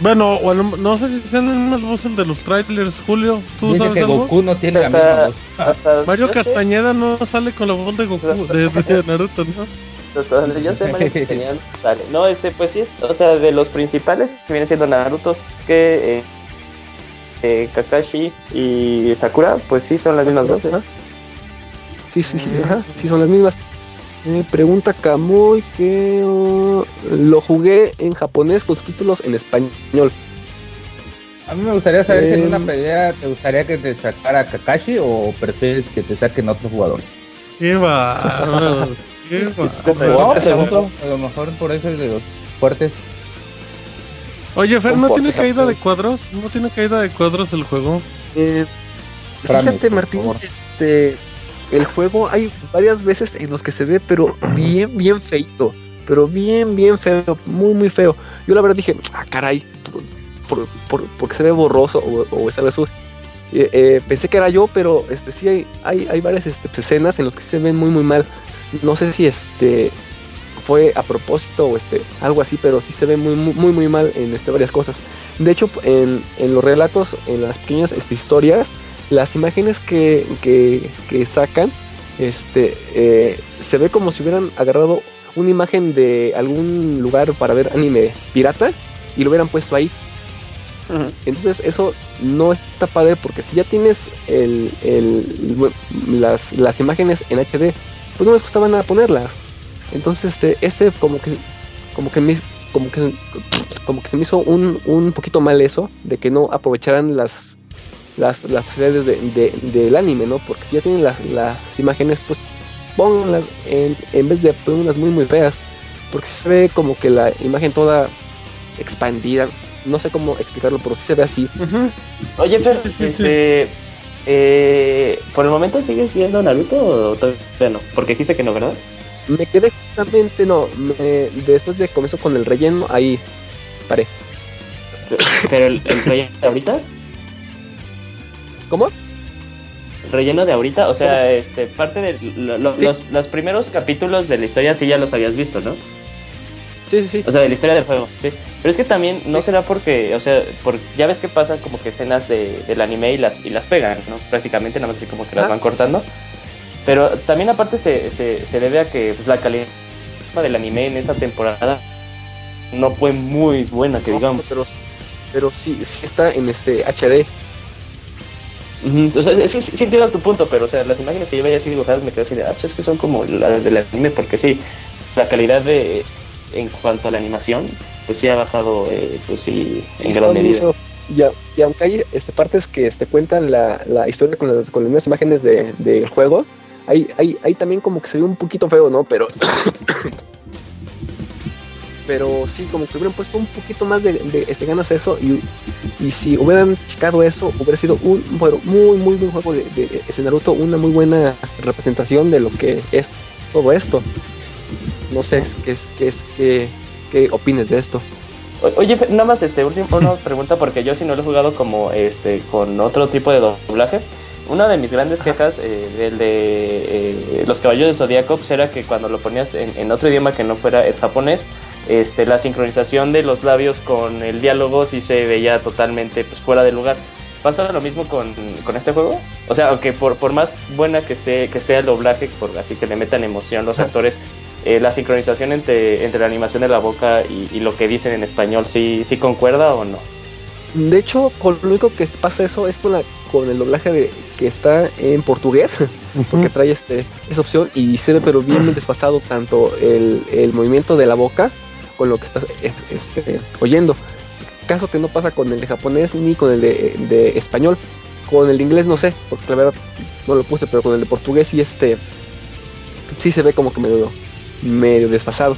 Bueno, bueno, no sé si sean las mismas voces de los trailers, Julio. ¿Tú sabes que algo? Goku no tiene la misma Mario Castañeda no sale con la voz de Goku, de, Naruto, ¿no? Hasta donde yo sé, Mario [LAUGHS] Castañeda sale. No, este, pues sí, o sea, de los principales que viene siendo Naruto, es que eh, eh, Kakashi y Sakura, pues sí son las mismas voces, ¿no? Sí, sí, sí, ajá, sí son las mismas. Eh, pregunta Kamui que uh, lo jugué en japonés con subtítulos en español. A mí me gustaría saber si en una eh, pelea te gustaría que te sacara Kakashi o prefieres que te saquen otro jugador. Qué va. Qué No, pregunto, a lo mejor por eso es de los fuertes. Oye, Fer, ¿no tiene caída de cuadros? ¿No tiene caída de cuadros el juego? Eh, fíjate, Martín, este, el juego hay varias veces en los que se ve, pero [CLEARS THROAT] bien, bien feito, pero bien, bien feo, muy, muy feo. Yo la verdad dije, ah, caray, por, por- por- porque se ve borroso o, o es algo azul. Eh, eh, pensé que era yo, pero este sí hay, hay, hay varias este, escenas en las que se ven muy, muy mal. No sé si este fue a propósito o este algo así, pero sí se ve muy, muy, muy, mal en este, varias cosas. De hecho, en, en los relatos, en las pequeñas este, historias, las imágenes que, que, que sacan, este, eh, se ve como si hubieran agarrado una imagen de algún lugar para ver anime pirata y lo hubieran puesto ahí. Entonces eso no está padre porque si ya tienes el, el- las, las imágenes en HD, pues no les costaba nada ponerlas. Entonces este, ese como que como que me, como que como que se me hizo un, un poquito mal eso de que no aprovecharan las las, las facilidades de, de- del anime, ¿no? Porque si ya tienen las, las imágenes, pues pónganlas en, en vez de ponerlas muy muy feas. Porque se ve como que la imagen toda expandida. No sé cómo explicarlo, pero sí se ve así. Oye, Fer, Sí, sí, sí. este, eh, ¿por el momento sigues viendo Naruto o todavía no? Porque dijiste que no, ¿verdad? Me quedé justamente, no, me- después de comenzó con el relleno, ahí paré. Pero el, el relleno de ahorita, ¿Cómo? el relleno de ahorita, o sea, este, parte de lo- lo- Sí. los, los primeros capítulos de la historia sí ya los habías visto, ¿no? Sí, sí, sí. O sea, de la historia del juego, sí. Pero es que también no será porque, o sea, por, ya ves que pasan como que escenas de, del anime y las, y las pegan, ¿no? Prácticamente, nada más así como que las Ah. van cortando. Pero también aparte se, se, se debe a que pues, la calidad del anime en esa temporada no fue muy buena, que digamos. pero, pero sí, sí está en este HD. Ujú, O sea, que sí, sí entiendo tu punto, pero o sea, las imágenes que yo veía así dibujadas me quedé así de, ah, pues es que son como las del anime, porque sí, la calidad de, en cuanto a la animación, pues sí ha bajado, eh, pues sí, en Sí, gran medida. mucho- Y, a- y aunque hay este, partes que este, cuentan la, la historia con las, con las mismas imágenes de- del juego, hay, hay, hay también como que se ve un poquito feo, ¿no? Pero. Pero sí, como que hubieran puesto un poquito más de, de, este, ganas eso. Y, y si hubieran checado eso, hubiera sido un bueno, muy, muy buen juego de, de ese Naruto. Una muy buena representación de lo que es todo esto. No sé qué es, qué es, qué, qué opines de esto. Oye, nada más este último pregunta porque yo sí no lo he jugado como este con otro tipo de doblaje. Una de mis grandes quejas eh, del de eh, los caballos de Zodíaco pues, era que cuando lo ponías en, en otro idioma que no fuera el japonés, este, la sincronización de los labios con el diálogo sí se veía totalmente pues, fuera de lugar. ¿Pasa lo mismo con, con este juego? O sea, aunque por, por más buena que esté, que esté el doblaje, por así que le metan emoción los actores, eh, la sincronización entre, entre la animación de la boca y, y lo que dicen en español, ¿sí, ¿sí concuerda o no? De hecho, con lo único que pasa eso es con, la, con el doblaje de, que está en portugués, porque trae este, esa opción y se ve pero bien, bien desfasado tanto el, el movimiento de la boca con lo que estás es- este, oyendo. Caso que no pasa con el de japonés ni con el de, de español. Con el de inglés no sé, porque la verdad no lo puse, pero con el de portugués sí este sí se ve como que medio, medio desfasado.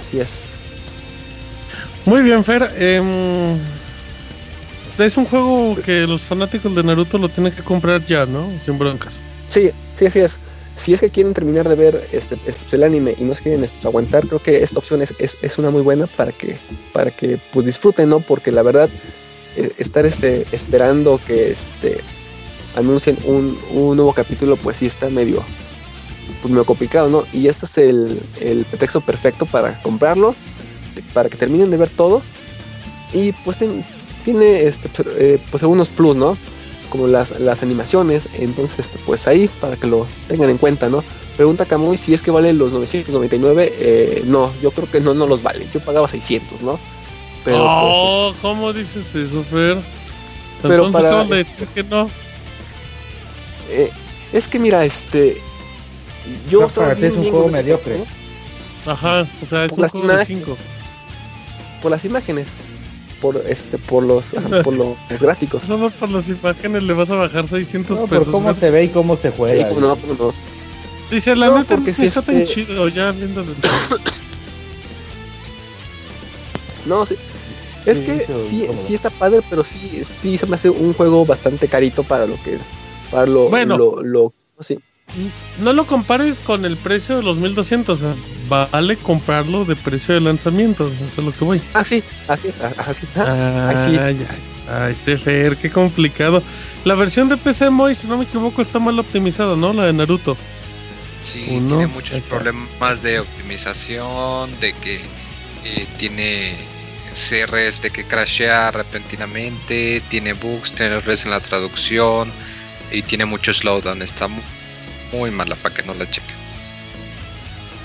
Así es. Muy bien, Fer. em, es un juego que los fanáticos de Naruto lo tienen que comprar ya, ¿no? Sin broncas. Sí, sí, así es. Si es que quieren terminar de ver este, el anime y no se quieren este, aguantar, creo que esta opción es, es, una muy buena para que, para que pues disfruten, ¿no? Porque la verdad, eh, estar este, esperando que este, anuncien un, un nuevo capítulo, pues sí está medio, pues medio complicado, ¿no? Y esto es el, el pretexto perfecto para comprarlo, para que terminen de ver todo. Y pues tiene este, eh, pues algunos plus, ¿no? como las, las animaciones. Entonces, este, pues ahí para que lo tengan en cuenta, ¿no? Pregunta Camuy si es que vale los 999. Eh, no, yo creo que no, no los vale. Yo pagaba 600, ¿no? Pero pues, oh, ¿cómo dices eso, Fer? Pero Entonces para- acabas de decir que no. eh, es que mira, este. Yo No, para ti es un juego mediocre. Ajá, o sea, es Por un juego de imágenes. 5. Por las imágenes. Por este por los por [LAUGHS] los gráficos. Solo por las imágenes le vas a bajar 600 No, pesos. por cómo ¿no? se ve y cómo se Sí, juega. cómo no, no. Dice, la No, neta porque si está tan este- chido ya viéndolo. [COUGHS] No, sí. Es Sí, que eso, sí, sí está padre, pero sí, sí se me hace un juego bastante carito para lo que para lo Bueno. lo, lo sí. No lo compares con el precio de los 1200. O sea, vale comprarlo de precio de lanzamiento. Eso es lo que voy. Ah, sí, así es, ah, así. ah, Ay, Ay, ay, ay, Sefer, qué complicado. La versión de PC Moy, si no me equivoco, está mal optimizada, ¿no? La de Naruto. Sí, Uno, tiene muchos problemas de optimización, de que eh, tiene CRs de que crashea repentinamente, tiene bugs, tiene errores en la traducción y tiene mucho slowdown. Está muy mala para que no la chequen.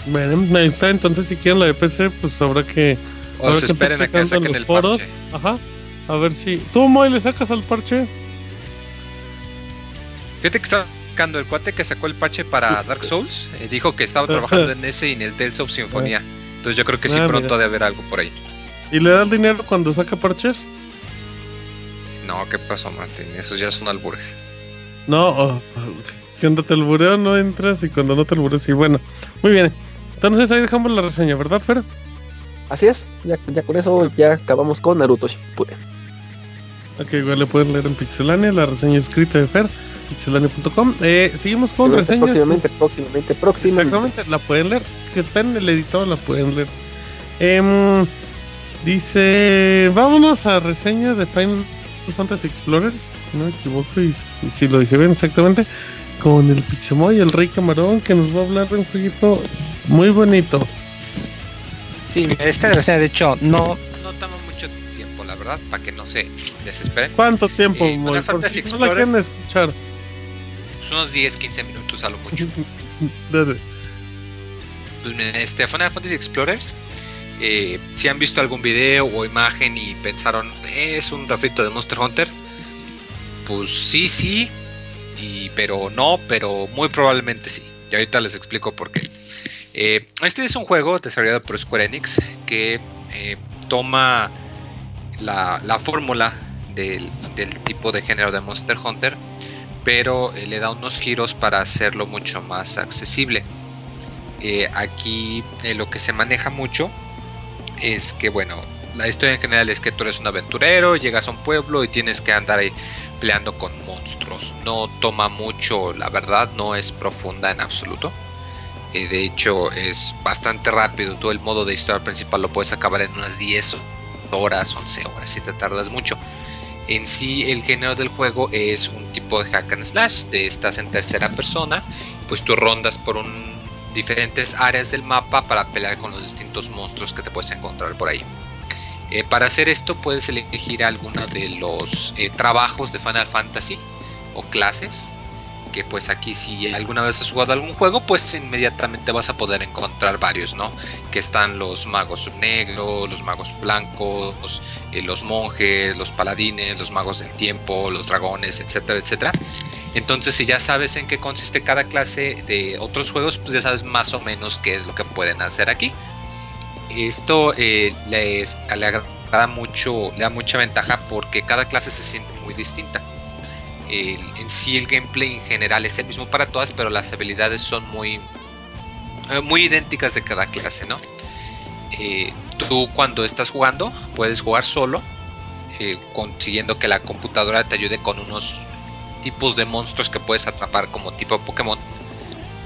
Bueno, ahí está. Entonces, si quieren la de PC, pues habrá que. O se que esperen a que saquen los el foros. parche. Ajá. A ver si. ¿Tú, Moy, le sacas al parche? Fíjate que estaba sacando el cuate que sacó el parche para Dark Souls. eh, dijo que estaba trabajando en ese y en el Tales of Symphonia. Entonces yo creo que sí Ah, pronto ha de haber algo por ahí. ¿Y le da el dinero cuando saca parches? No, ¿qué pasó, Martín? Esos ya son albures. No, oh, cuando te albureo no entras y cuando no te albureo sí. Bueno, muy bien. Entonces ahí dejamos la reseña, ¿verdad, Fer? Así es, ya, ya con eso ya acabamos con Naruto Shippuden. Ok, igual le pueden leer en Pixelania, la reseña escrita de Fer, pixelania.com. Eh, seguimos con reseñas. próximamente, próximamente, próximamente. Exactamente, la pueden leer. Si está en el editor, la pueden leer. Em, dice: Vámonos a reseña de Final Fantasy Explorers. Si no me equivoco, y si, si lo dije bien exactamente. Con el Pixemoy, el Rey Camarón, que nos va a hablar de un jueguito muy bonito. Sí, esta reseña de hecho no, No toma mucho tiempo, la verdad, para que no se desesperen. ¿Cuánto tiempo, Eh, Moy? Por si no la Explorer. quieren escuchar. Pues unos 10, 15 minutos a lo mucho. [LAUGHS] Dale. Pues miren, este Final Fantasy Explorers, eh, si han visto algún video o imagen y pensaron, es un refrito de Monster Hunter, pues sí, sí, pero no, pero muy probablemente sí. Y ahorita les explico por qué. Eh, este es un juego desarrollado por Square Enix que eh, toma la, la fórmula del, tipo de género de Monster Hunter, pero eh, le da unos giros para hacerlo mucho más accesible. Aquí lo que se maneja mucho es que, bueno, la historia en general es que tú eres un aventurero, llegas a un pueblo y tienes que andar ahí con monstruos. No toma mucho, la verdad, no es profunda en absoluto. Eh, de hecho, es bastante rápido. Todo el modo de historia principal lo puedes acabar en unas 10 horas, 11 horas, si te tardas mucho. En sí, el género del juego es un tipo de hack and slash. De estás en tercera persona, pues tú rondas por un diferentes áreas del mapa para pelear con los distintos monstruos que te puedes encontrar por ahí. Eh, para hacer esto puedes elegir alguno de los eh, trabajos de Final Fantasy o clases que pues aquí si alguna vez has jugado algún juego pues inmediatamente vas a poder encontrar varios no que están los magos negros los magos blancos eh, los monjes los paladines los magos del tiempo los dragones etcétera etcétera entonces, si ya sabes en qué consiste cada clase de otros juegos, pues ya sabes más o menos qué es lo que pueden hacer aquí. Esto eh, le agrada mucho, le da mucha ventaja porque cada clase se siente muy distinta. En sí el gameplay en general es el mismo para todas, pero las habilidades son muy, eh, muy idénticas de cada clase, ¿no? Eh, tú cuando estás jugando puedes jugar solo, consiguiendo que la computadora te ayude con unos tipos de monstruos que puedes atrapar como tipo Pokémon.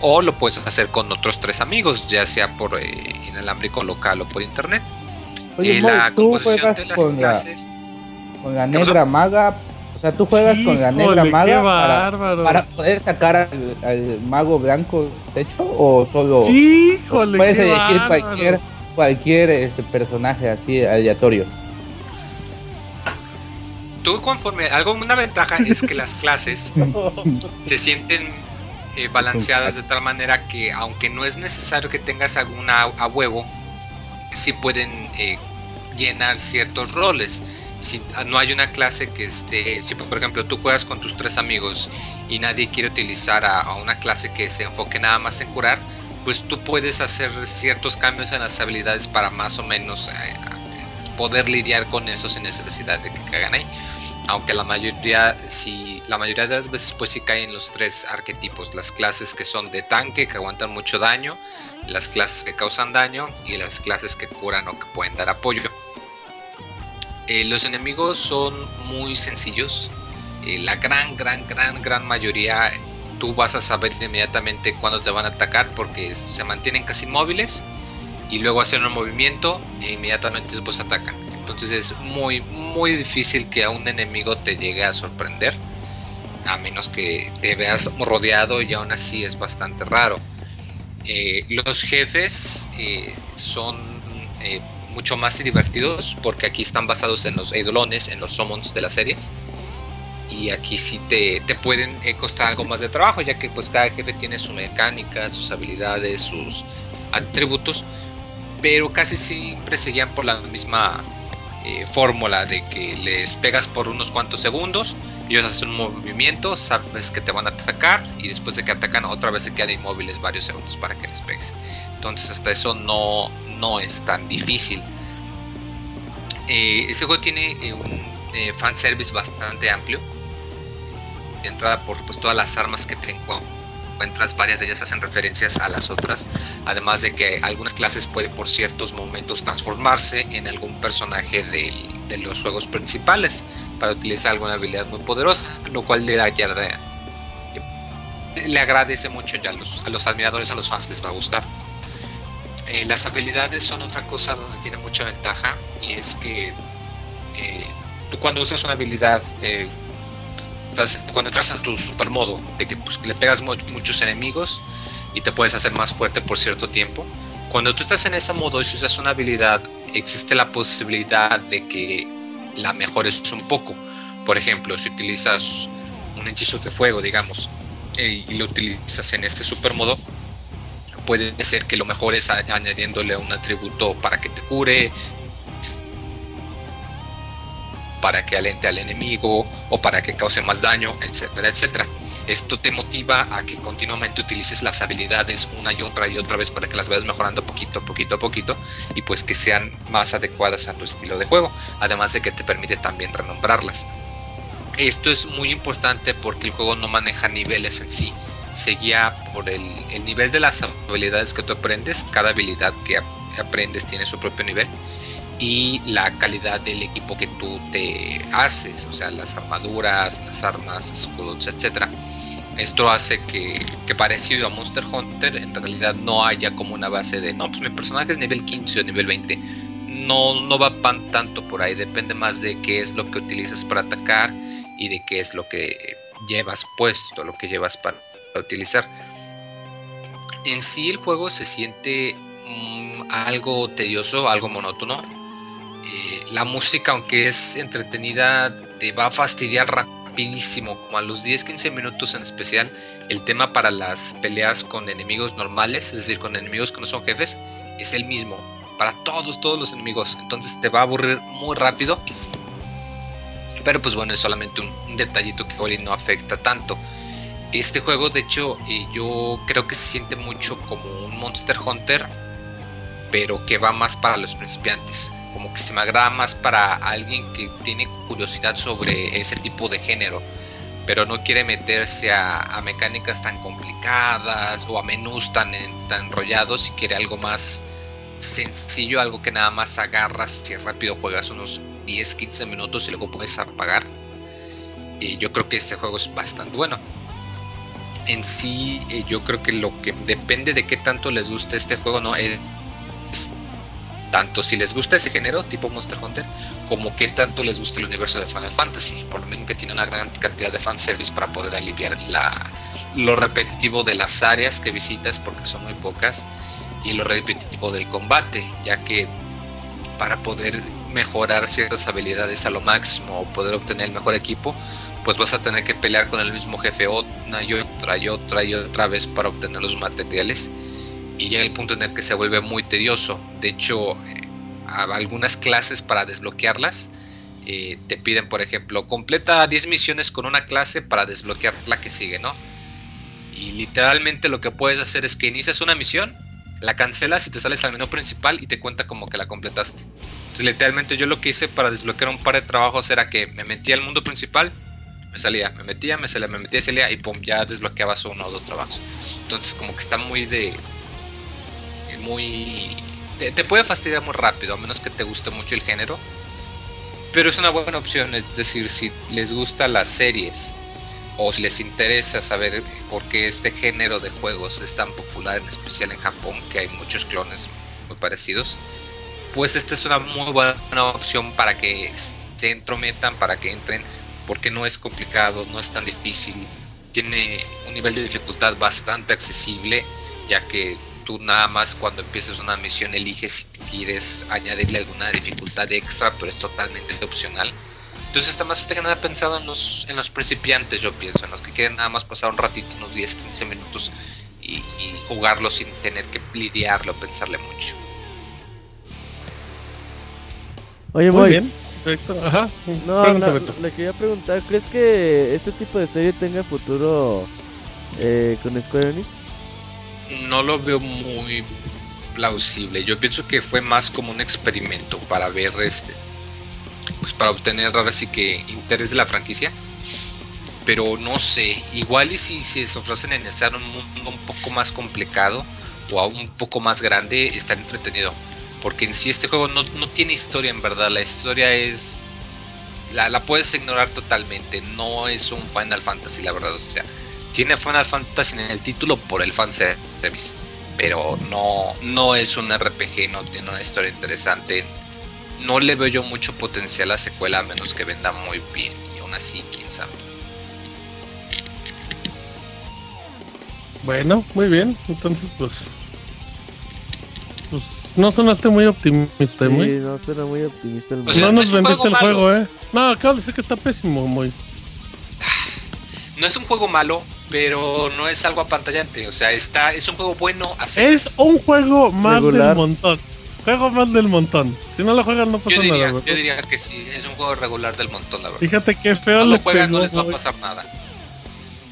O lo puedes hacer con otros tres amigos, ya sea por eh, inalámbrico local o por internet. Oye, Eh, la tú composición juegas de las con la, clases. con la ¿Qué pasó? negra maga. O sea, tú juegas con la negra maga para, bárbaro. para poder sacar al, al mago blanco de hecho o solo Híjole, puedes elegir bárbaro. cualquier cualquier este personaje así aleatorio. Tú conforme, algo, una ventaja es que las clases [LAUGHS] se sienten eh, balanceadas de tal manera que aunque no es necesario que tengas alguna a, a huevo, sí pueden eh, llenar ciertos roles. Si ah, no hay una clase que esté, si por ejemplo tú juegas con tus tres amigos y nadie quiere utilizar a, a una clase que se enfoque nada más en curar, pues tú puedes hacer ciertos cambios en las habilidades para más o menos eh, poder lidiar con eso sin necesidad de que caigan ahí. Aunque la mayoría, si, la mayoría de las veces pues sí caen los tres arquetipos, las clases que son de tanque, que aguantan mucho daño, las clases que causan daño y las clases que curan o que pueden dar apoyo. Eh, los enemigos son muy sencillos, eh, la gran, gran, gran, gran mayoría tú vas a saber inmediatamente cuándo te van a atacar porque se mantienen casi inmóviles y luego hacen un movimiento e inmediatamente después atacan. Entonces es muy, muy difícil que a un enemigo te llegue a sorprender, a menos que te veas rodeado y aún así es bastante raro. Eh, los jefes eh, son eh, mucho más divertidos porque aquí están basados en los eidolones, en los summons de las series y aquí sí te, te pueden costar algo más de trabajo, ya que pues cada jefe tiene su mecánica, sus habilidades, sus atributos, pero casi siempre se guían por la misma eh, fórmula de que les pegas por unos cuantos segundos, ellos hacen un movimiento, sabes que te van a atacar y después de que atacan otra vez se quedan inmóviles varios segundos para que les pegues. Entonces hasta eso no, no es tan difícil. Eh, este juego tiene un fanservice bastante amplio entrada por pues, todas las armas que te encuentras, varias de ellas hacen referencias a las otras, además de que algunas clases pueden por ciertos momentos transformarse en algún personaje de, los juegos principales para utilizar alguna habilidad muy poderosa, lo cual le da ya le agradece mucho ya a los, a los admiradores, a los fans les va a gustar. Eh, las habilidades son otra cosa donde tiene mucha ventaja y es que eh, tú cuando usas una habilidad eh, cuando entras en tu super modo, de que pues, le pegas muchos enemigos y te puedes hacer más fuerte por cierto tiempo, cuando tú estás en ese modo y usas una habilidad, existe la posibilidad de que la mejores un poco. Por ejemplo, si utilizas un hechizo de fuego, digamos, y, lo utilizas en este super modo, puede ser que lo mejores añadiéndole un atributo para que te cure, para que alente al enemigo o para que cause más daño, etcétera, etcétera. Esto te motiva a que continuamente utilices las habilidades una y otra y otra vez para que las vayas mejorando poquito, poquito, a poquito y pues que sean más adecuadas a tu estilo de juego, además de que te permite también renombrarlas. Esto es muy importante porque el juego no maneja niveles en sí, se guía por el, el nivel de las habilidades que tú aprendes, cada habilidad que aprendes tiene su propio nivel y la calidad del equipo que tú te haces, o sea, las armaduras, las armas, escudos, etcétera. Esto hace que, que, parecido a Monster Hunter, en realidad no haya como una base de, no, pues mi personaje es nivel 15 o nivel 20. No, no va pan tanto por ahí, depende más de qué es lo que utilizas para atacar y de qué es lo que llevas puesto, lo que llevas para, utilizar. En sí el juego se siente mm, algo tedioso, algo monótono eh, la música, aunque es entretenida, te va a fastidiar rapidísimo, como a los 10-15 minutos en especial. El tema para las peleas con enemigos normales, es decir, con enemigos que no son jefes, es el mismo. Para todos, todos los enemigos. Entonces te va a aburrir muy rápido. Pero pues bueno, es solamente un, detallito que hoy no afecta tanto. Este juego, de hecho, eh, yo creo que se siente mucho como un Monster Hunter, pero que va más para los principiantes como que se me agrada más para alguien que tiene curiosidad sobre ese tipo de género, pero no quiere meterse a, mecánicas tan complicadas o a menús tan, tan enrollados y quiere algo más sencillo, algo que nada más agarras y rápido juegas unos 10, 15 minutos y luego puedes apagar. Y yo creo que este juego es bastante bueno. En sí, eh, yo creo que lo que depende de qué tanto les guste este juego, no es tanto si les gusta ese género tipo Monster Hunter como que tanto les gusta el universo de Final Fantasy por lo mismo que tiene una gran cantidad de fanservice para poder aliviar la, lo repetitivo de las áreas que visitas porque son muy pocas y lo repetitivo del combate ya que para poder mejorar ciertas habilidades a lo máximo o poder obtener el mejor equipo pues vas a tener que pelear con el mismo jefe una y otra y otra y otra vez para obtener los materiales y llega el punto en el que se vuelve muy tedioso. De hecho, eh, algunas clases para desbloquearlas eh, te piden, por ejemplo, completa 10 misiones con una clase para desbloquear la que sigue, ¿no? Y literalmente lo que puedes hacer es que inicias una misión la cancelas y te sales al menú principal y te cuenta como que la completaste. Entonces literalmente yo lo que hice para desbloquear un par de trabajos era que me metía al mundo principal, me salía, me metía, me salía, me metía, salía y pum, ya desbloqueabas uno o dos trabajos. Entonces como que está muy de... Muy... Te, puede fastidiar muy rápido, a menos que te guste mucho el género. Pero es una buena opción, es decir, si les gustan las series o si les interesa saber por qué este género de juegos es tan popular, en especial en Japón, que hay muchos clones muy parecidos, pues esta es una muy buena opción para que se entrometan, para que entren, porque no es complicado, no es tan difícil, tiene un nivel de dificultad bastante accesible, ya que tú nada más cuando empieces una misión eliges si quieres añadirle alguna dificultad extra, pero es totalmente opcional. Entonces está más que nada pensado en los, en los principiantes, yo pienso, en los que quieren nada más pasar un ratito, unos 10, 15 minutos y, y jugarlo sin tener que lidiarlo, pensarle mucho. Oye, Muy Moy, bien. Perfecto. Ajá. No, le quería preguntar, ¿crees que este tipo de serie tenga futuro eh, con Square Enix? No lo veo muy plausible. Yo pienso que fue más como un experimento para ver este. Pues para obtener ahora sí que interés de la franquicia. Pero no sé. Igual y si se ofrecen en estar un mundo un poco más complicado o un poco más grande, está entretenido. Porque en sí este juego no, no tiene historia en verdad. La historia es. La, la puedes ignorar totalmente. No es un Final Fantasy, la verdad. O sea, tiene Final Fantasy en el título por el fanservice. Pero no, no es un RPG, no tiene una historia interesante. No le veo yo mucho potencial a la secuela a menos que venda muy bien. Y aún así, quién sabe. Bueno, muy bien. Entonces, pues. Pues no sonaste muy optimista, Sí, muy. no suena muy optimista el O sea, no no nos vendiste el juego juego, eh. No, acabo de decir que está pésimo, muy. [SIGHS] No es un juego malo, pero no es algo apantallante. O sea, está, es un juego bueno a Es un juego más Regular. del montón. Juego más del montón. Si no lo juegan, no pasa Yo diría, nada, yo diría que sí, es un juego regular del montón, la verdad. Fíjate qué feo no le lo juegan, no les va a pasar nada.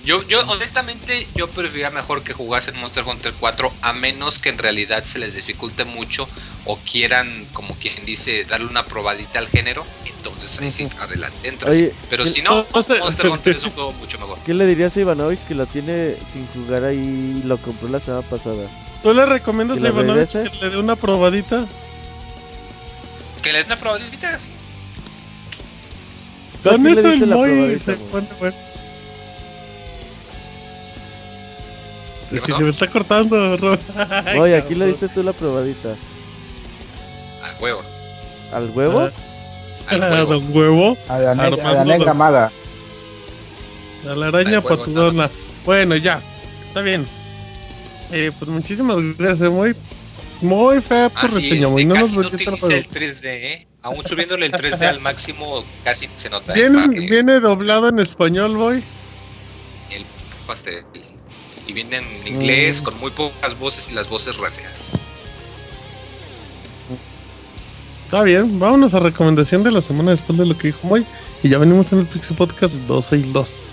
Yo, yo, honestamente, yo preferiría mejor que jugasen Monster Hunter 4, a menos que en realidad se les dificulte mucho o quieran, como quien dice, darle una probadita al género. Entonces ahí sí, adelante, entra. Oye, Pero ¿qué- si no, no sé. Monster Hunter es un juego mucho mejor. ¿Qué le dirías a Ivanovich que lo tiene sin jugar ahí y lo compró la semana pasada? ¿Tú le recomiendas ¿Y a Ivanovich que le dé una probadita? Que le den una probadita. ¿Tú a Con quién le eso el la ¿Qué Si pasó? se me está cortando, Rob. [LAUGHS] Ay, Oye, aquí le diste tú la probadita. Al huevo. ¿Al huevo? Ah. Al A [LAUGHS] huevo. Don huevo, A la, a la Armando negra lo- maga. a la araña huevo, patudona. Bueno, ya, está bien. Eh, pues muchísimas gracias, muy, muy fea tu Así reseña, es, muy. que No nos casi no el utiliza juego. el 3D, ¿eh? Aún subiéndole el 3D al máximo, casi se nota. Viene, eh, viene doblado en español, voy. el pastel. Y viene en inglés Mm. con muy pocas voces y las voces re feas. Está bien, vámonos a recomendación de la semana después de lo que dijo Moy. Y ya venimos en el Pixel Podcast 262.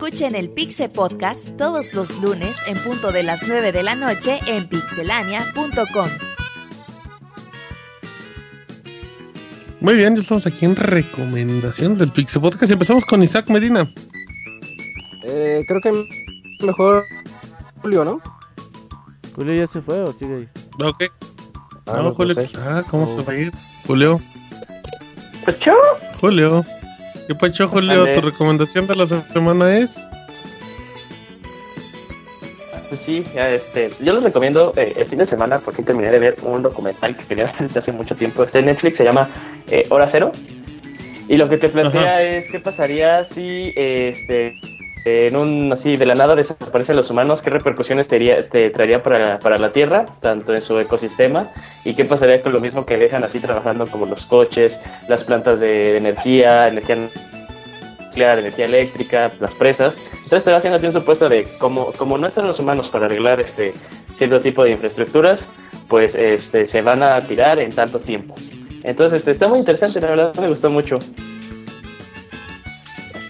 Escuchen el Pixe Podcast todos los lunes en punto de las 9 de la noche en pixelania.com. Muy bien, ya estamos aquí en recomendaciones del Pixel Podcast. Y empezamos con Isaac Medina. Eh, creo que mejor Julio, ¿no? ¿Julio ya se fue o sigue ahí? Ok. Ah, no, no, Julio. no sé. Ah, ¿cómo Oh. se va a ir? Julio. Pues. Julio. ¿Qué pacho, Julio? Tu recomendación de la semana es. Pues sí, ya, este, yo les recomiendo eh, el fin de semana porque terminé de ver un documental que quería ver desde hace mucho tiempo. Este en Netflix se llama eh, Hora Cero. Y lo que te plantea Ajá. es qué pasaría si eh, este, en un así de la nada desaparecen los humanos, qué repercusiones tería, este, traería para, para la Tierra, tanto en su ecosistema, y qué pasaría con lo mismo que dejan así trabajando como los coches, las plantas de, energía, energía nuclear, energía eléctrica, las presas. Entonces te va haciendo así un supuesto de como, como no están los humanos para arreglar este cierto tipo de infraestructuras, pues este se van a tirar en tantos tiempos. Entonces, este, está muy interesante, la verdad me gustó mucho.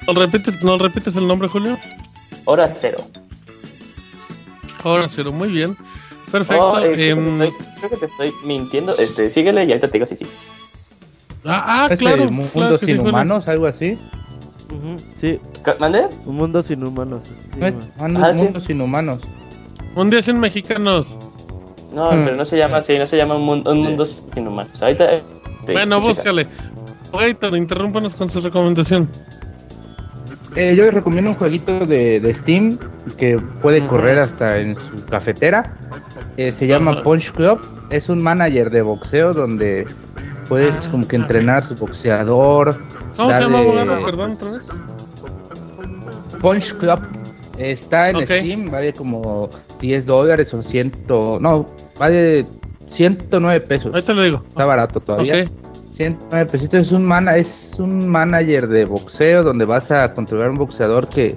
¿No repites, ¿No repites el nombre, Julio? Hora cero. Hora cero, muy bien. Perfecto. Oh, eh, creo, que em, te estoy, creo que te estoy mintiendo. Este, síguele y ahorita te digo si sí. ah, ah, ¿Es claro. el mundo claro que sí, sin Julio. humanos, algo así? Sí, ¿Mande? un mundo sin humanos. sí, ¿No es man. mundo, Ah, sí. mundo sin humanos? Un día sin mexicanos. No, Mm. pero no se llama así, no se llama un mundo, un mundo sin humanos. Ahorita. eh, te- bueno, búscale. Gator, interrúmpanos con su recomendación. Eh, yo les recomiendo un jueguito de, de Steam que puede correr hasta en su cafetera. Eh, se llama. Punch Club. Es un manager de boxeo donde puedes como que entrenar a tu boxeador. ¿Cómo se llama, abogado? Perdón, otra vez. Punch Club está en. Steam, vale como 10 dólares o 100, no, vale 109 pesos. Ahí te lo digo. Está barato todavía. Ok. 109 pesitos es un mana, es un manager de boxeo donde vas a controlar un boxeador que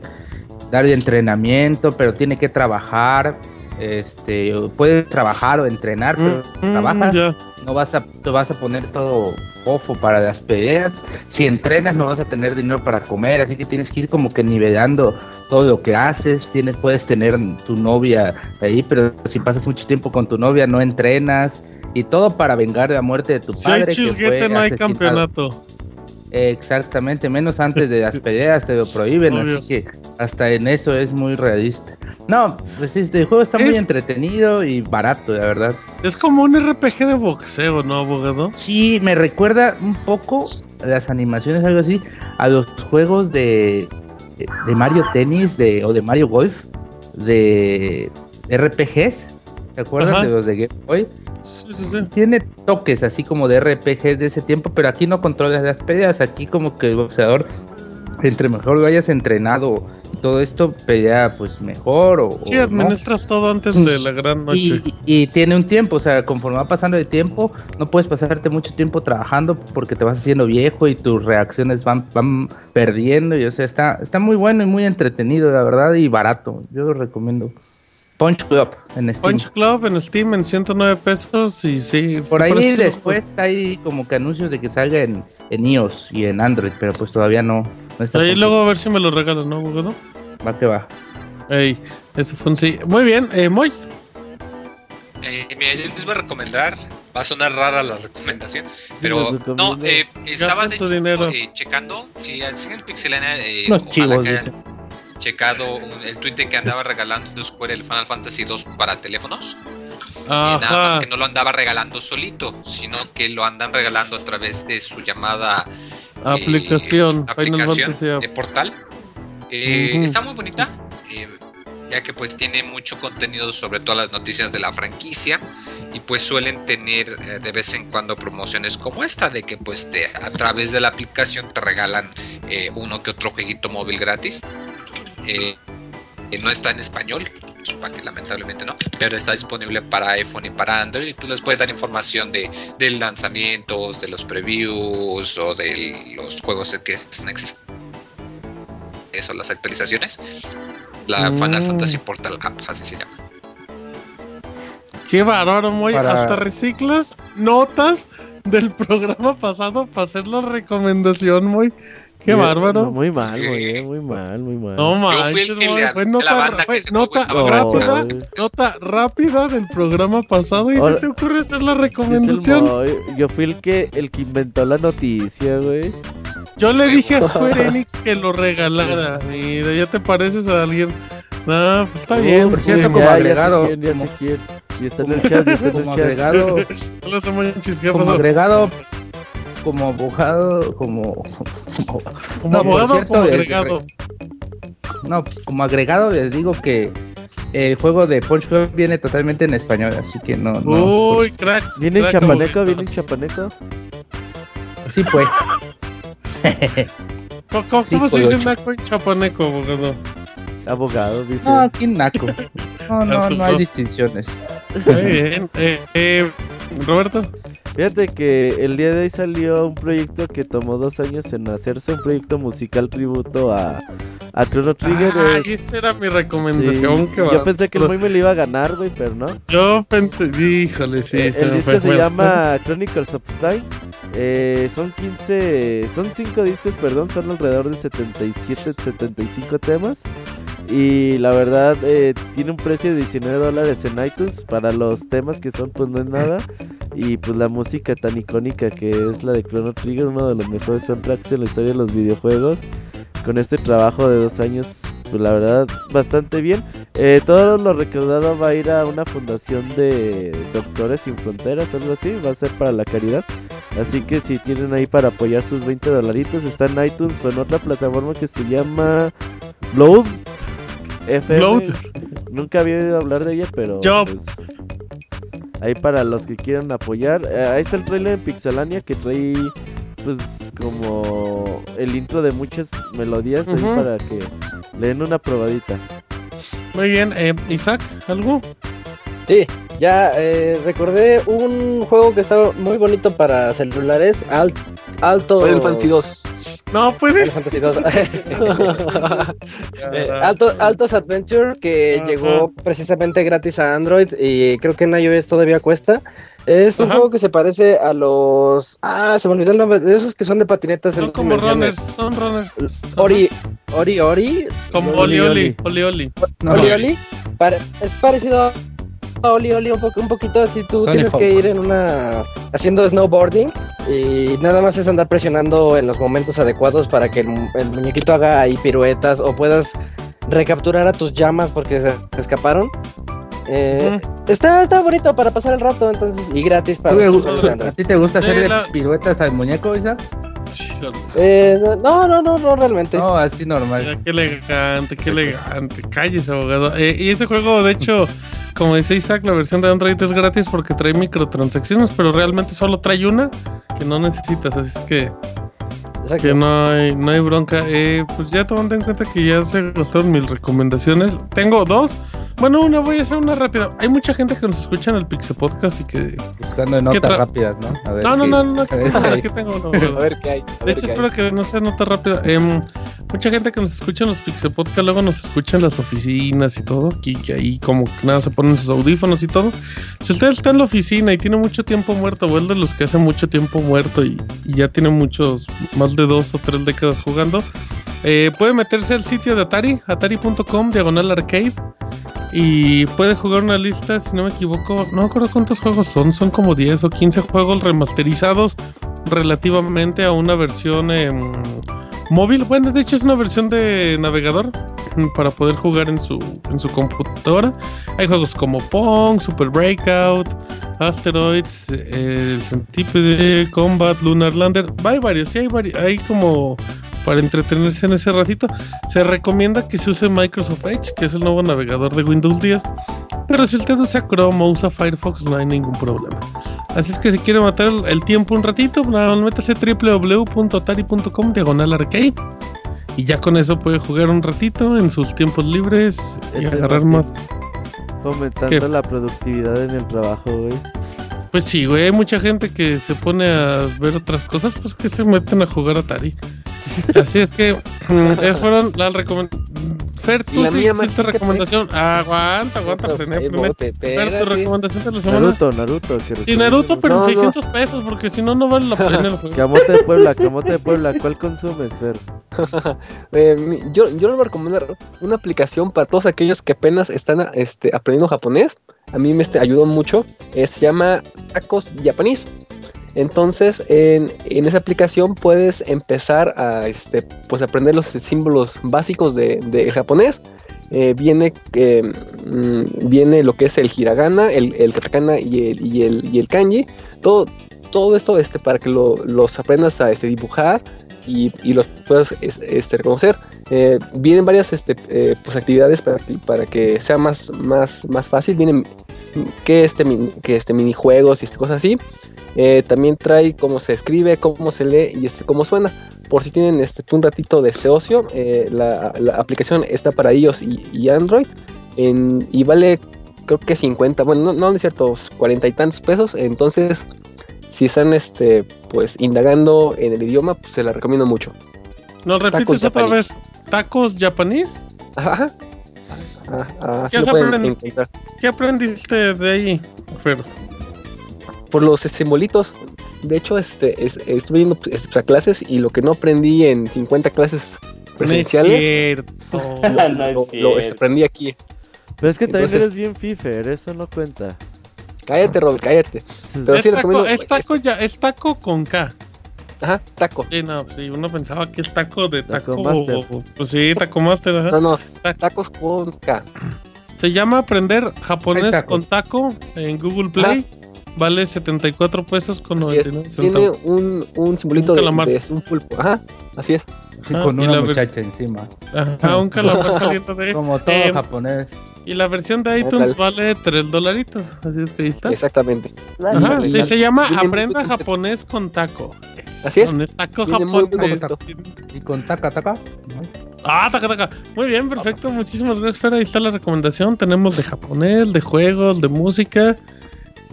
darle entrenamiento, pero tiene que trabajar, este, puede trabajar o entrenar, pero Mm, trabaja, ya. no vas a, te vas a poner todo ofo para las peleas, si entrenas no vas a tener dinero para comer, así que tienes que ir como que nivelando todo lo que haces, tienes, puedes tener tu novia ahí, pero si pasas mucho tiempo con tu novia no entrenas, y todo para vengar la muerte de tu Si hay padre. que chisguete, fue no hay asesinado. campeonato. Exactamente, menos antes de las [LAUGHS] peleas te lo prohíben, Obvio. así que hasta en eso es muy realista. No, pues este juego está muy entretenido y barato, la verdad. Es como un RPG de boxeo, ¿no, abogado? Sí, me recuerda un poco las animaciones, algo así, a los juegos de, de Mario Tennis de, o de Mario Golf, de RPGs. ¿Te acuerdas Ajá. de los de Game Boy? Sí, sí, sí. Tiene toques así como de RPGs de ese tiempo, pero aquí no controlas las peleas. Aquí como que el boxeador, entre mejor lo hayas entrenado y todo esto, pelea pues mejor o, Sí, o no. administras todo antes de la gran noche. Y, y tiene un tiempo, o sea, conforme va pasando el tiempo, no puedes pasarte mucho tiempo trabajando porque te vas haciendo viejo y tus reacciones van, van perdiendo. Y o sea, está, está muy bueno y muy entretenido, la verdad, y barato. Yo lo recomiendo. Punch Club en Steam. Punch Club en Steam en 109 pesos y sí. Por ahí parece- después hay como que anuncios de que salga en, en iOS y en Android, pero pues todavía no. no está Ahí luego a ver si me lo regalan, ¿no, abogado? Va que va. Ey, ese fue un sí. Muy bien, eh, muy. Eh, mira, yo les voy a recomendar. Va a sonar rara la recomendación, pero no, eh, estaba de hecho, eh, checando. Si siguen Pixelania, eh, Unos ojalá chivos. Checado el tweet de que andaba regalando Square el Final Fantasy 2 para teléfonos. Nada más que no lo andaba regalando solito, sino que lo andan regalando a través de su llamada eh, Aplicación, aplicación de portal. Eh. Está muy bonita, eh, ya que pues tiene mucho contenido sobre todas las noticias de la franquicia y pues suelen tener de vez en cuando promociones como esta de que pues te, a través de la aplicación te regalan uno que otro jueguito móvil gratis. Eh, no está en español, que lamentablemente no, pero está disponible para iPhone y para Android y pues les puede dar información de, de lanzamientos, de los previews o de los juegos que están existen. Eso, las actualizaciones. La Final Mm. Fantasy Portal App, así se llama. Qué bárbaro, muy. Para- Hasta reciclas notas del programa pasado para hacer la recomendación, muy. Qué bárbaro. no, muy mal, güey, eh, muy mal, muy mal. No manches, fue nota, fue nota rápida, nota rápida del programa pasado y Ahora- se te ocurre hacer la recomendación. Yo fui el que el que inventó la noticia, güey. Yo le dije a Square [LAUGHS] Enix que lo regalara. Mira, ya te pareces a alguien. No, pues está bien. por cierto, como ya, agregado, Ya sé quién, ya como- sé quién. Y está en el chat, y está en Como el chat. agregado, [LAUGHS] Hola, somos Monchis, ¿qué como pasó? agregado, como abogado, como, como Como no, por abogado o cierto, como el- agregado. no, como agregado les digo que el juego de Punch Club viene totalmente en español, así que no, no, Uy, crack. ¿Viene en crack, chapaneco? abogado. ¿Viene en chapaneco? sí pues. ¿Cómo, cómo- Sí, cómo se dice naco en chapaneco, abogado? Abogado, dice. No, aquí naco. [LAUGHS] No, no, no hay distinciones. Muy bien. Eh, eh, Roberto. Fíjate que el día de hoy salió un proyecto que tomó dos años en hacerse, un proyecto musical tributo a, a Chrono Trigger. Ay, eh, esa era mi sí. recomendación. qué Yo bárbaro. pensé que el muy me lo iba a ganar, güey, pero no. Yo pensé, híjole, sí, Eh, se el me disco fue. se fue- llama Chronicles of Time Eh, son 15, son 5 discos, perdón, son alrededor de 77, 75 temas. Y la verdad, eh, tiene un precio de 19 dólares en iTunes. Para los temas que son, pues no es nada. Y pues la música tan icónica que es la de Chrono Trigger, uno de los mejores soundtracks en la historia de los videojuegos. Con este trabajo de dos años, pues la verdad, bastante bien. Eh, todo lo recaudado va a ir a una fundación de Doctores Sin Fronteras, algo así. Va a ser para la caridad. Así que si tienen ahí para apoyar sus 20 dolaritos, está en iTunes o en otra plataforma que se llama Blood. FM. Blood. Nunca había oído hablar de ella, pero. Job. pues, ahí para los que quieran apoyar. Eh, ahí está el trailer en Pixelania que trae, pues, como el intro de muchas melodías ahí para que le den una probadita. Muy bien, eh, Isaac, ¿algo? Sí, ya eh, recordé un juego que estaba muy bonito para celulares, Al- Alto... Final Fantasy 2. No puedes. Final Fantasy 2. Eh, [LAUGHS] Alto, Altos Adventure que Ajá. llegó precisamente gratis a Android y creo que en iOS todavía cuesta. Es un Ajá. juego que se parece a los... Ah, se me olvidó el nombre. De esos que son de patinetas en Son como runners, son runners. Ori, Ori, Ori. Como Oli, Oli Oli, Oli Oli. Oli es parecido a Oli Oli un, po- un poquito así. Tú Tony tienes Hawk. que ir en una. haciendo snowboarding y nada más es andar presionando en los momentos adecuados para que el, mu- el muñequito haga ahí piruetas o puedas recapturar a tus llamas porque se escaparon. Eh, está, está bonito para pasar el rato entonces y gratis para ¿Tú- los ¿A ti te gusta Sí, hacerle la- piruetas al muñeco, Isaac? Eh, no, no, no, no realmente. No, así normal. Mira, qué elegante, qué elegante. Cállese, abogado. Eh, y ese juego, de hecho, como dice Isaac, la versión de Android es gratis porque trae microtransacciones, pero realmente solo trae una que no necesitas. Así es que, Exacto. que no, hay, no hay bronca. Eh, pues ya tomando en cuenta que ya se gastaron mis recomendaciones. Tengo dos. Bueno, una, voy a hacer una rápida. Hay mucha gente que nos escucha en el Pixel Podcast y que. Buscando ¿Qué notas rápidas, ¿no? A ver No, no, no, no, a ver qué hay. aquí tengo. [LAUGHS] A ver qué hay. De hecho, espero que no sea nota rápida. Em, mucha gente que nos escucha en los Pixel Podcast luego nos escucha en las oficinas y todo. Que ahí como nada se ponen sus audífonos y todo. Si usted está en la oficina y tiene mucho tiempo muerto, o es de los que hace mucho tiempo muerto y, y ya tiene muchos, más de dos o tres décadas jugando, eh, puede meterse al sitio de Atari, atari.com, diagonal arcade. Y puede jugar una lista, si no me equivoco, no me acuerdo cuántos juegos son, son como 10 o 15 juegos remasterizados relativamente a una versión em, móvil. Bueno, de hecho es una versión de navegador para poder jugar en su, en su computadora. Hay juegos como Pong, Super Breakout, Asteroids, eh, el Centipede, Combat, Lunar Lander. Hay varios, sí, hay, vari- hay como para entretenerse en ese ratito. Se recomienda que se use Microsoft Edge, que es el nuevo navegador de Windows 10. Pero si usted usa Chrome o usa Firefox, no hay ningún problema. Así es que si quiere matar el, tiempo un ratito, métase www.atari.com diagonal arcade. Y ya con eso puede jugar un ratito en sus tiempos libres y Ese agarrar más. Fomentando ¿Qué? la productividad en el trabajo, güey. Pues sí, güey, hay mucha gente que se pone a ver otras cosas, pues que se meten a jugar Atari. Así es que mm, esas fueron las recomendaciones. Fer, tú la sí mía, hiciste Martín, ¿qué recomendación. aguanta, aguanta, Fer, tu espérate. recomendación de la semana. Naruto, Naruto. Que Sí. Naruto, pero en no. 600 pesos, porque si no, no vale la pena el [LAUGHS] juego. Camote de Puebla, Camote de Puebla. ¿Cuál consumes, Fer? [LAUGHS] Eh, yo, yo les voy a recomendar una aplicación para todos aquellos que apenas están este, aprendiendo japonés. A mí me este, ayudó mucho. Eh, se llama Tacos Japanese. Entonces, en, en esa aplicación puedes empezar a este, pues, aprender los símbolos básicos de, de japonés. Eh, viene, eh, mm, viene lo que es el hiragana, el, katakana y el, y el, kanji. Todo, todo esto este, para que lo- los aprendas a este, dibujar y, y los puedas es- este, reconocer. Eh, vienen varias este, eh, pues, actividades para para que sea más, más, más fácil. Vienen que, este, que este, minijuegos y este, cosas así. Eh, también trae cómo se escribe, cómo se lee y este, cómo suena. Por si tienen este, un ratito de este ocio, eh, la, la aplicación está para iOS y, y Android. en- y vale, creo que 50, bueno, no, no es cierto, 40 y tantos pesos. Entonces, si están este, pues indagando en el idioma, pues se la recomiendo mucho. ¿Nos repites Tacos otra vez? ¿Tacos japonés? Ajá. Ah, ah, aprenden. encontrar. ¿Qué aprendiste de ahí, Fer? Por los este, simbolitos. de hecho, este, es- estuve yendo este, a clases y lo que no aprendí en 50 clases presenciales, cierto. lo, [LAUGHS] [LAUGHS] No es lo- lo cierto. aprendí aquí. Pero es que también Entonces- eres bien fifer, eso no cuenta. Cállate, Robert, cállate. Pero es, sí taco, recomiendo- es taco ya, es taco con K. Ajá, taco. Sí, no, sí, uno pensaba que es taco de Taco taco. Master. Pues sí, taco master, ajá. No, no, tacos con K. Se llama Aprender japonés taco. con taco en Google Play. Vale 74 pesos con Así es. 99 Tiene centavos. un, un simbolito Un de, calamar. de un pulpo. Ajá, así es. Sí, Ah, con y una la vers- muchacha encima. Ajá, un [LAUGHS] calamar saliendo de. Como todo Eh, japonés. y la versión de iTunes vale 3 dolaritos. Así es que ahí está. Exactamente. Ajá, sí, se llama Aprenda japonés con taco. Así es. El taco japonés. Y con taca, taca. Ah, taca, taca. Muy bien, perfecto. Muchísimas gracias, Fer. Ahí está la recomendación. Tenemos de japonés, de juegos, de música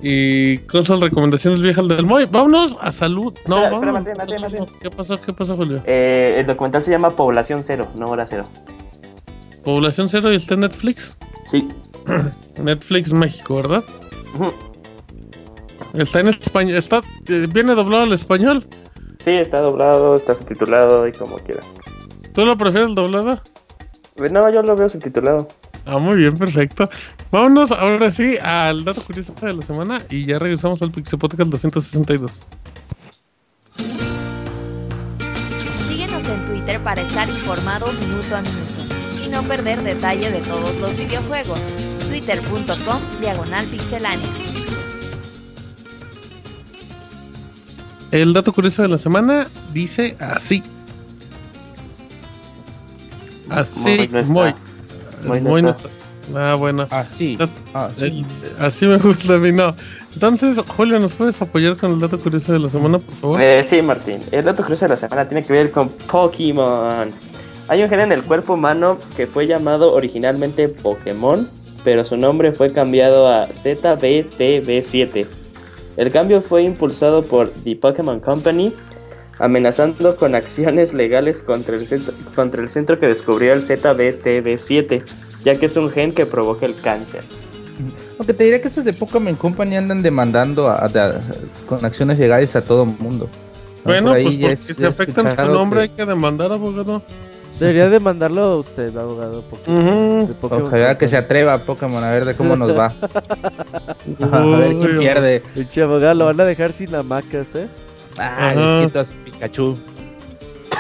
y cosas, recomendaciones viejas del Moy. Vámonos a salud. No, Espera, espera, vámonos. Martín, a Martín. ¿Qué pasó? ¿Qué pasó, Julio? Eh, el documental se llama Población Cero, no Hora Cero. Población Cero y está en Netflix. Sí. [CLEARS THROAT] Netflix México, ¿verdad? Está en español. Está, eh, viene doblado al español. Sí, está doblado, está subtitulado y como quiera. ¿Tú lo prefieres doblado? Eh, No, yo lo veo subtitulado. Ah, muy bien, perfecto. Vámonos ahora sí al dato curioso de la semana y ya regresamos al Pixel Podcast 262. Síguenos en Twitter para estar informado minuto a minuto y no perder detalle de todos los videojuegos. Twitter.com Diagonal Pixelánea. El dato curioso de la semana dice así. Así, muy. Moy no Moy no está. Ah, bueno. Así. Ah, sí. el- así me gusta a mí, no. Entonces, Julio, ¿nos puedes apoyar con el dato curioso de la semana, por favor? Eh, sí, Martín. El dato curioso de la semana tiene que ver con Pokémon. Hay un gen en el cuerpo humano que fue llamado originalmente Pokémon, pero su nombre fue cambiado a ZBTB7. El cambio fue impulsado por The Pokémon Company, amenazando con acciones legales contra el centro, contra el centro que descubrió el ZBTB7, ya que es un gen que provoca el cáncer. Aunque te diré que estos de Pokémon Company andan demandando a, a- con acciones legales a todo mundo. ¿no? bueno, Por pues porque es- he afectan su nombre, que- hay que demandar, abogado. Debería demandarlo usted, abogado. Porque Ujú. de Pokémon Ojalá que se atreva Pokémon a ver de cómo nos va. [LAUGHS] a ver quién pierde. Pinche abogado, lo van a dejar sin hamacas, ¿eh? Ah, Ajá. les quito a su Pikachu.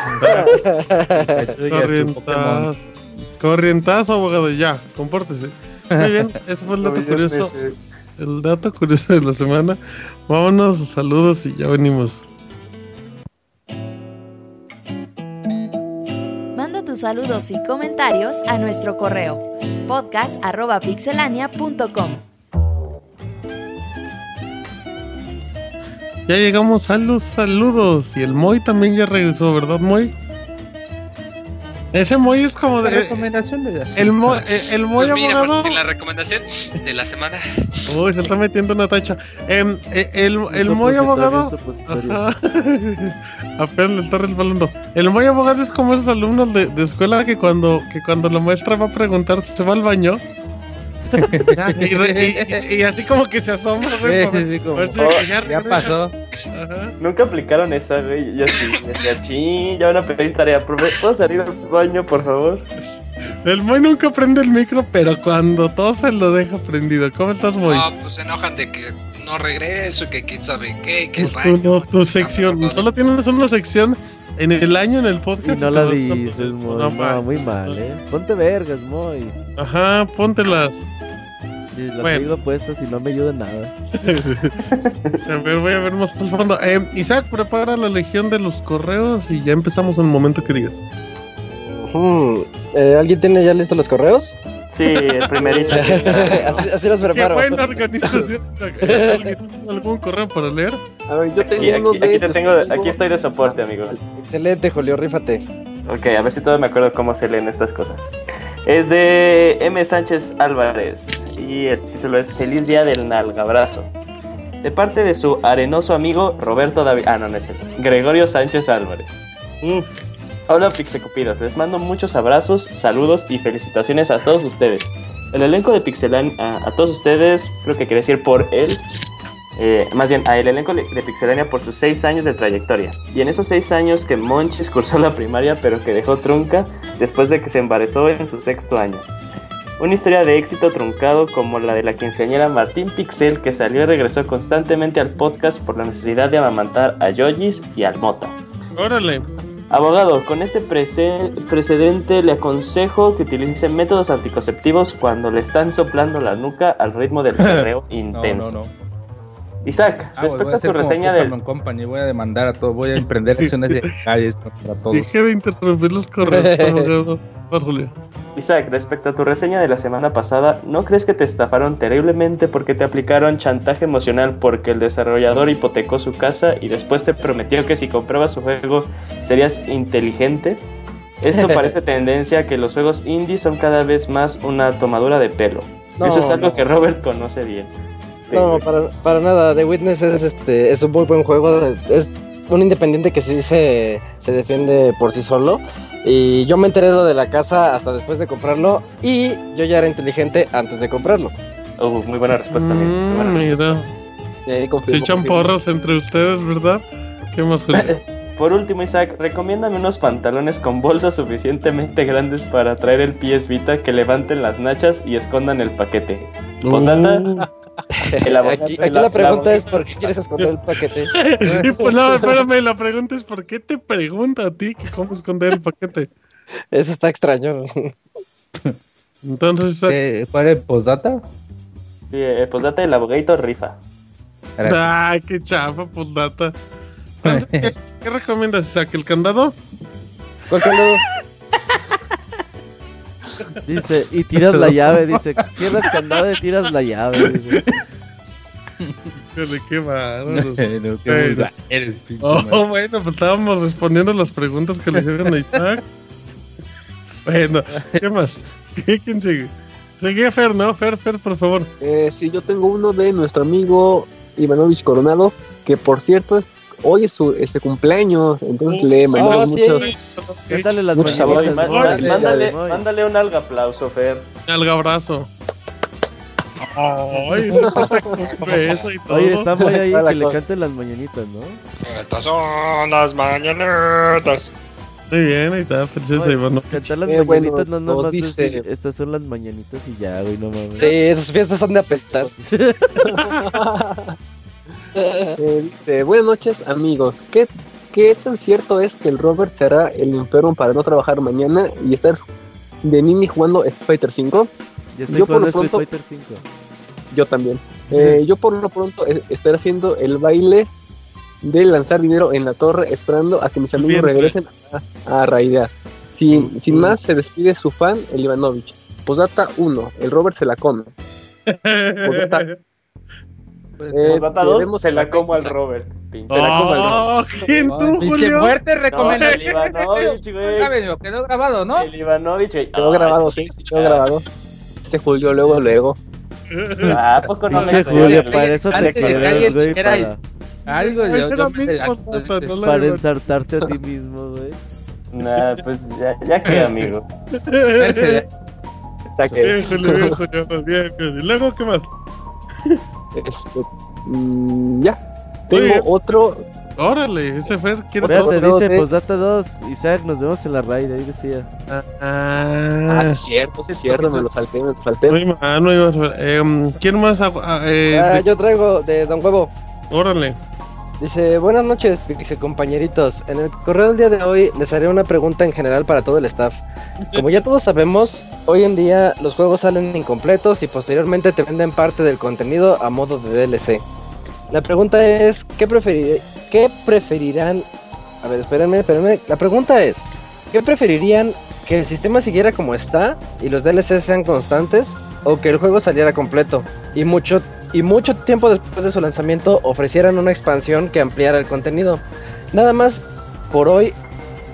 [LAUGHS] Corrientazo. Corrientazo, abogado, ya, compórtese. Muy bien, ese fue el dato curioso. El dato curioso de la semana. Vámonos, saludos y ya venimos. Manda tus saludos y comentarios a nuestro correo podcast.pixelania.com. Ya llegamos a los saludos. Y el Moy también ya regresó, ¿verdad, Moy? Ese Moy es como La de. recomendación de El Moy, eh, el Moy Pues mira, abogado. La recomendación de la semana. Uy, se está metiendo una tacha. Em, eh, el el Moy abogado. Ajá. [LAUGHS] Apenas le está resbalando. El muy abogado es como esos alumnos de, de escuela que cuando, que cuando la maestra va a preguntar si se va al baño. Ya, y, re- y- y- y así como que se asoma, güey. Sí, sí, como, oh, Ya regresa. pasó. Ajá. Nunca aplicaron esa, güey. Yo sí. Decía, ching, ya van a pedir tarea. Profe, ¿Puedo salir al baño, por favor? El Moy nunca prende el micro, pero cuando todo se lo deja prendido. ¿Cómo estás, Moy? No, pues se enojan de que no regreso, que quién sabe qué, que Pues tu, baño. no, tu sección. Solo tienes una sección en el año en el Y podcast. no te la dices, Moy. No No, muy mal, ¿eh? Ponte vergas, Moy. Ajá, póntelas. Y las Bueno. tengo puestas y no me ayuda en nada. [LAUGHS] A ver, voy a ver más al fondo. Eh, Isaac, prepara la legión de los correos y ya empezamos en el momento que digas. Eh, ¿Alguien tiene ya listos los correos? Sí, el primerito. [LAUGHS] así, así los Qué preparo. buena organización. Isaac. Eh, ¿Alguien tiene algún correo para leer? A ver, yo tengo Aquí, uno aquí, de aquí te tengo, aquí estoy de soporte, amigo. Excelente, Julio, rífate. Ok, a ver si todavía me acuerdo cómo se leen estas cosas. Es de M. Sánchez Álvarez y el título es Feliz Día del Nalgabrazo. De parte de su arenoso amigo Roberto David. Ah, no, no es cierto. Gregorio Sánchez Álvarez. Uf, Hola Pixecupidos, les mando muchos abrazos, saludos y felicitaciones a todos ustedes. El elenco de Pixelan, a, a todos ustedes, creo que quería decir por él, eh, más bien a el elenco de Pixelania por sus seis años de trayectoria. Y en esos seis años que Monchis cursó la primaria pero que dejó trunca después de que se embarazó en su sexto año. Una historia de éxito truncado como la de la quinceañera Martín Pixel que salió y regresó constantemente al podcast por la necesidad de amamantar a Yoyis y al Mota. Órale. Abogado, con este prece- precedente le aconsejo que utilice métodos anticonceptivos cuando le están soplando la nuca al ritmo del [LAUGHS] perreo No, intenso. no, no. Isaac, Ah, respecto voy a tu reseña del... Company, voy a demandar a todo, voy a emprender acciones de [LAUGHS] calles contra todos. Deje de interrumpir los correos, [LAUGHS] abogado. Isaac, respecto a tu reseña de la semana pasada, ¿no crees que te estafaron terriblemente porque te aplicaron chantaje emocional porque el desarrollador hipotecó su casa y después te prometió que si comprabas su juego serías inteligente? Esto [LAUGHS] parece tendencia que los juegos indie son cada vez más una tomadura de pelo. No, Eso es algo no. que Robert conoce bien. No, para, para nada. The Witness es, este, es un muy buen juego. Es un independiente que sí se, se defiende por sí solo. Y yo me enteré de lo de la casa hasta después de comprarlo. Y yo ya era inteligente antes de comprarlo. Uh, muy buena respuesta, amigo, muy buena Mm, respuesta. mira. Se echan porras entre ustedes, ¿verdad? ¿Qué más, Julio? [LAUGHS] Por último, Isaac, recomiéndame unos pantalones con bolsas suficientemente grandes para traer el PS Vita que levanten las nachas y escondan el paquete. Posata, Uh. el abogado- Aquí, aquí la- la pregunta la- es: ¿por qué quieres esconder el paquete? Y pues no, espérame, la pregunta es ¿por qué te pregunta a ti que cómo esconder el paquete? Eso está extraño. Entonces, Eh, ¿Cuál es el postdata? Sí, eh, posdata, el abogado rifa. ay, qué chafa, pues data. Entonces, ¿qué, qué recomiendas, Isaac? ¿El candado? ¿Cuál candado? Dice, y tiras la [LAUGHS] llave, dice, cierras candado y tiras la llave. dice. Qué bárbaro. No, qué Bueno. eres, pinche. Oh, bueno, pues estábamos respondiendo las preguntas que le hicieron a Isaac. [LAUGHS] Bueno, ¿qué más? ¿Qué- ¿Quién sigue? Sigue Fer, ¿no? Fer, Fer, por favor. Eh, sí, yo tengo uno de nuestro amigo Ivanovich Coronado, que por cierto, hoy es su ese cumpleaños, entonces le Oh, mandamos sí. muchos. Cántale las Mucho sabor, mañanitas. Má- Moy, má- Órale. mándale, mándale un alga aplauso, Fer. Alga abrazo. Ay, [LAUGHS] se pasa con beso y todo. Oye, está muy ahí que le canten las mañanitas, ¿no? Estas son las mañanetas. Muy bien, ahí está, Princesa Ivano. Cantar las Eh, bueno, mañanitas no nos dice- estas son las mañanitas y ya, güey, no mames. Sí, esas fiestas son de apestar. [LAUGHS] Eh, dice, buenas noches amigos, ¿Qué, ¿qué tan cierto es que el Robert será el enfermo para no trabajar mañana y estar de nini jugando Street Fighter 5? Ya estoy Yo por lo Street pronto- Fighter 5. Yo también. Eh, yo por lo pronto eh, estaré haciendo el baile de lanzar dinero en la torre esperando a que mis amigos Bien, regresen a, a raidear. Sin, Mm, sin mm. más, se despide su fan, el Ivanovich. Posdata 1, el Robert se la come. [LAUGHS] Posdata, eh, 2, veremos se la como al. Robert. Se la como al Robert. Oh, ¿quién tú, Julio? fuerte No, recomendación. el Ivanovich, güey. Grábenlo, Quedó grabado, ¿no? El Ivanovich, güey. Quedó grabado, sí, sí, quedó grabado. Se Julio luego, luego. Ah, ¿a poco no me? Julio, Le- para eso te Algo Ese para ensartarte a ti mismo, güey. Nah, pues ya, ya que, [LAUGHS] amigo. Bien, Julio, bien, Julio, bien, bien. ¿Y luego qué más? Este, mm, ya. Tengo Oye. otro. Órale, ese Fer quiere todo. Espérate, todo dice de- Postdata 2, Isaac, nos vemos en la raid, ahí decía. Ah, Ah, sí, es cierto, sí, es cierto, me lo salté, me lo salté. Muy mal, muy mal. Eh, ¿Quién más? Ah, ah, eh, Ah, de- yo traigo de Don Huevo. Órale. Dice, buenas noches, Pixie compañeritos. En el correo del día de hoy les haré una pregunta en general para todo el staff. Como ya todos sabemos, hoy en día los juegos salen incompletos y posteriormente te venden parte del contenido a modo de DLC. La pregunta es, ¿qué, preferir- qué preferirán? A ver, espérenme, espérenme. La pregunta es, ¿qué preferirían que el sistema siguiera como está y los DLC sean constantes o que el juego saliera completo y mucho y mucho tiempo después de su lanzamiento ofrecieran una expansión que ampliara el contenido. Nada más por hoy,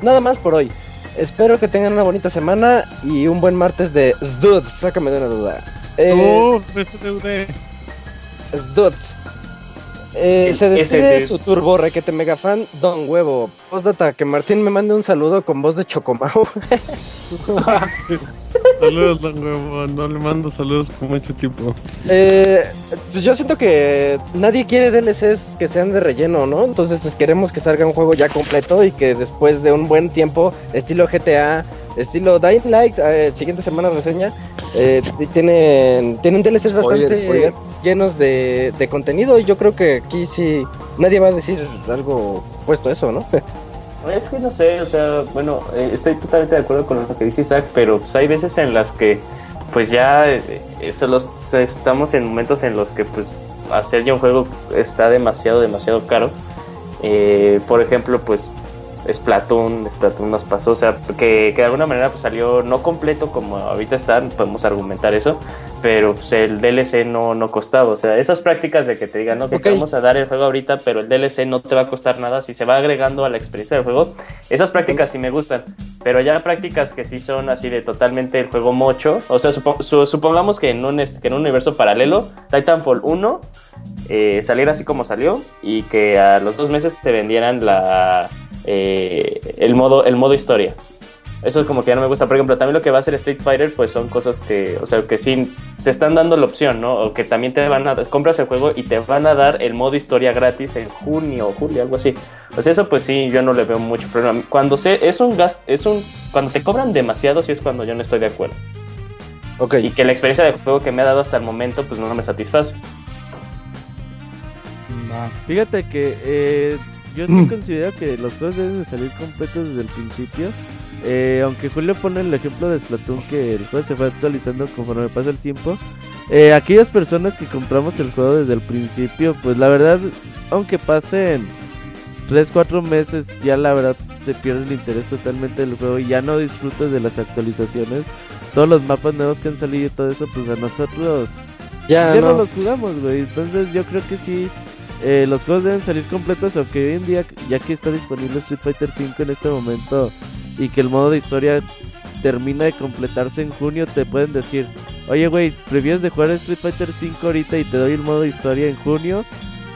nada más por hoy. Espero que tengan una bonita semana y un buen martes de Sdud, sácame de una duda. Eh, Oh, SDV. Sdud. Eh, El se despide SD. su turbo requete mega fan Don Huevo. Postdata, que Martín me mande un saludo con voz de Chocomao. [LAUGHS] Saludos, don huevo. No le mando saludos como ese tipo. Eh, pues yo siento que nadie quiere DLCs que sean de relleno, ¿no? Entonces pues, queremos que salga un juego ya completo y que después de un buen tiempo, estilo GTA, estilo Dying Light, eh, siguiente semana reseña, eh, tienen, tienen DLCs bastante Spoiler, spoiler. llenos de, de contenido y yo creo que aquí sí nadie va a decir algo puesto a eso, ¿no? [LAUGHS] Es que no sé, o sea, bueno, eh, estoy totalmente de acuerdo con lo que dice Isaac, pero pues hay veces en las que pues ya eh, estamos en momentos en los que pues hacer ya un juego está demasiado, demasiado caro. Eh, por ejemplo, pues Splatoon, Splatoon nos pasó, o sea, que, que de alguna manera pues, salió no completo como ahorita están, podemos argumentar eso, pero pues, el DLC no, no costaba, o sea, esas prácticas de que te digan, no, que te Ok. vamos a dar el juego ahorita, pero el DLC no te va a costar nada, si se va agregando a la experiencia del juego, esas prácticas sí me gustan, pero ya prácticas que sí son así de totalmente el juego mocho, o sea, supo- su- supongamos que en, un, que en un universo paralelo, Titanfall 1 eh, saliera así como salió y que a los dos meses te vendieran la eh, el modo el modo historia. Eso es como que ya no me gusta. Por ejemplo también lo que va a hacer Street Fighter pues son cosas que o sea que sí te están dando la opción no o que también te van a compras el juego y te van a dar el modo historia gratis en junio o julio algo así. O sea eso pues sí yo no le veo mucho problema. Cuando se es un gas es un cuando te cobran demasiado sí es cuando yo no estoy de acuerdo. Ok. y que la experiencia de juego que me ha dado hasta el momento pues no me satisface. Fíjate que eh, yo sí considero que los juegos deben de salir completos desde el principio. Eh, aunque Julio pone el ejemplo de Splatoon que el juego se fue actualizando conforme pasa el tiempo. Eh, aquellas personas que compramos el juego desde el principio, pues la verdad, aunque pasen 3-4 meses, ya la verdad se pierde el interés totalmente del juego y ya no disfrutas de las actualizaciones. Todos los mapas nuevos que han salido y todo eso, pues a nosotros Ya, ya no. no. los jugamos, güey. Entonces yo creo que sí, eh, los juegos deben salir completos, aunque hoy en día, ya que está disponible Street Fighter 5 en este momento y que el modo de historia termina de completarse en junio, te pueden decir, oye, güey, ¿prefieres de jugar Street Fighter 5 ahorita y te doy el modo de historia en junio?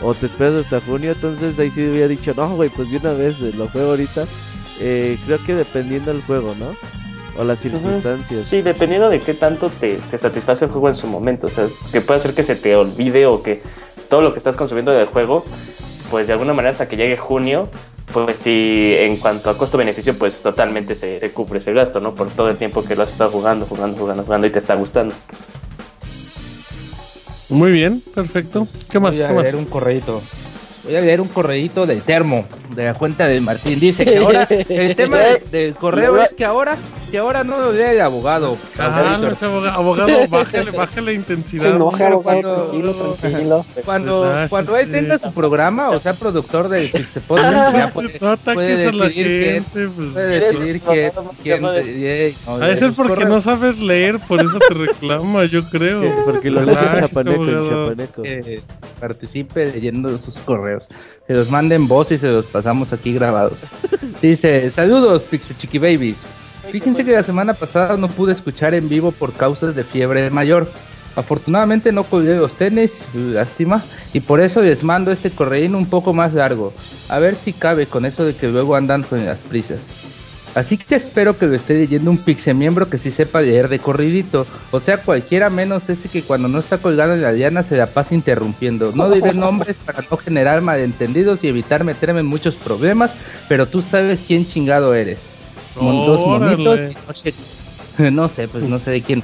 ¿O te esperas hasta junio? Entonces ahí sí hubiera dicho, no, güey, pues de una vez eh, lo juego ahorita. Eh, creo que dependiendo del juego, ¿no? O las circunstancias. Sí, dependiendo de qué tanto te, te satisface el juego en su momento. O sea, que puede hacer que se te olvide o que todo lo que estás consumiendo del juego, pues de alguna manera hasta que llegue junio, pues sí, en cuanto a costo-beneficio, pues totalmente se, se cubre ese gasto, ¿no? Por todo el tiempo que lo has estado jugando, jugando, jugando, jugando y te está gustando. Muy bien, perfecto. ¿Qué más? Voy a ¿Qué más? leer un correíto. Voy a leer un correíto del termo, de la cuenta de Martín. Dice que ahora, [LAUGHS] el tema de- del correo es que ahora, que ahora no lee el abogado. Cálmese, aboga- abogado, [LAUGHS] bájale, bájale la intensidad. cuando- tranquilo, tranquilo. Cuando, Relájese. cuando él tenga su programa, o sea, productor del Pixel Podcast, [LAUGHS] ya puede, No ataques puede a la decidir quién, gente. Pues. puede decidir quién, quién, de- quién- no, de ser los porque correos no sabes leer, por eso te reclama, yo creo. Porque lo lees en Relájese, chapaneco, abogado. chapaneco. que participe leyendo sus correos. Se los manden voz y se los pasamos aquí grabados. [LAUGHS] Dice, saludos Pixel Chiqui Babies. Fíjense que la semana pasada no pude escuchar en vivo por causas de fiebre mayor. Afortunadamente no colgué los tenis, lástima, y por eso les mando este correín un poco más largo. A ver si cabe con eso de que luego andan con las prisas. Así que espero que lo esté leyendo un pixel miembro que sí sepa leer de corridito. O sea, cualquiera menos ese que cuando no está colgado en la diana se la pasa interrumpiendo. No diré [LAUGHS] nombres para no generar malentendidos y evitar meterme en muchos problemas, pero tú sabes quién chingado eres. Mon- dos monitos y [LAUGHS] no sé, pues no sé de quién.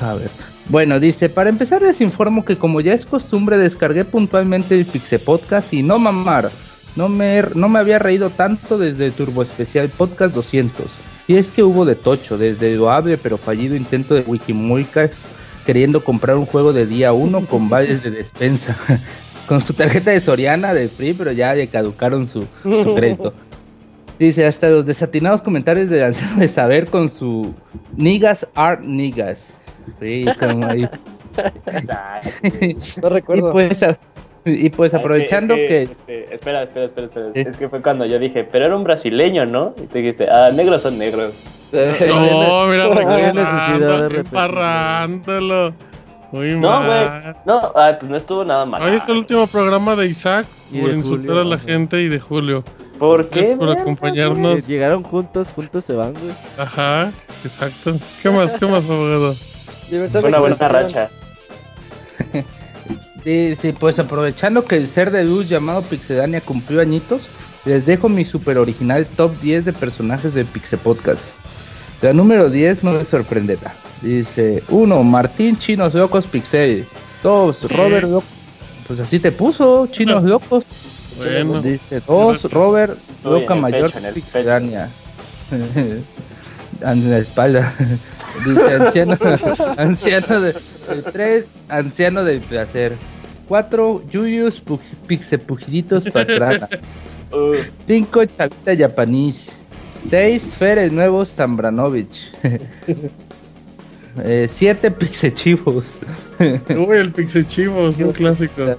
A ver. Bueno, dice, para empezar les informo que como ya es costumbre descargué puntualmente el Pixe Podcast y no mamar. No me, no me había reído tanto desde Turbo Especial Podcast 200. Y es que hubo de tocho, desde el loable pero fallido intento de Wikimulcas queriendo comprar un juego de día 1 con [LAUGHS] vales de despensa. [LAUGHS] con su tarjeta de Soriana del PRI, pero ya le caducaron su, su crédito. [LAUGHS] Dice, hasta los desatinados comentarios de Lanzano de Saber con su Niggas are niggas. Sí, como ahí. No y recuerdo. pues, a- y pues Ah, es aprovechando es que... este, espera, espera, espera, espera. Sí. Es que fue cuando yo dije, pero era un brasileño, ¿no? Y te dijiste, ah, negros son negros. No, [LAUGHS] mira, No había [LAUGHS] recordando, repetirlo. embarrándolo. Muy No, güey. mal. No, ah, pues no estuvo nada mal. Hoy es el último programa de Isaac Y por de insultar Julio, a la ajá. gente y de Julio. ¿Por qué? Gracias por acompañarnos. Que llegaron juntos, juntos se van, güey. Ajá, exacto. ¿Qué más, qué más, abogado? Fue una buena racha. [LAUGHS] Sí, sí, pues aprovechando que el ser de luz llamado Pixedania cumplió añitos, les dejo mi super original top 10 de personajes de Pixe Podcast. La número 10 no me sorprenderá. Dice 1. Martín Chinos Locos Pixel. 2. Robert Lo- Pues así te puso, Chinos Locos. Bueno, Dice 2. Robert Loca Mayor pecho, Pixedania. [LAUGHS] en la espalda. [LAUGHS] Dice anciano, [LAUGHS] anciano de 3, anciano del placer. 4, Julius Pu- Pixepujiditos Pastrana. [LAUGHS] Uh, 5, Chavita Japanís. 6, Fer el nuevo Zambranovich. [LAUGHS] 7, Pixechivos. [LAUGHS] uy, el Pixie Chivo es un clásico.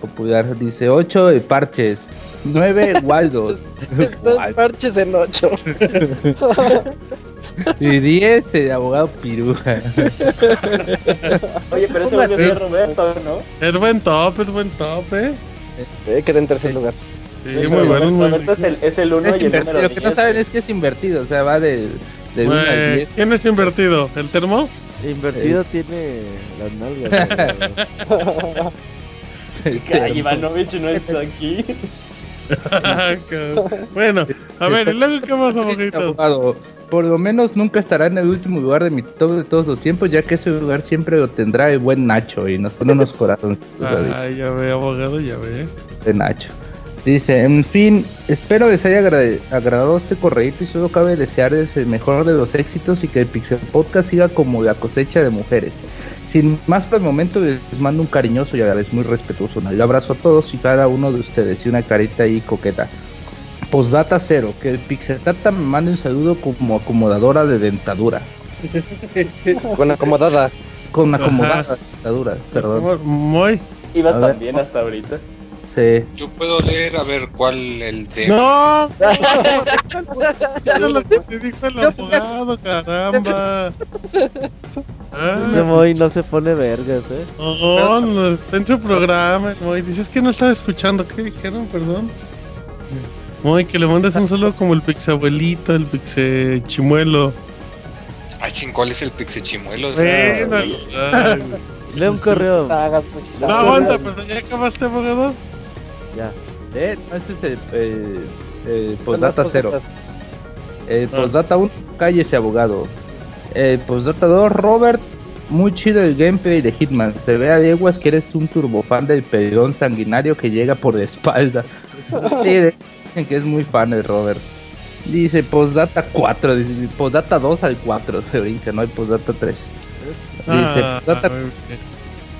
Popular. Dice 8, el Parches. 9, Waldo. Están parches en 8. [LAUGHS] y 10, el abogado Piruja. Oye, pero ese volvió a ser Roberto, ¿no? Es buen top, es buen top, eh. Eh, queda en tercer lugar. Sí, muy bueno, muy Roberto es el, es el uno Es y el número Lo que no 10. saben es que es invertido. O sea, va de, de 1 al Güey, 10. ¿Quién es invertido? ¿El termo? Invertido tiene las nalgas. [LAUGHS] [LAUGHS] Ivanovich no está aquí. bueno, a ver, ¿y luego qué más, abogito? Por lo menos nunca estará en el último lugar de mi top de todos los tiempos, ya que ese lugar siempre lo tendrá el buen Nacho y nos pone unos corazoncitos [LAUGHS] ahí Ay, ya ve, abogado, ya ve. de Nacho. Dice, en fin, espero les haya agra- agradado este correíto y solo cabe desearles el mejor de los éxitos y que el Pixel Podcast siga como la cosecha de mujeres. Sin más por el momento, les mando un cariñoso y a la vez muy respetuoso un abrazo a todos y cada uno de ustedes y una carita ahí coqueta. Postdata cero, que el Pixeltata me mande un saludo como acomodadora de dentadura. [LAUGHS] Con acomodada. Con acomodada de dentadura, perdón. Muy. Ibas también hasta ahorita. Sí. Yo puedo leer a ver cuál el de. ¡No! [LAUGHS] Eso es lo que te dijo el abogado, caramba. Ese [LAUGHS] Ah, Moy no se pone vergas, eh. no, no, está en su programa. Moy, dices que no estaba escuchando. ¿Qué dijeron? Perdón. Moy, que le mandes un saludo como el pixabuelito, el pixe chimuelo. Ay, ching, ¿cuál es el pixichimuelo? O sea, Bueno, ay, güey. [LAUGHS] Lee un correo. Pues, no aguanta, pero ya acabaste, abogado. Ya. Eh, no, ese es el, el- el postdata las cero. postdatas. El postdata 1, cállese abogado. El postdata 2, Robert, muy chido el gameplay de Hitman. Se ve a leguas que eres un turbofan del pelón sanguinario que llega por la espalda. [LAUGHS] Dicen que es muy fan el Robert. Dice postdata 4, dice postdata 2 al 4, [LAUGHS] se brinca, no hay postdata 3. Dice Ah, postdata muy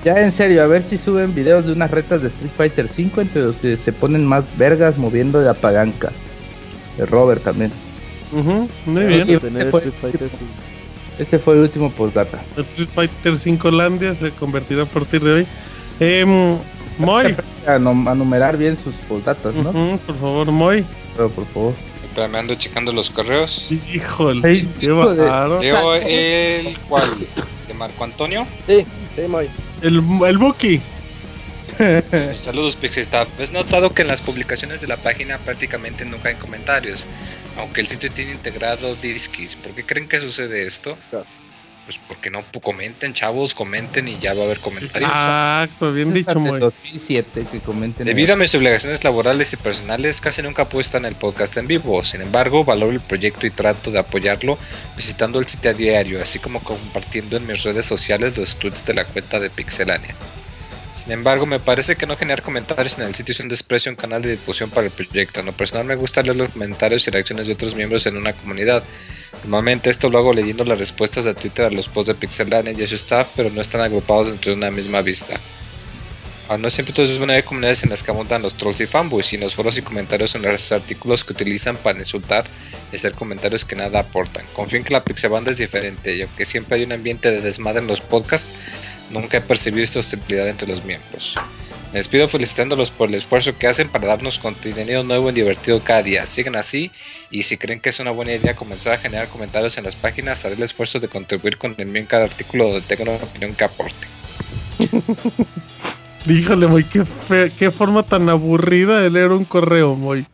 ya en serio, a ver si suben videos de unas retas de Street Fighter 5 entre los que se ponen más vergas moviendo la palanca. El Robert también. Ujú, muy Sí. bien. Tener Este fue- Street Fighter. Este fue el último postdata. El Street Fighter 5 Landia se convertirá a partir de hoy. Em, Moy, [LAUGHS] A, nom- a numerar bien sus postdatas, ¿no? ujú, por favor, Moy. Pero por favor. espera, me ando checando los correos. Híjole, qué hijo de- el. ¿Cuál? ¿De Marco Antonio? Sí, sí, muy. El, el Buki. [LAUGHS] Saludos Pixestaff. ¿Has notado que en las publicaciones de la página prácticamente nunca hay comentarios? Aunque el sitio tiene integrado Disquis. ¿Por qué creen que sucede esto? Pues porque no comenten, chavos, comenten y ya va a haber comentarios. Exacto, bien dicho, Moy. 2007 que comenten. Debido a mis obligaciones laborales y personales, casi nunca puedo estar en el podcast en vivo. Sin embargo, valoro el proyecto y trato de apoyarlo visitando el sitio a diario, así como compartiendo en mis redes sociales los tweets de la cuenta de Pixelania. Sin embargo, me parece que no generar comentarios en el sitio es un desprecio un canal de difusión para el proyecto. En lo personal me gusta leer los comentarios y reacciones de otros miembros en una comunidad. Normalmente esto lo hago leyendo las respuestas de Twitter a los posts de Pixelania y su staff, pero no están agrupados dentro de una misma vista. Ahora, no siempre entonces van a haber comunidades en las que abundan los trolls y fanboys, en los foros y comentarios en los artículos que utilizan para insultar y hacer comentarios que nada aportan. Confío en que la Pixebanda es diferente, y aunque siempre hay un ambiente de desmadre en los podcasts, nunca he percibido esta hostilidad entre los miembros. Me despido felicitándolos por el esfuerzo que hacen para darnos contenido nuevo y divertido cada día. Sigan así y si creen que es una buena idea comenzar a generar comentarios en las páginas, haré el esfuerzo de contribuir con el mío en cada artículo donde tenga una opinión que aporte. [LAUGHS] Díjale, Moy, qué, fe, qué forma tan aburrida de leer un correo, Moy.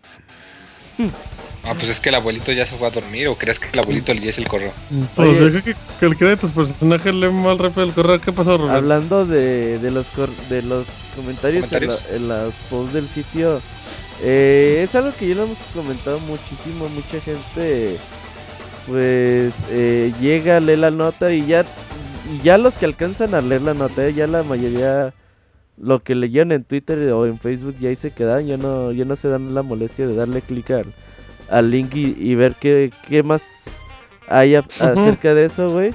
Ah, pues es que el abuelito ya se fue a dormir o crees que el abuelito leyese el correo. Pues deja que cualquiera de tus personajes lee mal rápido el correo. ¿Qué pasó, Roberto? Hablando de, de, los, cor- de los comentarios, ¿Comentarios? En, la- en las posts del sitio, eh, es algo que ya lo hemos comentado muchísimo. Mucha gente, pues, eh, llega, lee la nota y ya, y ya los que alcanzan a leer la nota, eh, ya la mayoría, lo que leyeron en Twitter o en Facebook ya ahí se quedan, ya no, ya no se dan la molestia de darle clic al, al link y, y ver qué, qué más hay a- acerca de eso, güey.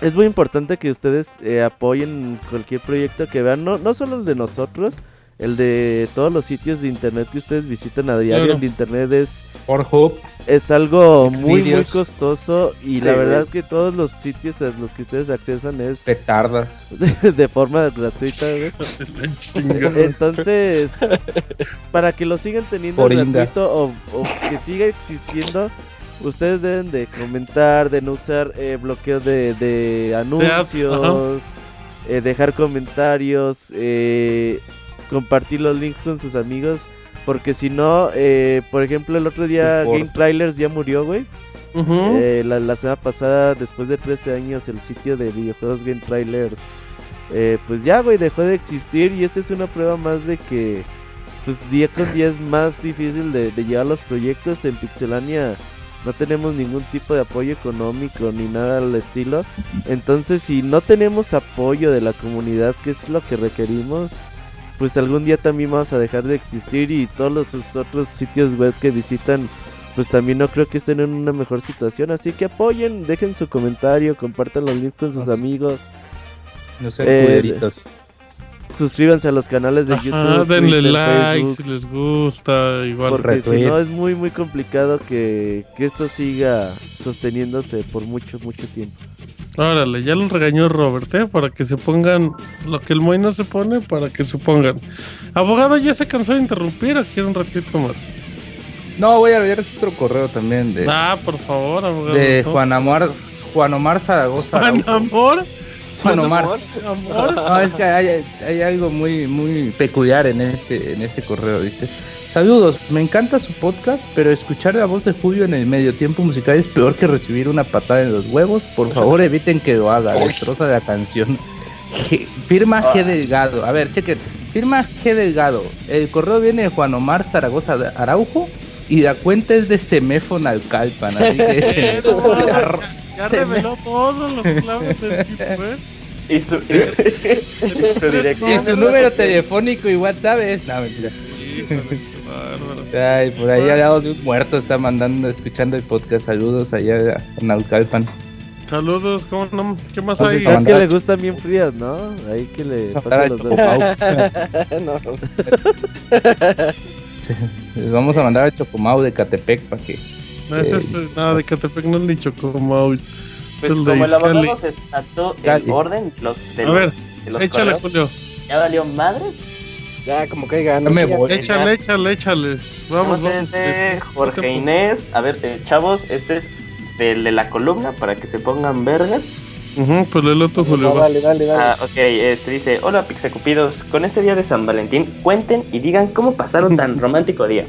Es muy importante que ustedes eh, apoyen cualquier proyecto que vean, no, no solo el de nosotros, el de todos los sitios de internet que ustedes visitan a diario. Claro. El de internet es, Pornhub. es algo muy, muy costoso y la verdad güey. que todos los sitios a los que ustedes accesan es Petardas. [LAUGHS] de, de forma gratuita, güey. [LAUGHS] Entonces, para que lo sigan teniendo Por gratuito o, o que siga existiendo, ustedes deben de comentar, de no usar eh, bloqueo de, de anuncios, eh, dejar comentarios, eh, compartir los links con sus amigos. Porque si no, eh, por ejemplo, el otro día Game Trailers ya murió, güey. Eh, la, la semana pasada, después de 13 años, el sitio de videojuegos Game Trailers, eh, pues ya, güey, dejó de existir. Y esta es una prueba más de que, pues día con día es más difícil de, de llevar los proyectos. En Pixelania no tenemos ningún tipo de apoyo económico ni nada al estilo. Entonces, si no tenemos apoyo de la comunidad, que es lo que requerimos, pues algún día también vamos a dejar de existir y todos los sus otros sitios web que visitan pues también no creo que estén en una mejor situación. Así que apoyen, dejen su comentario, compartan los links con sus amigos, No sean Eh, culeritos. Suscríbanse a los canales de Ajá, YouTube, denle Twitter, like Facebook, si les gusta. Igual. porque si no es muy muy complicado que, que esto siga sosteniéndose por mucho mucho tiempo. Órale, ya lo regañó Robert, ¿eh? Para que se pongan lo que el Moy no se pone, para que se pongan. Abogado, ya se cansó de interrumpir, o quiere un ratito más. No, voy a leer otro correo también de, Ah, por favor, abogado. de. Juan Amar, Juan Omar Zaragoza. Juan Amor. Juan Omar. Amor. [LAUGHS] No, es que hay, hay algo muy, muy peculiar en este, en este correo. Dice: Saludos, me encanta su podcast, pero escuchar la voz de Julio en el medio tiempo musical es peor que recibir una patada en los huevos. Por favor, eviten que lo haga. Destroza la canción. [LAUGHS] G- Firma G Delgado. A ver, chequen. Firma G Delgado. El correo viene de Juan Omar Zaragoza de Araujo y la cuenta es de Seméfon Alcalpan. Así que [LAUGHS] Ya reveló todos los claves del tipo, ¿eh? Y su, y su [LAUGHS] y dirección. su es número telefónico y WhatsApp es. No, mentira. Híjole, qué bárbaro. Ay, por ahí al lado de un muerto está mandando, escuchando el podcast. Saludos allá a Naucalpan. Saludos, ¿cómo no? ¿Qué más Entonces, hay? Para Es que le gustan bien frías, ¿no? Ahí que le mandar los a dos. Chocomau. [LAUGHS] no. Les vamos a mandar a Chocomau de Catepec para que. No, ese es, eh, no, de Catepec no le chocó Maul. Pues El como el abogado se saltó el orden de los, de A los, ver, de los Échale, correos, Julio. ya valió madres. Ya, como caiga. Ya me quiera. voy. Échale, échale, échale. Vamos, Vamos a eh, Jorge no Inés. A ver, eh, chavos, este es del de la columna para que se pongan vergas. Ujú, pues léelo tú, Julio. No, dale, dale, dale. Ah, ok, este dice, hola Pixacupidos, con este día de San Valentín, cuenten y digan cómo pasaron tan [LAUGHS] romántico día.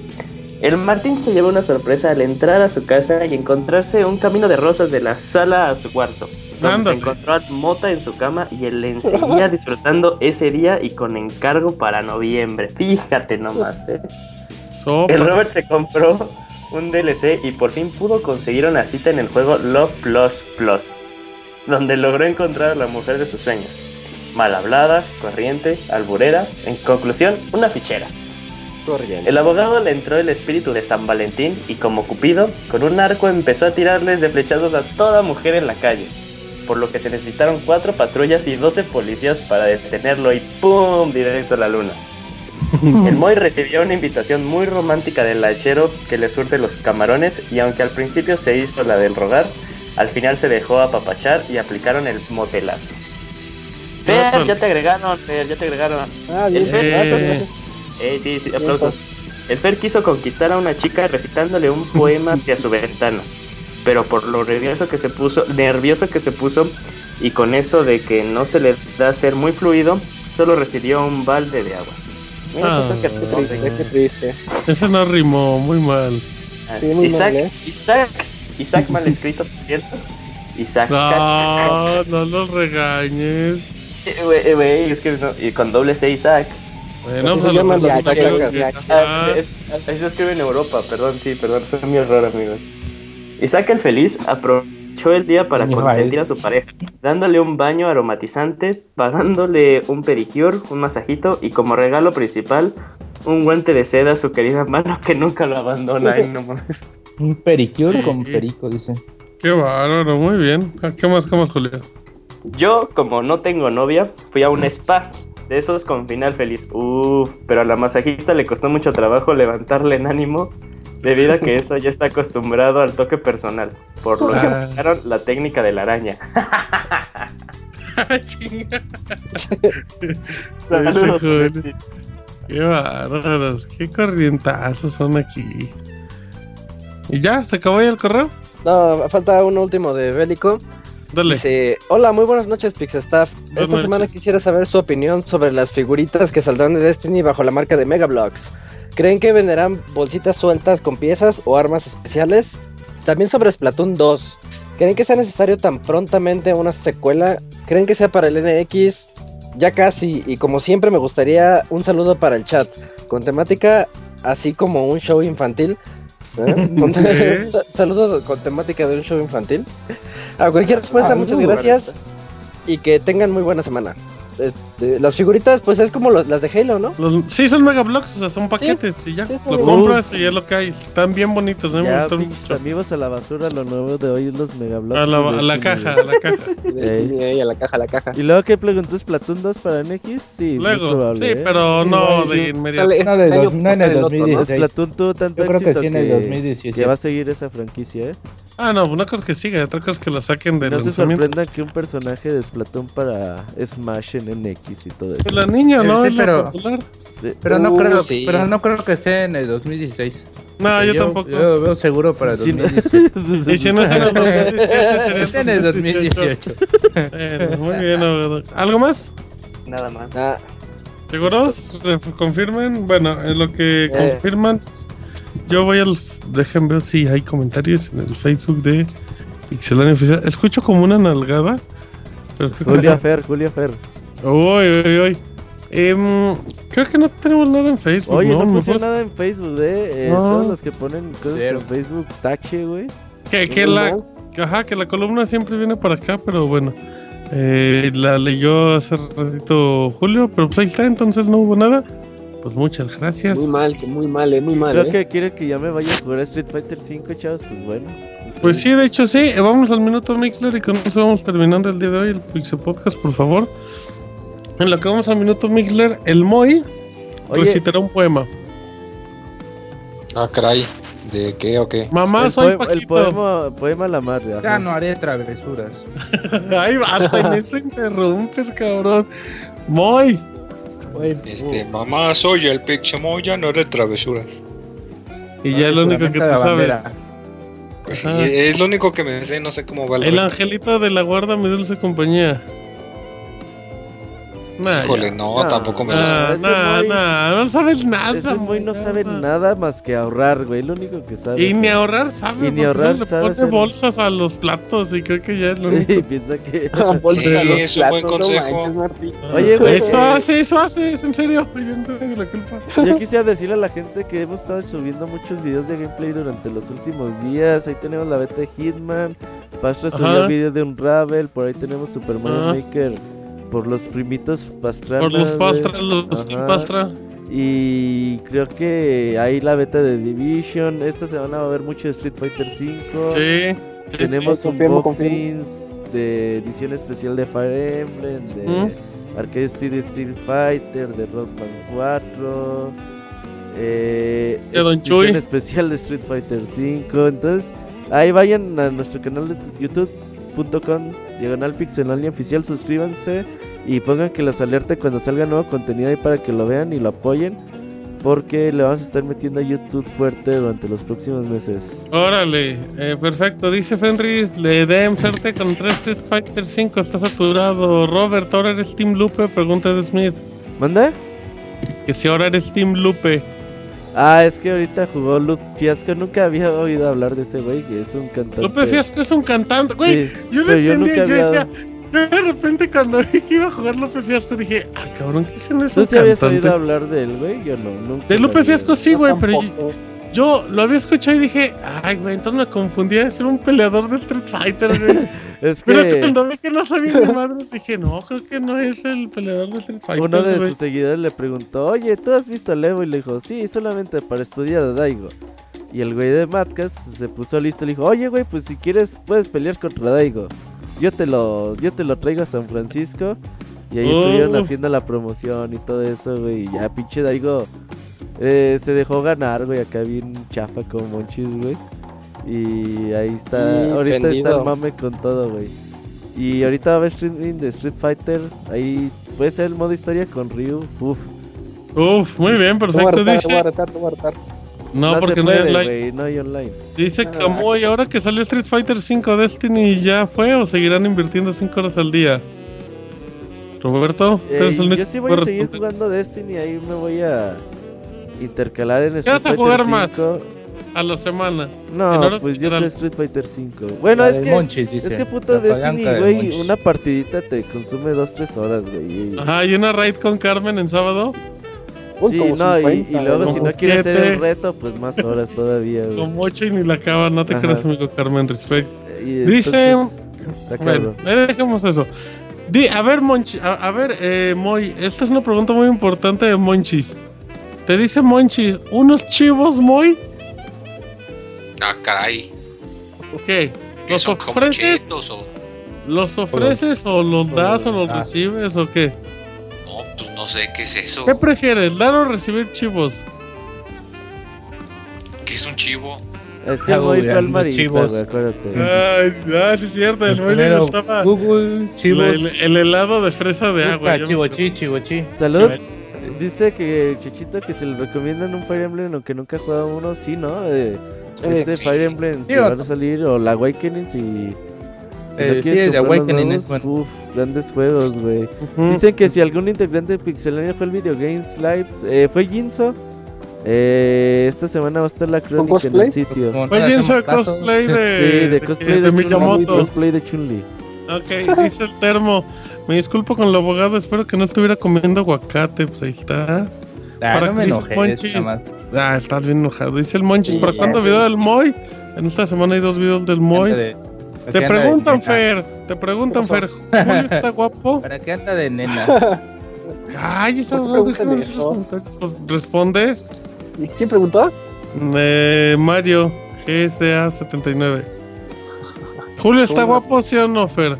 El Martín se llevó una sorpresa al entrar a su casa y encontrarse un camino de rosas de la sala a su cuarto, donde Ándale. se encontró a Mota en su cama y él le seguía disfrutando ese día y con encargo para noviembre. Fíjate nomás, eh. Sopa. El Robert se compró un DLC y por fin pudo conseguir una cita en el juego Love Plus Plus, donde logró encontrar a la mujer de sus sueños. Mal hablada, corriente, alburera, en conclusión, una fichera. El abogado le entró el espíritu de San Valentín y como Cupido, con un arco empezó a tirarles de flechazos a toda mujer en la calle, por lo que se necesitaron cuatro patrullas y 12 policías para detenerlo y ¡pum! directo a la luna. [LAUGHS] El Moy recibió una invitación muy romántica del lachero que le surte los camarones y aunque al principio se hizo la del rogar, al final se dejó apapachar y aplicaron el motelazo. Fer, ya te agregaron, Fer, ya te agregaron. Ah, bien, El Fer, Eh. Gracias. Eh, sí, sí, aplausos. El Fer quiso conquistar a una chica recitándole un poema hacia su ventana, pero por lo nervioso que se puso, nervioso que se puso y con eso de que no se le da ser muy fluido, solo recibió un balde de agua. Ah, Qué triste, qué triste. Ese no rimó, muy mal. Ah, Sí, muy Isaac, mal, ¿eh? Isaac, Isaac mal escrito, por cierto. Isaac. No, no los regañes. [LAUGHS] Eh, güey, es que no- y con doble C Isaac. Bueno, pues se a los. Isaac. Ah, Ah, así se escribe en Europa, perdón, sí, perdón, fue mi error, amigos. Isaac el feliz aprovechó el día para consentir a su pareja, dándole un baño aromatizante, pagándole un pedicure, un masajito y como regalo principal, un guante de seda a su querida mano que nunca lo abandona. Ay, no [LAUGHS] mames. Un pericure Sí. con perico, dice. Qué bárbaro, muy bien. Ah, ¿Qué más, qué más, Julio? Yo, como no tengo novia, fui a un spa. De esos con final feliz. Uf, pero a la masajista le costó mucho trabajo levantarle en ánimo, debido a que [LAUGHS] eso ya está acostumbrado al toque personal. Por lo que aplicaron la técnica de la araña. [LAUGHS] Chinga. [LAUGHS] Saludos. Betty. Qué bárbaros, qué corrientazos son aquí. ¿Y ya? ¿Se acabó ya el correo? No, falta un último de Bélico. Dale. Dice, hola, muy buenas noches, Pixestaff. Esta noches. semana quisiera saber su opinión sobre las figuritas que saldrán de Destiny bajo la marca de Megablocks. ¿Creen que venderán bolsitas sueltas con piezas o armas especiales? También sobre Splatoon 2. ¿Creen que sea necesario tan prontamente una secuela? ¿Creen que sea para el NX? Ya casi, y como siempre me gustaría un saludo para el chat, con temática así como un show infantil. ¿Eh? [LAUGHS] Saludo con temática de un show infantil. A cualquier respuesta, Ah, muchas muy gracias. Y que tengan muy buena semana. Este, las figuritas, pues es como los- las de Halo, ¿no? Los- sí, son Mega Bloks, o sea, son paquetes y ya. sí, lo Mega compras y es lo que hay. Están bien bonitos, a mí me pinches mucho. amigos a la basura, lo nuevo de hoy es los megablocks. A la, a la caja, a la caja. [LAUGHS] A la caja, a la caja. ¿Y luego qué preguntó Splatoon 2 para NX? Sí, Luego, probable, sí, ¿eh? pero no Sí, de sí. inmediato. Sale No, de dos- no en el otro, ¿no? 2016. Splatoon tuvo tanto Yo creo que éxito sí en el 2017. que va a seguir esa franquicia, ¿eh? Ah, no, una cosa es que siga, otra cosa es que la saquen de No se lanzamiento. sorprendan que un personaje de Splatoon para Smash en NX y todo eso. La niña, ¿no? Sí, es la pero- popular. Sí. Pero no Uh, creo, sí. pero no creo que esté en el 2016. No, yo, tampoco. Yo lo veo seguro para el Sí, no. 2018. Y si no es en el 2017, sería en [LAUGHS] el 2018. Bueno, muy bien, Abel. ¿Algo más? Nada más. Ah, ¿Seguros? ¿Confirmen? Bueno, en lo que Eh. confirman, yo voy al. Dejen ver si hay comentarios en el Facebook de Pixelania Oficial. Escucho como una nalgada. Julia [LAUGHS] Fer, Julia Fer. Uy, uy, uy. Em, creo que no tenemos nada en Facebook. Oye, no, ¿no? ¿Me puse nada en Facebook, ¿eh? Eh, No. Todos los que ponen cosas Cero. en Facebook, tache, güey. Que, que la, ajá, que la columna siempre viene para acá, pero bueno. Eh, la leyó hace ratito Julio, pero pues ahí está, entonces no hubo nada. Pues muchas gracias. muy mal, muy mal, eh, muy mal. Creo eh. que quiere que ya me vaya a jugar a Street Fighter 5, chavos, pues bueno. Pues sí, de hecho sí. Eh, Vamos al minuto Mixler y con eso vamos terminando el día de hoy el Pixel Podcast, por favor. En lo que vamos al minuto Mixler, el Moy Oye, recitará un poema. Ah, caray. ¿De qué o qué? Mamá, el, soy poema, el Paquito. poema, poema La Madre. Ya no haré travesuras. [LAUGHS] Ay, hasta en eso interrumpes, cabrón. Moy. Este, mamá, soy el Pixemoya, no de travesuras. Y ya es lo único que tú sabes. Pues sí, es lo único que me sé, no sé cómo va el, El resto. angelito de la guarda, mi dulce compañía. Nah, Híjole, ya. no, No, tampoco me lo Nah, nah, Moy- nah, no sabes nada. Ese muy no sabe nada más que ahorrar, güey. Lo único que sabe. Y ni ahorrar sabe. Y ni ahorrar sabe pone hacer- bolsas a los platos y creo que ya es lo único. Y piensa que. [LAUGHS] bolsas Sí, a los es un buen no consejo. manches, Martín. Oye, güey, Eso hace, eso hace, es en serio. [LAUGHS] Yo no tengo la culpa. Yo quisiera decirle a la gente que hemos estado subiendo muchos videos de gameplay durante los últimos días. Ahí tenemos la beta de Hitman. Pastra subió el video de un Ravel. Por ahí tenemos Super Mario Ajá. Maker. Por los primitos Pastrana. Por los pastra, los Team pastra. Y creo que ahí la beta de Division. Esta semana va a haber mucho de Street Fighter 5. Sí. Tenemos sí, confirmo, unboxings de edición especial de Fire Emblem, de ¿Mm? Arcade Steel Street Fighter, de Rock Band 4, eh, De Don edición Chuy. especial de Street Fighter 5. Entonces, ahí vayan a nuestro canal de youtube.com, diagonal pixelalia oficial, suscríbanse y pongan que les alerte cuando salga nuevo contenido ahí para que lo vean y lo apoyen. porque le vamos a estar metiendo a YouTube fuerte durante los próximos meses. Órale, eh, perfecto. Dice Fenris, le den fuerte contra Street Fighter 5, está saturado. Robert, ahora eres Team Lupe, pregunta de Smith. ¿Manda? Que si ahora eres Team Lupe. Ah, es que ahorita jugó Lupe Fiasco. Nunca había oído hablar de ese güey, que es un cantante. Lupe Fiasco es un cantante. Güey, Sí, yo no yo entendía. Yo, decía, yo de repente cuando vi que iba a jugar Lupe Fiasco dije, ah, cabrón, que ese no es ¿Tú un sí habías cantante. oído hablar de él, güey? Yo no, nunca. De Lupe Fiasco sí, güey, pero yo. Yo lo había escuchado y dije, ay, güey, entonces me confundía de ser un peleador de Street Fighter, güey. [LAUGHS] Es Pero cuando vi que no sabía mi madre, dije, no, creo que no es el peleador de Street Fighter, uno de güey. sus seguidores le preguntó, oye, ¿tú has visto a Levo? Y le dijo, sí, solamente para estudiar a Daigo. Y el güey de Matcas se puso listo y le dijo, oye, güey, pues si quieres puedes pelear contra Daigo. Yo te lo, yo te lo traigo a San Francisco. Y ahí estuvieron Uf. haciendo la promoción y todo eso, güey. Y ya pinche Daigo eh, se dejó ganar, güey. Acá bien chafa con Monchis, güey. Y ahí está, Y ahorita está el mame con todo, güey. Y ahorita va a haber streaming de Street Fighter. Ahí puede ser el modo historia con Ryu. Uf. Uf, muy bien, Te voy a perfecto. retar, te voy a Dice, retar, te voy a retar. no, se porque no hay online. güey, no hay online. Dice Camuy, ahora que salió Street Fighter 5 Destiny, ¿ya fue o seguirán invirtiendo 5 horas al día? Roberto, Eh, el yo sí voy a seguir jugando Destiny. Ahí me voy a intercalar en ¿Qué Street vas a jugar más? 5. a la semana. No, pues yo soy Street Fighter 5. Bueno, La es que. Monchis, dice. Es que puto Destiny, güey. Una partidita te consume 2-3 horas, güey. y- Ajá, y una raid con Carmen en sábado. Uy, Sí, como no, y, 50, y luego si como no quieres hacer el reto, pues más horas todavía, güey. Con mocho y ni la acaba, no te Ajá. creas, amigo Carmen, respect. Y Dice. Bueno, dejemos eso. Di, a ver, Monchi, a, a ver, eh, Moy, esta es una pregunta muy importante de Monchis. Te dice Monchis, ¿unos chivos, Moy? Ah, caray. ¿Que ¿Los ofreces? o.? ¿Los ofreces o los das o los Ah. recibes o qué? No, pues no sé qué es eso. ¿Qué prefieres, dar o recibir chivos? ¿Qué es un chivo? Es que el Moy fue al los marista, chivos. güey, acuérdate. Ay, ah, sí es cierto, el Moy le gustaba Google, chivos. el, el helado de fresa de agua. yo me chivochi, chivochi. Salud. Chivo- Dice que Chichito que se le recomiendan un Fire Emblem aunque nunca ha jugado uno, sí, ¿no? Eh, Sí, este sí. Fire Emblem que van a salir o la Awakening si, si Eh, no quieres Awakening nuevos, es bueno. uf, grandes juegos, güey. Dicen que si algún integrante de Pixelania fue el Video Games Live, eh, fue Jinso. Eh, esta semana va a estar la crónica en el cosplay? sitio. Hizo hacemos caso, cosplay de, Sí, de cosplay de, Chun-Li, Miyamoto. cosplay de Chun-Li. Ok, dice el termo. Me disculpo con el abogado, espero que no estuviera comiendo aguacate. Pues ahí está. Ah, Para no me Monchis. Ah, estás bien enojado. Dice el Monchis, Sí, ¿para cuándo sí. video del Moy? En esta semana hay dos videos del Moy. De- Te ¿para qué anda de preguntan? Fer. Te preguntan, Fer. [LAUGHS] ¿Julio está guapo? ¿Para qué anda de nena? Ay, eso ¿Por qué preguntan déjame esos eso? comentarios, pues, Responde. ¿Y quién preguntó? Eh, Mario, GSA79. ¿Julio está guapo, sí o no, Fer?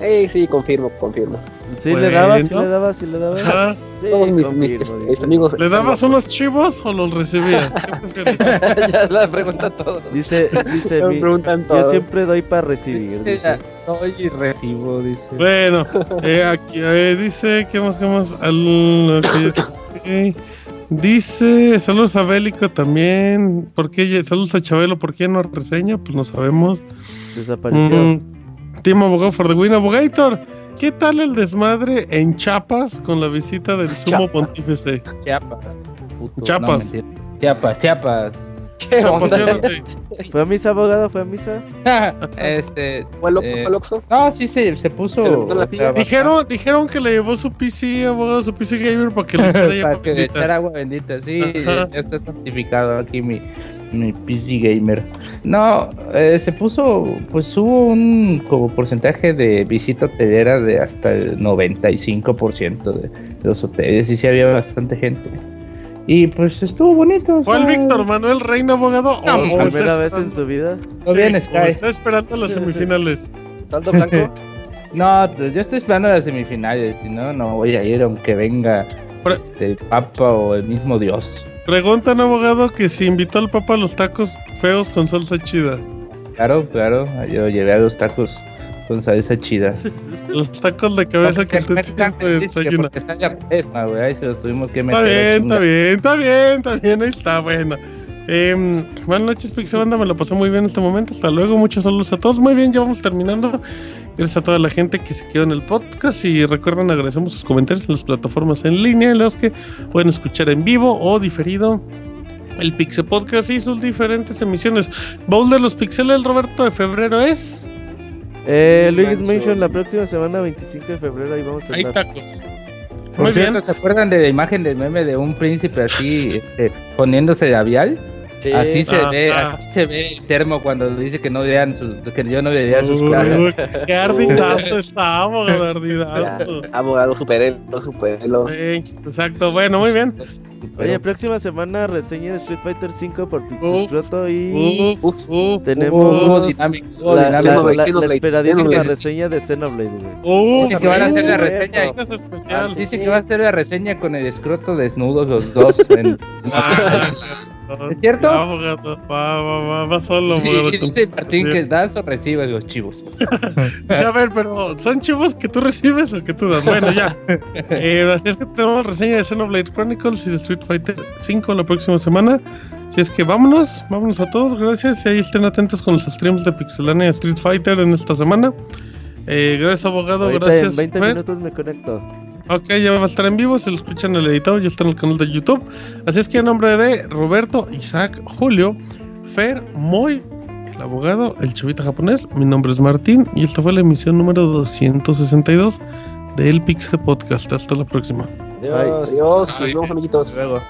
Eh, sí, confirmo, confirmo. Sí le daba, sí Bueno. le daba, sí le daba. Ajá. Sí, Todos mis, mis- mis dice. amigos. ¿Le dabas guapos. unos chivos o los recibías? [LAUGHS] [LAUGHS] Ya la pregunta a todos. Dice, dice, [LAUGHS] Me mi- preguntan yo todo. siempre doy para recibir. Dice. Soy y recibo, dice. Bueno, eh, aquí eh, dice, ¿qué más, qué más? Al, ok, ok. Dice, saludos a Bélico también. ¿Por qué? Saludos a Chabelo, ¿por qué no reseña? Pues no sabemos. Desapareció. Mm, Team Abogado for the Win. Abogator, ¿qué tal el desmadre en Chiapas con la visita del sumo Chiapas. pontífice? Chiapas. puto, Chiapas. no. Chiapas, Chiapas. ¿Qué onda? [LAUGHS] ¿Fue a misa, abogado? ¿Fue a misa? [LAUGHS] este. ¿Fue el Oxxo? eh, ¿Fue Oxxo? No, sí se, se puso. Se la tía. Dijeron, dijeron que le llevó su PC, abogado, su PC Gamer para que le [LAUGHS] echara para agua que le bendita. echara agua bendita, sí, Ajá. ya está certificado aquí mi, mi PC Gamer. No, eh, se puso, pues hubo un como porcentaje de visita hotelera de hasta el 95% de, de los hoteles y sí había bastante gente. Y pues estuvo bonito. o ¿Fue el sea, Víctor Manuel Reina, abogado? No, o- o está Primera vez en su vida. Sí, Sky. o está esperando las semifinales. ¿Saldo blanco? [LAUGHS] No, pues, yo estoy esperando las semifinales, si no, no voy a ir aunque venga este, el Papa o el mismo Dios. Preguntan, abogado, que si invitó al Papa a los tacos feos con salsa chida. Claro, claro, yo llevé a los tacos con salsa chida. Los tacos de cabeza que usted siempre desayuna. Está pesma, güey. Ahí se los tuvimos que Está meter. bien, está bien, está bien, está bien, ahí está, bueno. Eh, buenas noches, Pixie Banda, me lo pasé muy bien en este momento. Hasta luego, muchos saludos a todos. Muy bien, ya vamos terminando. Gracias a toda la gente que se quedó en el podcast. Y recuerden, agradecemos sus comentarios en las plataformas en línea, en las que pueden escuchar en vivo o diferido el Pixel Podcast y sus diferentes emisiones. Bowl de los Pixeles, el Roberto de febrero es. Eh, Luis Mansion la próxima semana, 25 de febrero, ahí vamos a Hay estar. tacos. Por Muy cierto, bien. ¿se acuerdan de la imagen del meme de un príncipe así [LAUGHS] este, poniéndose labial? Sí. Así se Ah, ve, ah. así se ve el termo cuando dice que no vean sus, que yo no veía sus clases. Uy, qué [LAUGHS] ardidazo estábamos, ardidazo. [LAUGHS] Abogado, superelo, superelo. Sí, exacto, bueno, muy bien. Oye, próxima semana reseña de Street Fighter 5 por Uf. Pixescroto y Uf, uf, tenemos dinámico, la, la- dinámico. Xenoblade, la- la Xenoblade, esperadísima Xenoblade. reseña de Xenoblade, güey. Dice que van a hacer la reseña. Dice que va a hacer la reseña con el escroto desnudos los dos. en- [LAUGHS] Ah, ¿Es cierto? Va, abogado, va, va, va, va solo, abogado, Y dice Martín que das o recibes los chivos. [LAUGHS] Sí, a ver, pero ¿son chivos que tú recibes o que tú das? Bueno, ya. [LAUGHS] Eh, así es que tenemos reseña de Xenoblade Chronicles y de Street Fighter 5 la próxima semana. Así es que vámonos, vámonos a todos, gracias. Y ahí estén atentos con los streams de Pixelania y Street Fighter en esta semana. Eh, gracias, abogado, Ahorita gracias. en 20 Fer. minutos me conecto. Ok, ya va a estar en vivo, se lo escuchan en el editado, ya está en el canal de YouTube. Así es que a nombre de Roberto, Isaac, Julio, Fer, Moy, el abogado, el chavita japonés, mi nombre es Martín y esta fue la emisión número 262 del Pixel Podcast. Hasta la próxima. Adiós. Adiós, nos vemos, amiguitos. Luego.